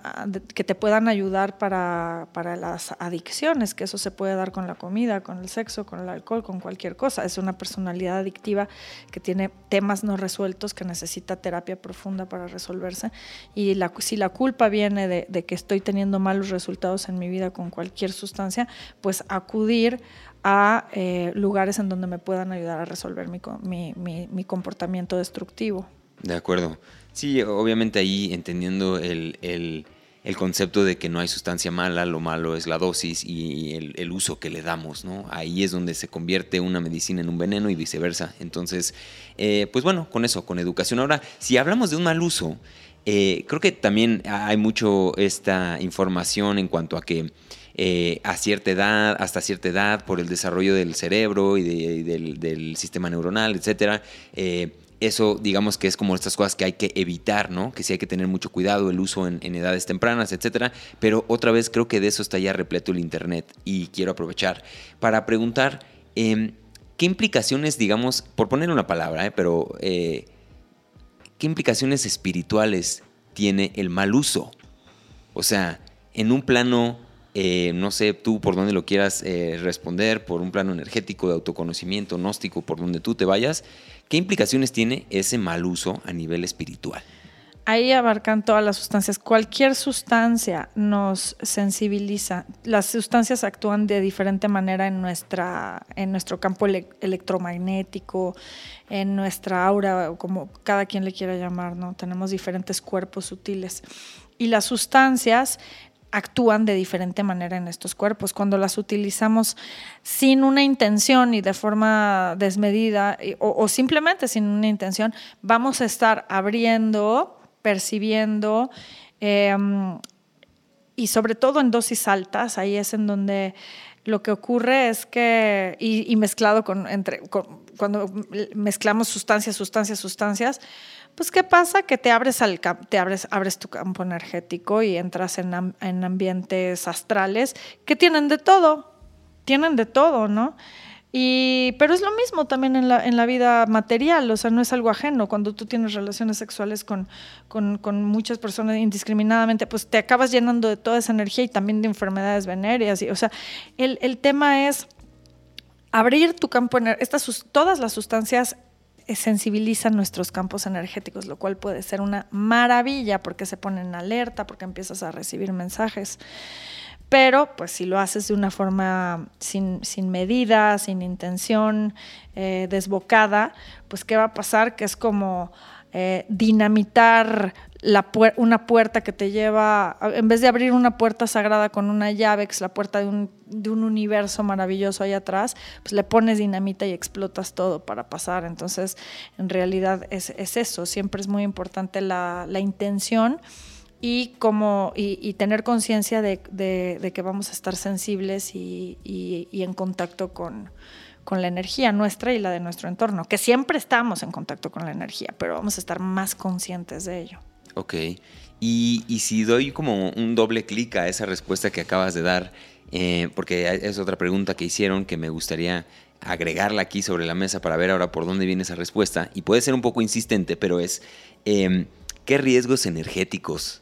Speaker 2: que te puedan ayudar para, para las adicciones, que eso se puede dar con la comida, con el sexo, con el alcohol, con cualquier cosa. Es una personalidad adictiva que tiene temas no resueltos, que necesita terapia profunda para resolverse. Y la, si la culpa viene de que estoy teniendo malos resultados en mi vida con cualquier sustancia, pues acudir a eh, lugares en donde me puedan ayudar a resolver mi, mi, comportamiento destructivo.
Speaker 1: De acuerdo. Sí, obviamente ahí entendiendo el, el, el, concepto de que no hay sustancia mala, lo malo es la dosis y el, uso que le damos, ¿no? Ahí es donde se convierte una medicina en un veneno y viceversa. Entonces, eh, pues bueno, con eso, con educación. Ahora, si hablamos de un mal uso, eh, creo que también hay mucho esta información en cuanto a que eh, a cierta edad, hasta cierta edad, por el desarrollo del cerebro y, del, sistema neuronal, etcétera. Eh, eso, digamos que es como estas cosas que hay que evitar, ¿no? Que sí hay que tener mucho cuidado, el uso en, edades tempranas, etcétera. Pero otra vez creo que de eso está ya repleto el Internet y quiero aprovechar para preguntar em, qué implicaciones, digamos, por poner una palabra, ¿eh? pero qué implicaciones espirituales tiene el mal uso. O sea, en un plano eh, no sé tú por dónde lo quieras eh, responder, por un plano energético, de autoconocimiento, gnóstico, por donde tú te vayas, ¿qué implicaciones tiene ese mal uso a nivel espiritual?
Speaker 2: Ahí abarcan todas las sustancias. Cualquier sustancia nos sensibiliza. Las sustancias actúan de diferente manera en, nuestra, en nuestro campo electromagnético, en nuestra aura, como cada quien le quiera llamar, ¿no? Tenemos diferentes cuerpos sutiles. Y las sustancias actúan de diferente manera en estos cuerpos. Cuando las utilizamos sin una intención y de forma desmedida o, simplemente sin una intención, vamos a estar abriendo, percibiendo em, y sobre todo en dosis altas, ahí es en donde lo que ocurre es que, y, mezclado con, entre, cuando mezclamos sustancias, sustancias, sustancias, pues ¿qué pasa? Que te abres, al, te abres, abres tu campo energético y entras en, en ambientes astrales que tienen de todo, tienen de todo, ¿no? Y, pero es lo mismo también en la, en la, vida material, o sea, no es algo ajeno. Cuando tú tienes relaciones sexuales con, con, con, muchas personas indiscriminadamente, pues te acabas llenando de toda esa energía y también de enfermedades venéreas. Y, o sea, el, el tema es abrir tu campo energético, todas las sustancias sensibilizan nuestros campos energéticos, lo cual puede ser una maravilla porque se ponen en alerta, porque empiezas a recibir mensajes. Pero, pues, si lo haces de una forma sin, medida, sin intención, eh, desbocada, pues, ¿qué va a pasar? Que es como eh, dinamitar una puerta que te lleva, en vez de abrir una puerta sagrada con una llave, que es la puerta de un, universo maravilloso ahí atrás, pues le pones dinamita y explotas todo para pasar. Entonces, en realidad es, eso, siempre es muy importante la, intención y, como, y, tener conciencia de, que vamos a estar sensibles y en contacto con, con la energía nuestra y la de nuestro entorno, que siempre estamos en contacto con la energía, pero vamos a estar más conscientes de ello.
Speaker 1: Ok, y, si doy como un doble clic a esa respuesta que acabas de dar, eh, porque es otra pregunta que hicieron que me gustaría agregarla aquí sobre la mesa para ver ahora por dónde viene esa respuesta, y puede ser un poco insistente, pero es, em, ¿qué riesgos energéticos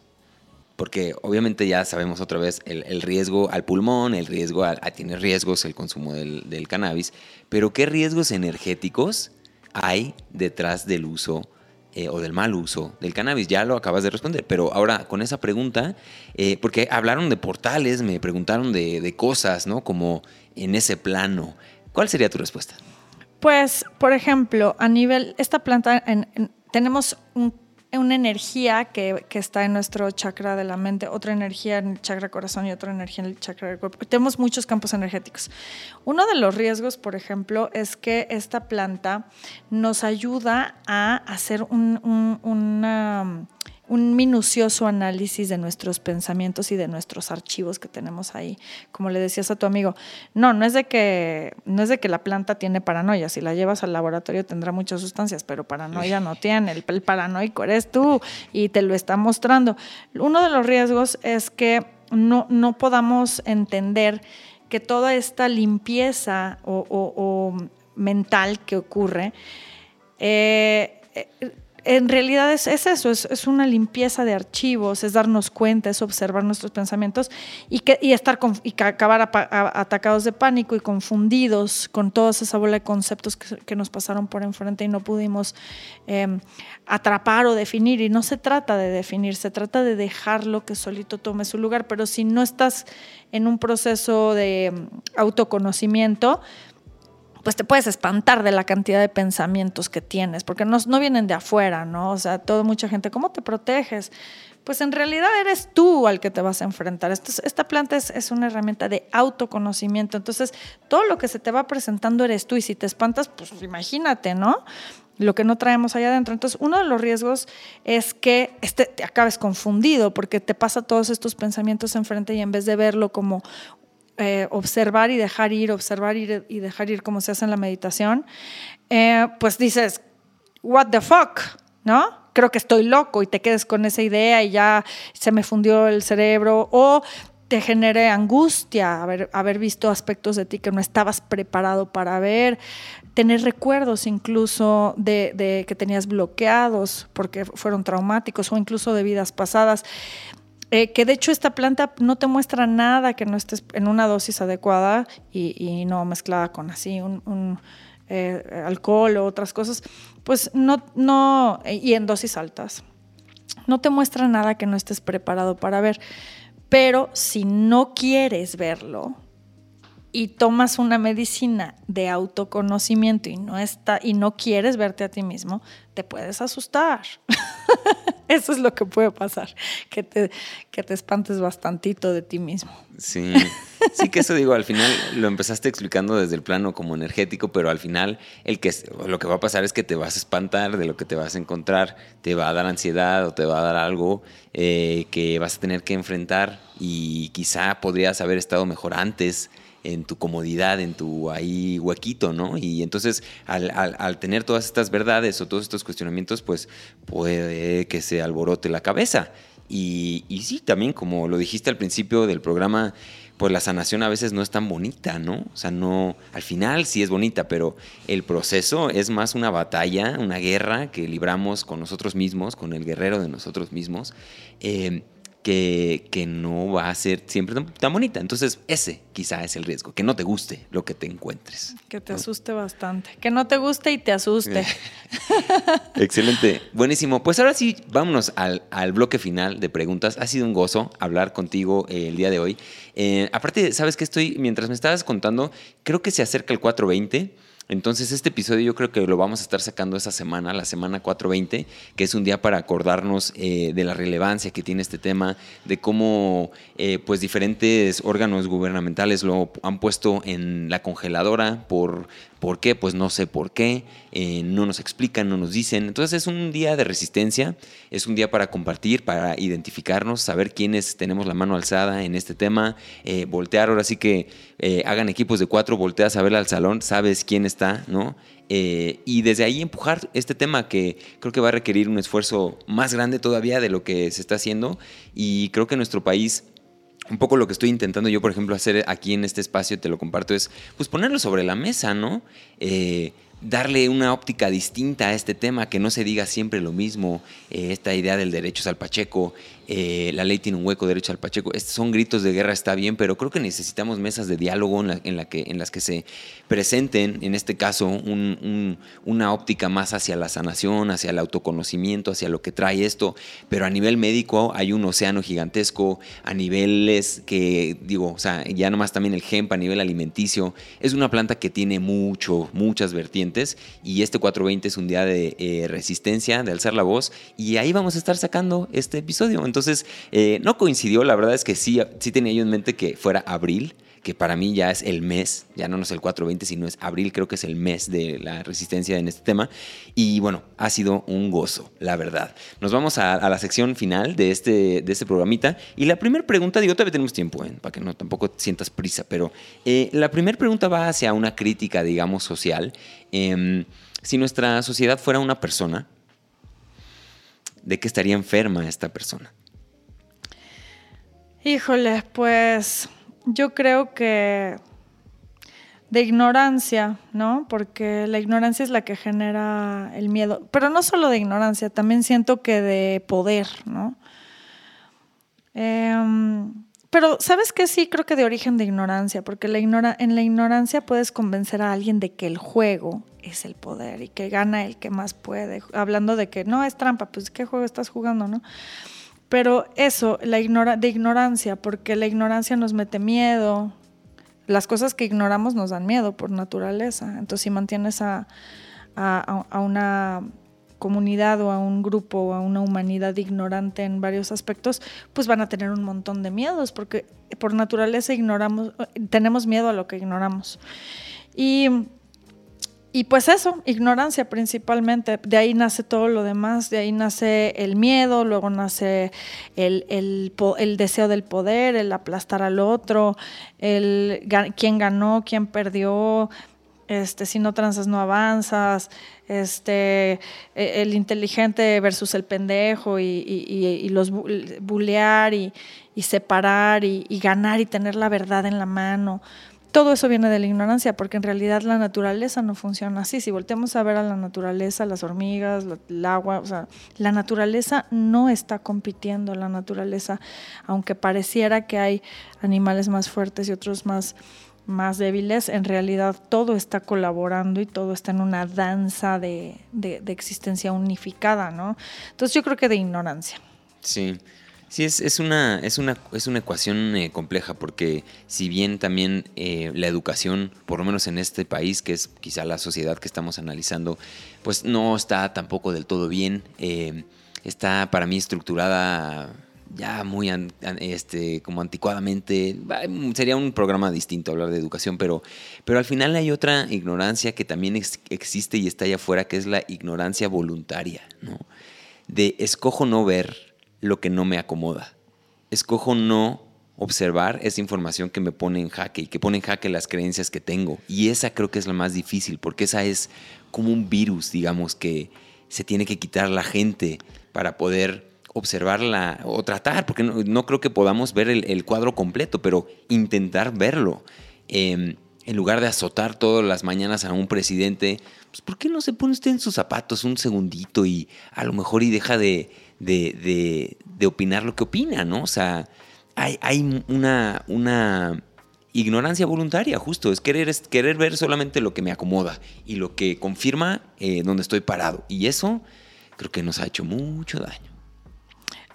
Speaker 1: porque obviamente ya sabemos otra vez el, riesgo al pulmón, el riesgo a, tiene riesgos el consumo del, cannabis, pero ¿qué riesgos energéticos hay detrás del uso eh, o del mal uso del cannabis? Ya lo acabas de responder, pero ahora con esa pregunta, eh, porque hablaron de portales, me preguntaron de, cosas, ¿no? Como en ese plano, ¿cuál sería tu respuesta?
Speaker 2: Pues, por ejemplo, a nivel, esta planta, tenemos un una energía que, está en nuestro chakra de la mente, otra energía en el chakra corazón y otra energía en el chakra del cuerpo. Tenemos muchos campos energéticos. Uno de los riesgos, por ejemplo, es que esta planta nos ayuda a hacer un, una un minucioso análisis de nuestros pensamientos y de nuestros archivos que tenemos ahí. Como le decías a tu amigo, no, no es de que, no es de que la planta tiene paranoia. Si la llevas al laboratorio tendrá muchas sustancias, pero paranoia no tiene. El, el paranoico eres tú y te lo está mostrando. Uno de los riesgos es que no, no podamos entender que toda esta limpieza o, mental que ocurre eh, eh en realidad es, eso, es, una limpieza de archivos, es darnos cuenta, es observar nuestros pensamientos y, estar y acabar atacados de pánico y confundidos con toda esa bola de conceptos que, nos pasaron por enfrente y no pudimos em, atrapar o definir. Y no se trata de definir, se trata de dejarlo que solito tome su lugar, pero si no estás en un proceso de em, autoconocimiento, pues te puedes espantar de la cantidad de pensamientos que tienes, porque no, no vienen de afuera, ¿no? O sea, toda mucha gente, ¿cómo te proteges? Pues en realidad eres tú al que te vas a enfrentar. esta planta es, es, una herramienta de autoconocimiento. Entonces, todo lo que se te va presentando eres tú. Y si te espantas, pues imagínate, ¿no? Lo que no traemos allá adentro. Entonces, uno de los riesgos es que este, te acabes confundido porque te pasa todos estos pensamientos enfrente y en vez de verlo como eh, observar y dejar ir, observar y dejar ir como se hace en la meditación, eh, pues dices, what the fuck, ¿no? Creo que estoy loco y te quedes con esa idea y ya se me fundió el cerebro o te genere angustia haber, haber visto aspectos de ti que no estabas preparado para ver, tener recuerdos incluso de, de que tenías bloqueados porque fueron traumáticos o incluso de vidas pasadas. Eh, que de hecho esta planta no te muestra nada que no estés en una dosis adecuada y, no mezclada con así un, eh, alcohol o otras cosas, pues no, no, y en dosis altas. No te muestra nada que no estés preparado para ver. Pero si no quieres verlo, y tomas una medicina de autoconocimiento y no está y no quieres verte a ti mismo, te puedes asustar. Eso es lo que puede pasar, que te, que te espantes bastantito de ti mismo.
Speaker 1: Sí, sí que eso digo, al final lo empezaste explicando desde el plano como energético, pero al final el que, lo que va a pasar es que te vas a espantar de lo que te vas a encontrar, te va a dar ansiedad o te va a dar algo eh, que vas a tener que enfrentar y quizá podrías haber estado mejor antes en tu comodidad, en tu ahí huequito, ¿no? Y entonces al, tener todas estas verdades o todos estos cuestionamientos, pues puede que se alborote la cabeza. Y, y sí, también como lo dijiste al principio del programa, pues la sanación a veces no es tan bonita, ¿no? O sea, no, al final sí es bonita, pero el proceso es más una batalla, una guerra que libramos con nosotros mismos, con el guerrero de nosotros mismos. Eh, que, que, no va a ser siempre tan, bonita. Entonces, ese quizá es el riesgo, que no te guste lo que te encuentres.
Speaker 2: Que te asuste bastante. Que no te guste y te asuste.
Speaker 1: Excelente. Buenísimo. Pues ahora sí, vámonos al, al, bloque final de preguntas. Ha sido un gozo hablar contigo eh, el día de hoy. Eh, aparte, ¿sabes qué estoy? Mientras me estabas contando, creo que se acerca el 420. Entonces este episodio yo creo que lo vamos a estar sacando esa semana, la semana 420, que es un día para acordarnos eh, de la relevancia que tiene este tema, de cómo eh, pues diferentes órganos gubernamentales lo han puesto en la congeladora por ¿Por qué? Pues no sé por qué, eh, no nos explican, no nos dicen. Entonces es un día de resistencia, es un día para compartir, para identificarnos, saber quiénes tenemos la mano alzada en este tema, eh, voltear, ahora sí que eh, hagan equipos de cuatro, volteas a ver al salón, sabes quién está, ¿no? y desde ahí empujar este tema que creo que va a requerir un esfuerzo más grande todavía de lo que se está haciendo y creo que nuestro país un poco lo que estoy intentando yo, por ejemplo, hacer aquí en este espacio, te lo comparto, es pues ponerlo sobre la mesa, ¿no? Eh, darle una óptica distinta a este tema, que no se diga siempre lo mismo, eh, esta idea del derecho al Pacheco, eh, la ley tiene un hueco, derecho al Pacheco, Estos son gritos de guerra, está bien, pero creo que necesitamos mesas de diálogo en, las que se presenten, en este caso, una óptica más hacia la sanación, hacia el autoconocimiento, hacia lo que trae esto, pero a nivel médico hay un océano gigantesco, a niveles que, digo, o sea, ya nomás también el GEMP a nivel alimenticio, es una planta que tiene mucho, muchas vertientes, y este 420 es un día de eh, resistencia, de alzar la voz, y ahí vamos a estar sacando este episodio. Entonces, eh, no coincidió, la verdad es que sí, sí tenía yo en mente que fuera abril, que para mí ya es el mes, ya no es el 420, sino es abril, creo que es el mes de la resistencia en este tema. Y bueno, ha sido un gozo, la verdad. Nos vamos a, la sección final de este, de este programita. Y la primera pregunta, digo, todavía tenemos tiempo, ¿eh? para que no tampoco sientas prisa, pero eh, la primera pregunta va hacia una crítica, digamos, social. Em, si nuestra sociedad fuera una persona, ¿de qué estaría enferma esta persona?
Speaker 2: Híjole, pues yo creo que de ignorancia, ¿no? Porque la ignorancia es la que genera el miedo. Pero no solo de ignorancia, también siento que de poder, ¿no? Em, pero, ¿sabes qué? Sí, creo que de origen de ignorancia, porque en la ignorancia puedes convencer a alguien de que el juego es el poder y que gana el que más puede. Hablando de que no es trampa, pues ¿qué juego estás jugando, no? Pero eso, la ignora de ignorancia, porque la ignorancia nos mete miedo. Las cosas que ignoramos nos dan miedo por naturaleza. Entonces, si mantienes a, a, una comunidad o a un grupo o a una humanidad ignorante en varios aspectos, pues van a tener un montón de miedos, porque por naturaleza ignoramos, tenemos miedo a lo que ignoramos. Y y pues eso, ignorancia principalmente. De ahí nace todo lo demás, de ahí nace el miedo, luego nace el, el, deseo del poder, el aplastar al otro, el quién ganó, quién perdió, este, si no transas no avanzas, este, e, el inteligente versus el pendejo y, los bulear y, separar y ganar y tener la verdad en la mano todo eso viene de la ignorancia, porque en realidad la naturaleza no funciona así. Si volteamos a ver a la naturaleza, las hormigas, el agua, o sea, la naturaleza no está compitiendo, la naturaleza, aunque pareciera que hay animales más fuertes y otros más, más débiles, en realidad todo está colaborando y todo está en una danza de, de existencia unificada, ¿no? Entonces yo creo que de ignorancia.
Speaker 1: Sí. Sí, es, es, una, es, una, es una ecuación eh, compleja porque si bien también eh, la educación, por lo menos en este país, que es quizá la sociedad que estamos analizando, pues no está tampoco del todo bien. Eh, está para mí estructurada ya muy este, como anticuadamente. Sería un programa distinto hablar de educación, pero, pero al final hay otra ignorancia que también existe y está allá afuera, que es la ignorancia voluntaria, ¿no? De escojo no ver lo que no me acomoda. Escojo no observar esa información que me pone en jaque y que pone en jaque las creencias que tengo. Y esa creo que es la más difícil, porque esa es como un virus, digamos, que se tiene que quitar la gente para poder observarla o tratar, porque no, creo que podamos ver el, cuadro completo, pero intentar verlo. Em, en lugar de azotar todas las mañanas a un presidente, pues ¿por qué no se pone usted en sus zapatos un segundito y a lo mejor y deja de, de, de, opinar lo que opina, ¿no? O sea, hay, hay una, una ignorancia voluntaria, justo, es querer, es querer ver solamente lo que me acomoda y lo que confirma eh, donde estoy parado. Y eso creo que nos ha hecho mucho daño.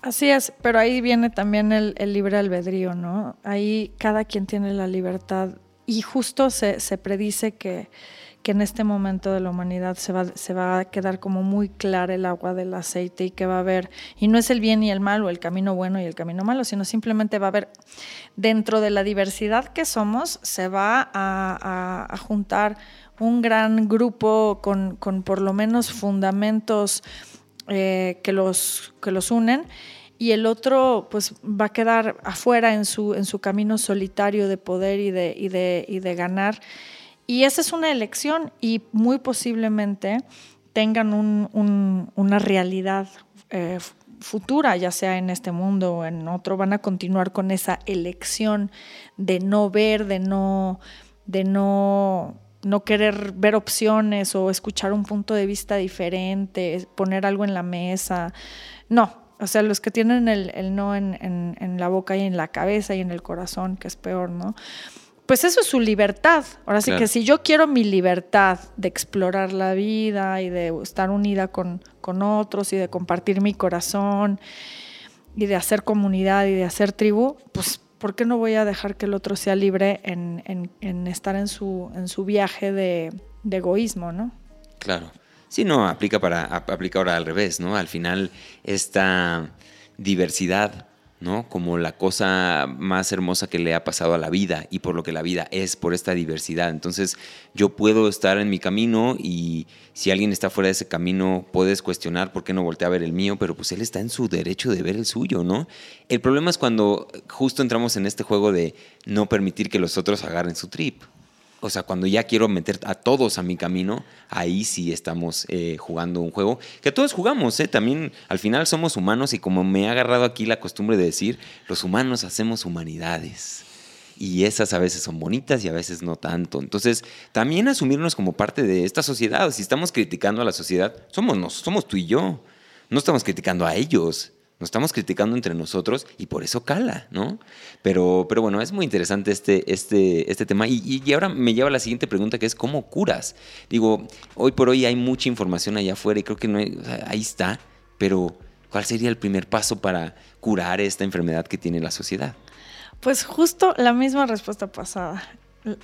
Speaker 2: Así es, pero ahí viene también el, libre albedrío, ¿no? Ahí cada quien tiene la libertad y justo se, se predice que, que, en este momento de la humanidad se va, a quedar como muy clara el agua del aceite y que va a haber, y no es el bien y el mal o el camino bueno y el camino malo, sino simplemente va a haber, dentro de la diversidad que somos, se va a, juntar un gran grupo con, con por lo menos fundamentos eh, que, los, que los unen y el otro pues va a quedar afuera en su, en su camino solitario de poder y de, y de, y de ganar. Y esa es una elección y muy posiblemente tengan un, una realidad eh, futura, ya sea en este mundo o en otro, van a continuar con esa elección de no ver, de no, de no no querer ver opciones o escuchar un punto de vista diferente, poner algo en la mesa. No, o sea, los que tienen el, no en, la boca y en la cabeza y en el corazón, que es peor, ¿no? Pues eso es su libertad. Ahora sí que si yo quiero mi libertad de explorar la vida y de estar unida con, con otros y de compartir mi corazón y de hacer comunidad y de hacer tribu, pues ¿por qué no voy a dejar que el otro sea libre en, estar en su, en su viaje de, egoísmo, ¿no?
Speaker 1: Claro. Sí, no, aplica para aplica ahora al revés, ¿no? Al final esta diversidad ¿no? Como la cosa más hermosa que le ha pasado a la vida y por lo que la vida es, por esta diversidad. Entonces, yo puedo estar en mi camino y si alguien está fuera de ese camino, puedes cuestionar por qué no voltea a ver el mío, pero pues él está en su derecho de ver el suyo, ¿no? El problema es cuando justo entramos en este juego de no permitir que los otros agarren su trip o sea, cuando ya quiero meter a todos a mi camino, ahí sí estamos eh, jugando un juego que todos jugamos, ¿eh? También al final somos humanos y como me ha agarrado aquí la costumbre de decir, los humanos hacemos humanidades. Y esas a veces son bonitas y a veces no tanto. Entonces, también asumirnos como parte de esta sociedad. Si estamos criticando a la sociedad, somos, somos tú y yo. No estamos criticando a ellos. Nos estamos criticando entre nosotros y por eso cala, ¿no? Pero, pero bueno, es muy interesante este, este, este tema. Y, y, ahora me lleva a la siguiente pregunta que es ¿cómo curas? Digo, hoy por hoy hay mucha información allá afuera y creo que ahí está, pero ¿cuál sería el primer paso para curar esta enfermedad que tiene la sociedad?
Speaker 2: Pues justo la misma respuesta pasada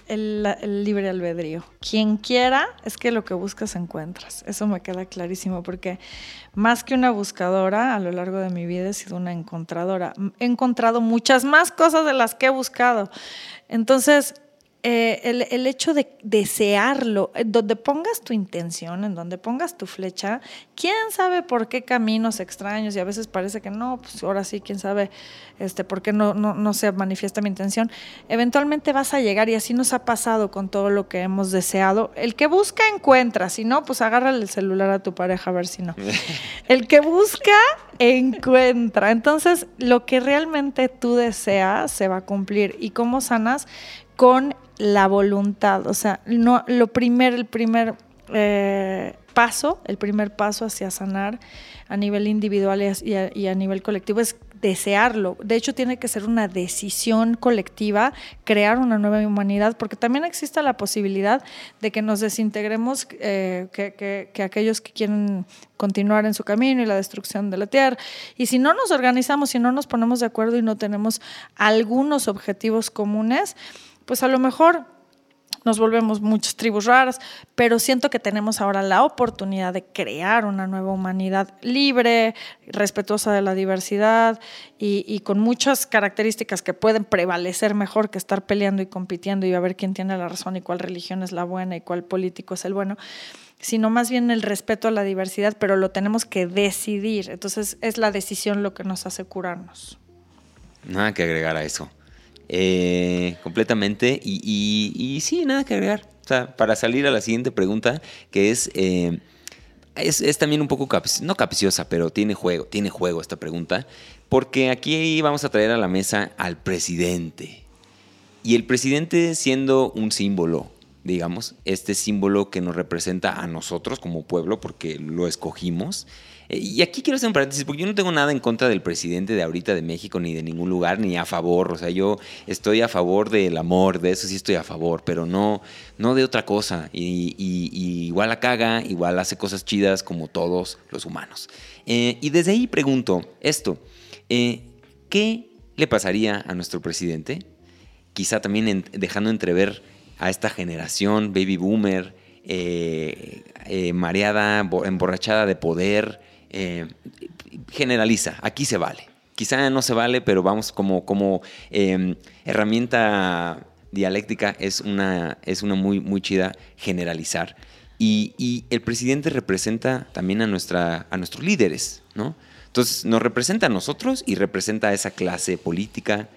Speaker 2: el, libre albedrío. Quien quiera, es que lo que buscas encuentras. Eso me queda clarísimo porque más que una buscadora, a lo largo de mi vida he sido una encontradora. He encontrado muchas más cosas de las que he buscado. Entonces, eh, el, hecho de desearlo, eh, donde pongas tu intención, en donde pongas tu flecha, quién sabe por qué caminos extraños y a veces parece que no, pues ahora sí, quién sabe este, por qué no, no, no se manifiesta mi intención, eventualmente vas a llegar y así nos ha pasado con todo lo que hemos deseado. El que busca encuentra, si no, pues agárrale el celular a tu pareja a ver si no. El que busca encuentra. Entonces, lo que realmente tú deseas se va a cumplir. ¿Y cómo sanas? Con la voluntad. O sea, no, lo primer, el primer eh, paso, el primer paso hacia sanar a nivel individual y a, nivel colectivo es desearlo. De hecho, tiene que ser una decisión colectiva crear una nueva humanidad, porque también existe la posibilidad de que nos desintegremos, eh, que, que, que, aquellos que quieren continuar en su camino y la destrucción de la tierra. Y si no nos organizamos, si no nos ponemos de acuerdo y no tenemos algunos objetivos comunes, pues a lo mejor nos volvemos muchas tribus raras, pero siento que tenemos ahora la oportunidad de crear una nueva humanidad libre, respetuosa de la diversidad y, con muchas características que pueden prevalecer mejor que estar peleando y compitiendo y a ver quién tiene la razón y cuál religión es la buena y cuál político es el bueno, sino más bien el respeto a la diversidad, pero lo tenemos que decidir. Entonces es la decisión lo que nos hace curarnos.
Speaker 1: Nada que agregar a eso. Eh, completamente. Y, sí, nada que agregar. Para salir a la siguiente pregunta, que es, eh, es, también un poco, no capciosa, pero tiene juego, tiene juego esta pregunta, porque aquí vamos a traer a la mesa al presidente. Y el presidente siendo un símbolo digamos, este símbolo que nos representa a nosotros como pueblo, porque lo escogimos. Eh, y aquí quiero hacer un paréntesis, porque yo no tengo nada en contra del presidente de ahorita de México, ni de ningún lugar, ni a favor. O sea, yo estoy a favor del amor, de eso sí estoy a favor, pero no, no de otra cosa. Y, igual la caga, igual hace cosas chidas como todos los humanos. Eh, y desde ahí pregunto esto, eh, ¿qué le pasaría a nuestro presidente? Quizá también dejando entrever a esta generación baby boomer, mareada, emborrachada de poder, eh, generaliza, aquí se vale. Quizá no se vale, pero vamos como, como em, herramienta dialéctica es una, es una muy, muy chida generalizar. Y, el presidente representa también a, nuestra, a nuestros líderes, ¿no? Entonces nos representa a nosotros y representa a esa clase política,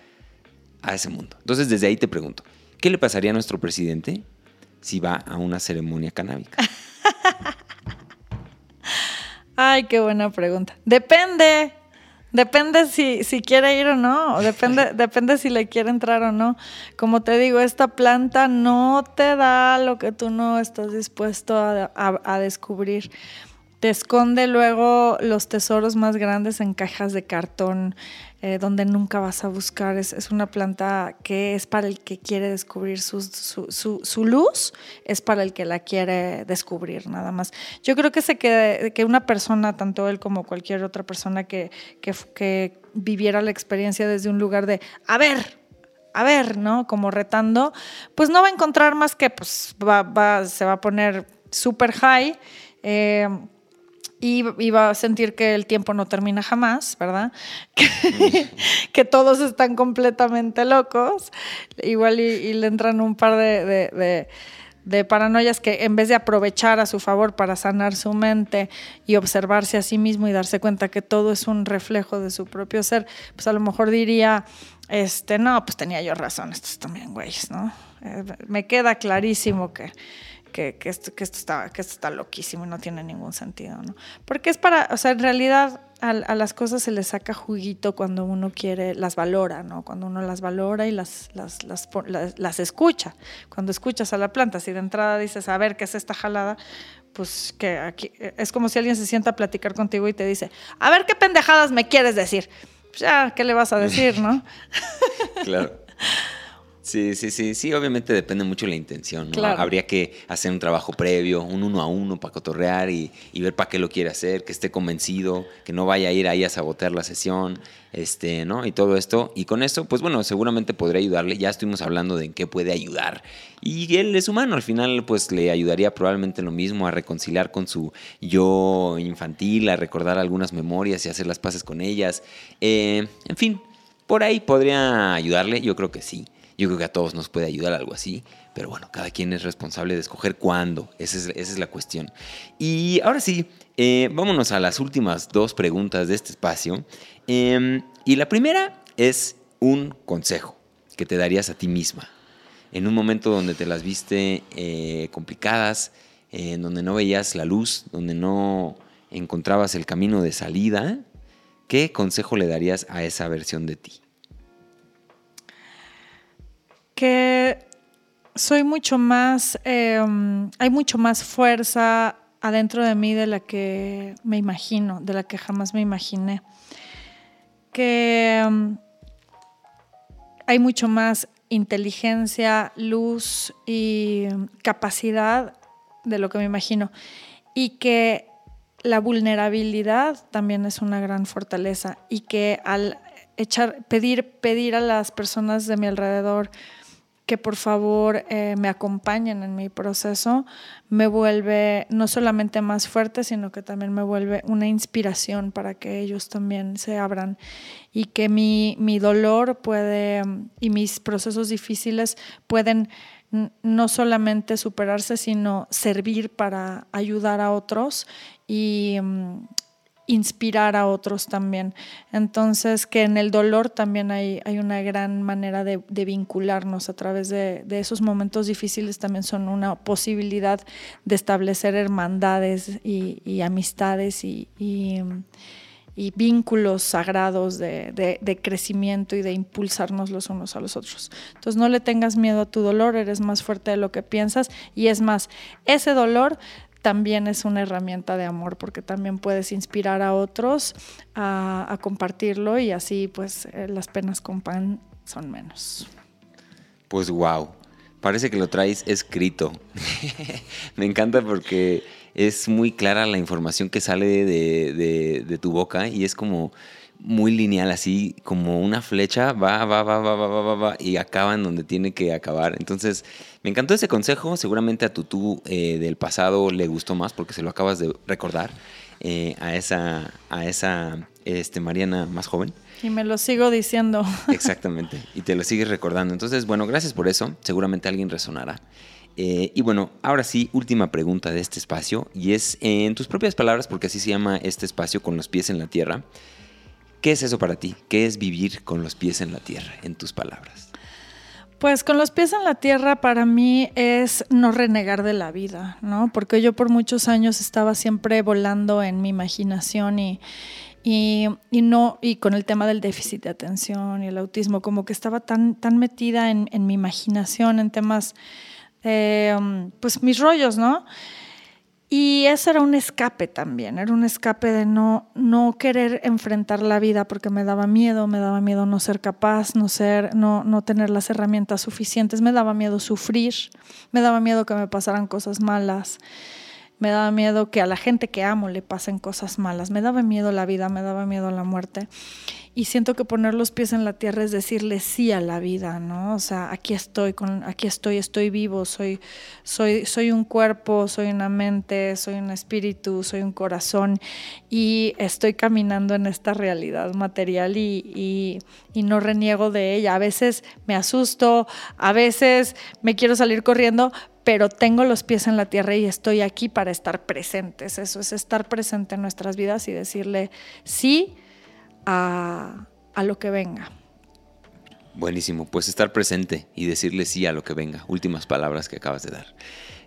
Speaker 1: a ese mundo. Entonces desde ahí te pregunto, ¿qué le pasaría a nuestro presidente si va a una ceremonia canábica?
Speaker 2: Ay, qué buena pregunta. Depende. Depende si, si quiere ir o no, depende, depende si le quiere entrar o no. Como te digo, esta planta no te da lo que tú no estás dispuesto a descubrir. Te esconde luego los tesoros más grandes en cajas de cartón, eh, donde nunca vas a buscar. Es, una planta que es para el que quiere descubrir su, su, luz, es para el que la quiere descubrir, nada más. Yo creo que, se que, una persona, tanto él como cualquier otra persona que, que, viviera la experiencia desde un lugar de, a ver, a ver, ¿no? Como retando, pues no va a encontrar más que, pues, va, se va a poner super high. Eh, y, va a sentir que el tiempo no termina jamás, ¿verdad? Que, todos están completamente locos. Igual y, le entran un par de, de, paranoias que en vez de aprovechar a su favor para sanar su mente y observarse a sí mismo y darse cuenta que todo es un reflejo de su propio ser, pues a lo mejor diría, este, no, pues tenía yo razón, estos también güeyes, ¿no? Eh, me queda clarísimo que que, esto, que, esto está, que esto está loquísimo y no tiene ningún sentido, ¿no? Porque es para, o sea, en realidad a, las cosas se les saca juguito cuando uno quiere, las valora, ¿no? Cuando uno las valora y las, las, las, las, escucha. Cuando escuchas a la planta, si de entrada dices, a ver, ¿qué es esta jalada? Pues que aquí, es como si alguien se sienta a platicar contigo y te dice, a ver, ¿qué pendejadas me quieres decir? Pues ya, ¿qué le vas a decir, no?
Speaker 1: claro. Sí, sí, sí, sí, obviamente depende mucho de la intención, ¿no? Habría que hacer un trabajo previo, un uno a uno para cotorrear y, ver para qué lo quiere hacer, que esté convencido, que no vaya a ir ahí a sabotear la sesión, este, ¿no? Y todo esto. Y con esto, pues bueno, seguramente podría ayudarle. Ya estuvimos hablando de en qué puede ayudar. Y él es humano, al final, pues le ayudaría probablemente lo mismo a reconciliar con su yo infantil, a recordar algunas memorias y hacer las paces con ellas. Eh, en fin, por ahí podría ayudarle, yo creo que sí. Yo creo que a todos nos puede ayudar algo así, pero bueno, cada quien es responsable de escoger cuándo, esa es, la cuestión. Y ahora sí, eh, vámonos a las últimas dos preguntas de este espacio. Em, y la primera es un consejo que te darías a ti misma en un momento donde te las viste eh, complicadas, en donde no veías la luz, donde no encontrabas el camino de salida, ¿qué consejo le darías a esa versión de ti?
Speaker 2: Que soy mucho más, em, hay mucho más fuerza adentro de mí de la que me imagino, de la que jamás me imaginé. Que em, hay mucho más inteligencia, luz y capacidad de lo que me imagino. Y que la vulnerabilidad también es una gran fortaleza y que al echar, pedir, pedir a las personas de mi alrededor que por favor eh, me acompañen en mi proceso, me vuelve no solamente más fuerte, sino que también me vuelve una inspiración para que ellos también se abran y que mi, mi dolor puede y mis procesos difíciles pueden no solamente superarse, sino servir para ayudar a otros y, mm, inspirar a otros también. Entonces, que en el dolor también hay, hay una gran manera de, vincularnos a través de, esos momentos difíciles, también son una posibilidad de establecer hermandades y, amistades y, y vínculos sagrados de, crecimiento y de impulsarnos los unos a los otros. Entonces no le tengas miedo a tu dolor, eres más fuerte de lo que piensas y es más, ese dolor también es una herramienta de amor porque también puedes inspirar a otros a, compartirlo y así pues eh, las penas con pan son menos.
Speaker 1: Pues wow, parece que lo traes escrito. Me encanta porque es muy clara la información que sale de, tu boca y es como muy lineal, así como una flecha, va, va, va, va, va, va, va, y acaba en donde tiene que acabar. Entonces, me encantó ese consejo. Seguramente a tu tú eh, del pasado le gustó más porque se lo acabas de recordar eh, a esa, a esa este, Mariana más joven.
Speaker 2: Y me lo sigo diciendo.
Speaker 1: Exactamente, y te lo sigues recordando. Entonces, bueno, gracias por eso. Seguramente alguien resonará. Eh, y bueno, ahora sí, última pregunta de este espacio, y es en tus propias palabras, porque así se llama este espacio con los pies en la tierra. ¿Qué es eso para ti? ¿Qué es vivir con los pies en la tierra, en tus palabras?
Speaker 2: Pues con los pies en la tierra para mí es no renegar de la vida, ¿no? Porque yo por muchos años estaba siempre volando en mi imaginación y, y, no, y con el tema del déficit de atención y el autismo, como que estaba tan, tan metida en, en mi imaginación, en temas Em, pues mis rollos, ¿no? Y eso era un escape también, era un escape de no, no querer enfrentar la vida porque me daba miedo, me daba miedo no ser capaz, no, ser, no, no tener las herramientas suficientes, me daba miedo sufrir, me daba miedo que me pasaran cosas malas, me daba miedo que a la gente que amo le pasen cosas malas, me daba miedo la vida, me daba miedo la muerte y siento que poner los pies en la tierra es decirle sí a la vida, ¿no? O sea, aquí estoy, aquí estoy, estoy vivo, soy, soy, soy un cuerpo, soy una mente, soy un espíritu, soy un corazón y estoy caminando en esta realidad material y no reniego de ella. A veces me asusto, a veces me quiero salir corriendo, pero tengo los pies en la tierra y estoy aquí para estar presentes. Eso es estar presente en nuestras vidas y decirle sí a, lo que venga.
Speaker 1: Buenísimo, pues estar presente y decirle sí a lo que venga. Últimas palabras que acabas de dar.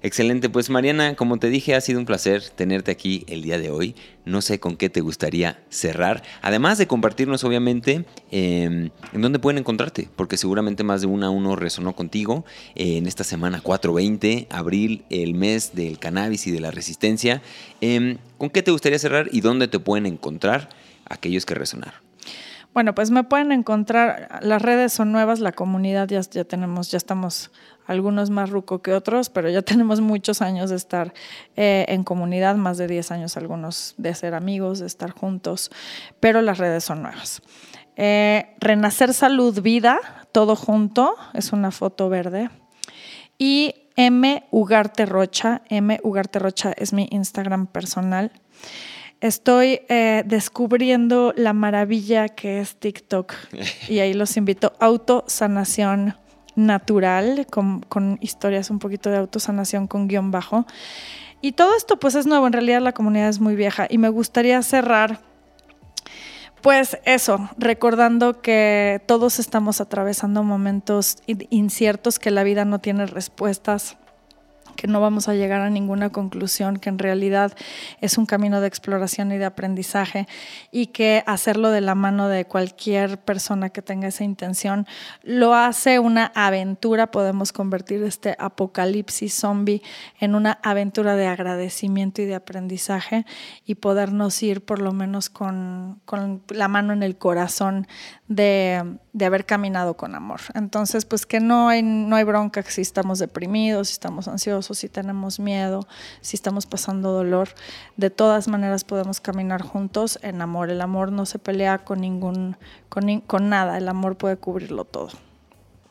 Speaker 1: Excelente, pues Mariana, como te dije, ha sido un placer tenerte aquí el día de hoy. No sé con qué te gustaría cerrar, además de compartirnos obviamente em, en dónde pueden encontrarte, porque seguramente más de uno a uno resonó contigo eh, en esta semana 420, abril, el mes del cannabis y de la resistencia. Em, ¿Con qué te gustaría cerrar y dónde te pueden encontrar? aquellos que resonaron?
Speaker 2: Bueno, pues me pueden encontrar, las redes son nuevas, la comunidad ya, ya tenemos, ya estamos algunos más ruco que otros, pero ya tenemos muchos años de estar eh, en comunidad, más de 10 años algunos de ser amigos, de estar juntos, pero las redes son nuevas. Eh, Renacer Salud Vida, todo junto, es una foto verde. Y M Ugarte Rocha, M Ugarte Rocha es mi Instagram personal. Estoy eh, descubriendo la maravilla que es TikTok y ahí los invito. Autosanación natural, con, historias un poquito de autosanación con guion bajo. Y todo esto pues es nuevo, en realidad la comunidad es muy vieja. Y me gustaría cerrar pues eso, recordando que todos estamos atravesando momentos inciertos, que la vida no tiene respuestas que no vamos a llegar a ninguna conclusión, que en realidad es un camino de exploración y de aprendizaje y que hacerlo de la mano de cualquier persona que tenga esa intención lo hace una aventura, podemos convertir este apocalipsis zombie en una aventura de agradecimiento y de aprendizaje y podernos ir por lo menos con, con la mano en el corazón de, de, haber caminado con amor. Entonces, pues que no hay, no hay bronca si estamos deprimidos, si estamos ansiosos, si tenemos miedo, si estamos pasando dolor. De todas maneras podemos caminar juntos en amor. El amor no se pelea con, ningún, con, con nada, el amor puede cubrirlo todo.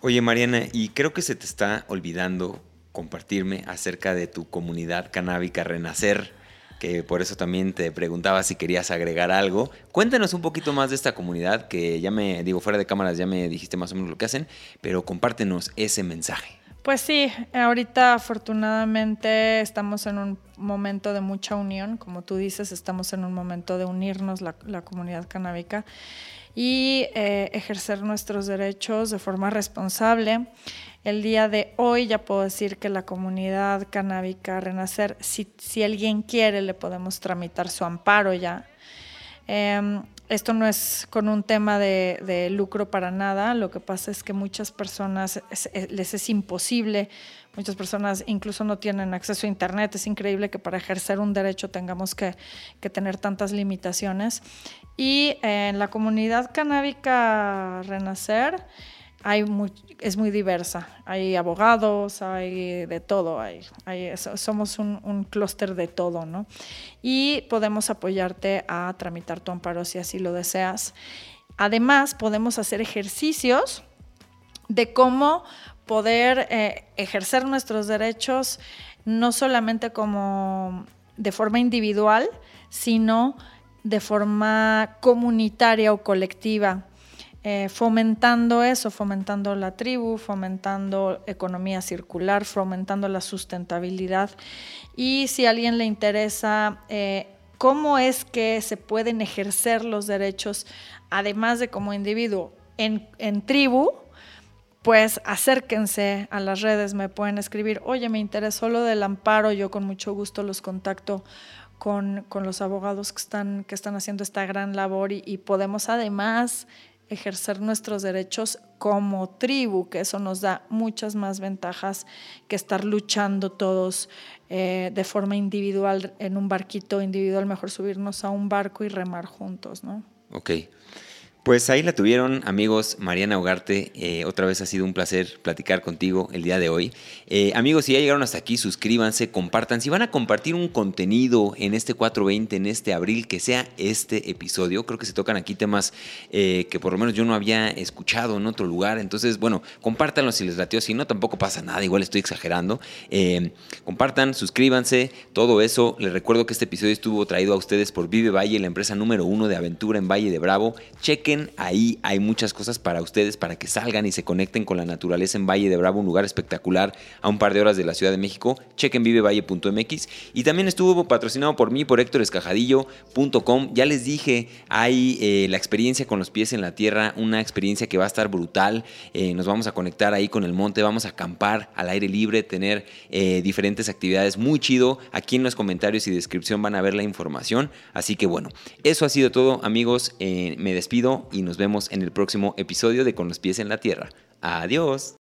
Speaker 1: Oye, Mariana, y creo que se te está olvidando compartirme acerca de tu comunidad canábica Renacer que por eso también te preguntaba si querías agregar algo. Cuéntanos un poquito más de esta comunidad, que ya me, digo, fuera de cámaras ya me dijiste más o menos lo que hacen, pero compártenos ese mensaje.
Speaker 2: Pues sí, ahorita afortunadamente estamos en un momento de mucha unión, como tú dices, estamos en un momento de unirnos la, comunidad canábica y eh, ejercer nuestros derechos de forma responsable. El día de hoy ya puedo decir que la comunidad canábica Renacer, si, si alguien quiere, le podemos tramitar su amparo ya. Em, esto no es con un tema de, lucro para nada, lo que pasa es que muchas personas les es imposible, muchas personas incluso no tienen acceso a Internet, es increíble que para ejercer un derecho tengamos que, tener tantas limitaciones. Y en la comunidad canábica Renacer, hay es muy diversa. Hay abogados, hay de todo. Somos un, clúster de todo, ¿no? Y podemos apoyarte a tramitar tu amparo si así lo deseas. Además, podemos hacer ejercicios de cómo poder eh, ejercer nuestros derechos no solamente como de forma individual, sino de forma comunitaria o colectiva eh, fomentando eso, fomentando la tribu, fomentando economía circular, fomentando la sustentabilidad. Y si a alguien le interesa eh, cómo es que se pueden ejercer los derechos, además de como individuo, en, tribu, pues acérquense a las redes, me pueden escribir, oye, me interesó lo del amparo, yo con mucho gusto los contacto con, los abogados que están, que están haciendo esta gran labor y podemos además ejercer nuestros derechos como tribu, que eso nos da muchas más ventajas que estar luchando todos eh, de forma individual en un barquito individual, mejor subirnos a un barco y remar juntos, ¿no?
Speaker 1: Ok. Pues ahí la tuvieron, amigos. Mariana Ugarte, eh, otra vez ha sido un placer platicar contigo el día de hoy. Eh, amigos, si ya llegaron hasta aquí, suscríbanse, compartan. Si van a compartir un contenido en este 420, en este abril, que sea este episodio, creo que se tocan aquí temas eh, que por lo menos yo no había escuchado en otro lugar. Entonces, bueno, compártanlo si les latió. Si no, tampoco pasa nada, igual estoy exagerando. compartan, suscríbanse, todo eso. Les recuerdo que este episodio estuvo traído a ustedes por Vive Valle, la empresa número uno de aventura en Valle de Bravo. Ahí hay muchas cosas para ustedes, para que salgan y se conecten con la naturaleza en Valle de Bravo, un lugar espectacular a un par de horas de la Ciudad de México. Chequen vivevalle.mx y también estuvo patrocinado por mí, por héctorescajadillo.com. Ya les dije, hay eh, la experiencia con los pies en la tierra, una experiencia que va a estar brutal. Eh, nos vamos a conectar ahí con el monte, vamos a acampar al aire libre, tener eh, diferentes actividades muy chido. Aquí en los comentarios y descripción van a ver la información. Así que bueno, eso ha sido todo amigos. me despido y nos vemos en el próximo episodio de Con los pies en la tierra. Adiós.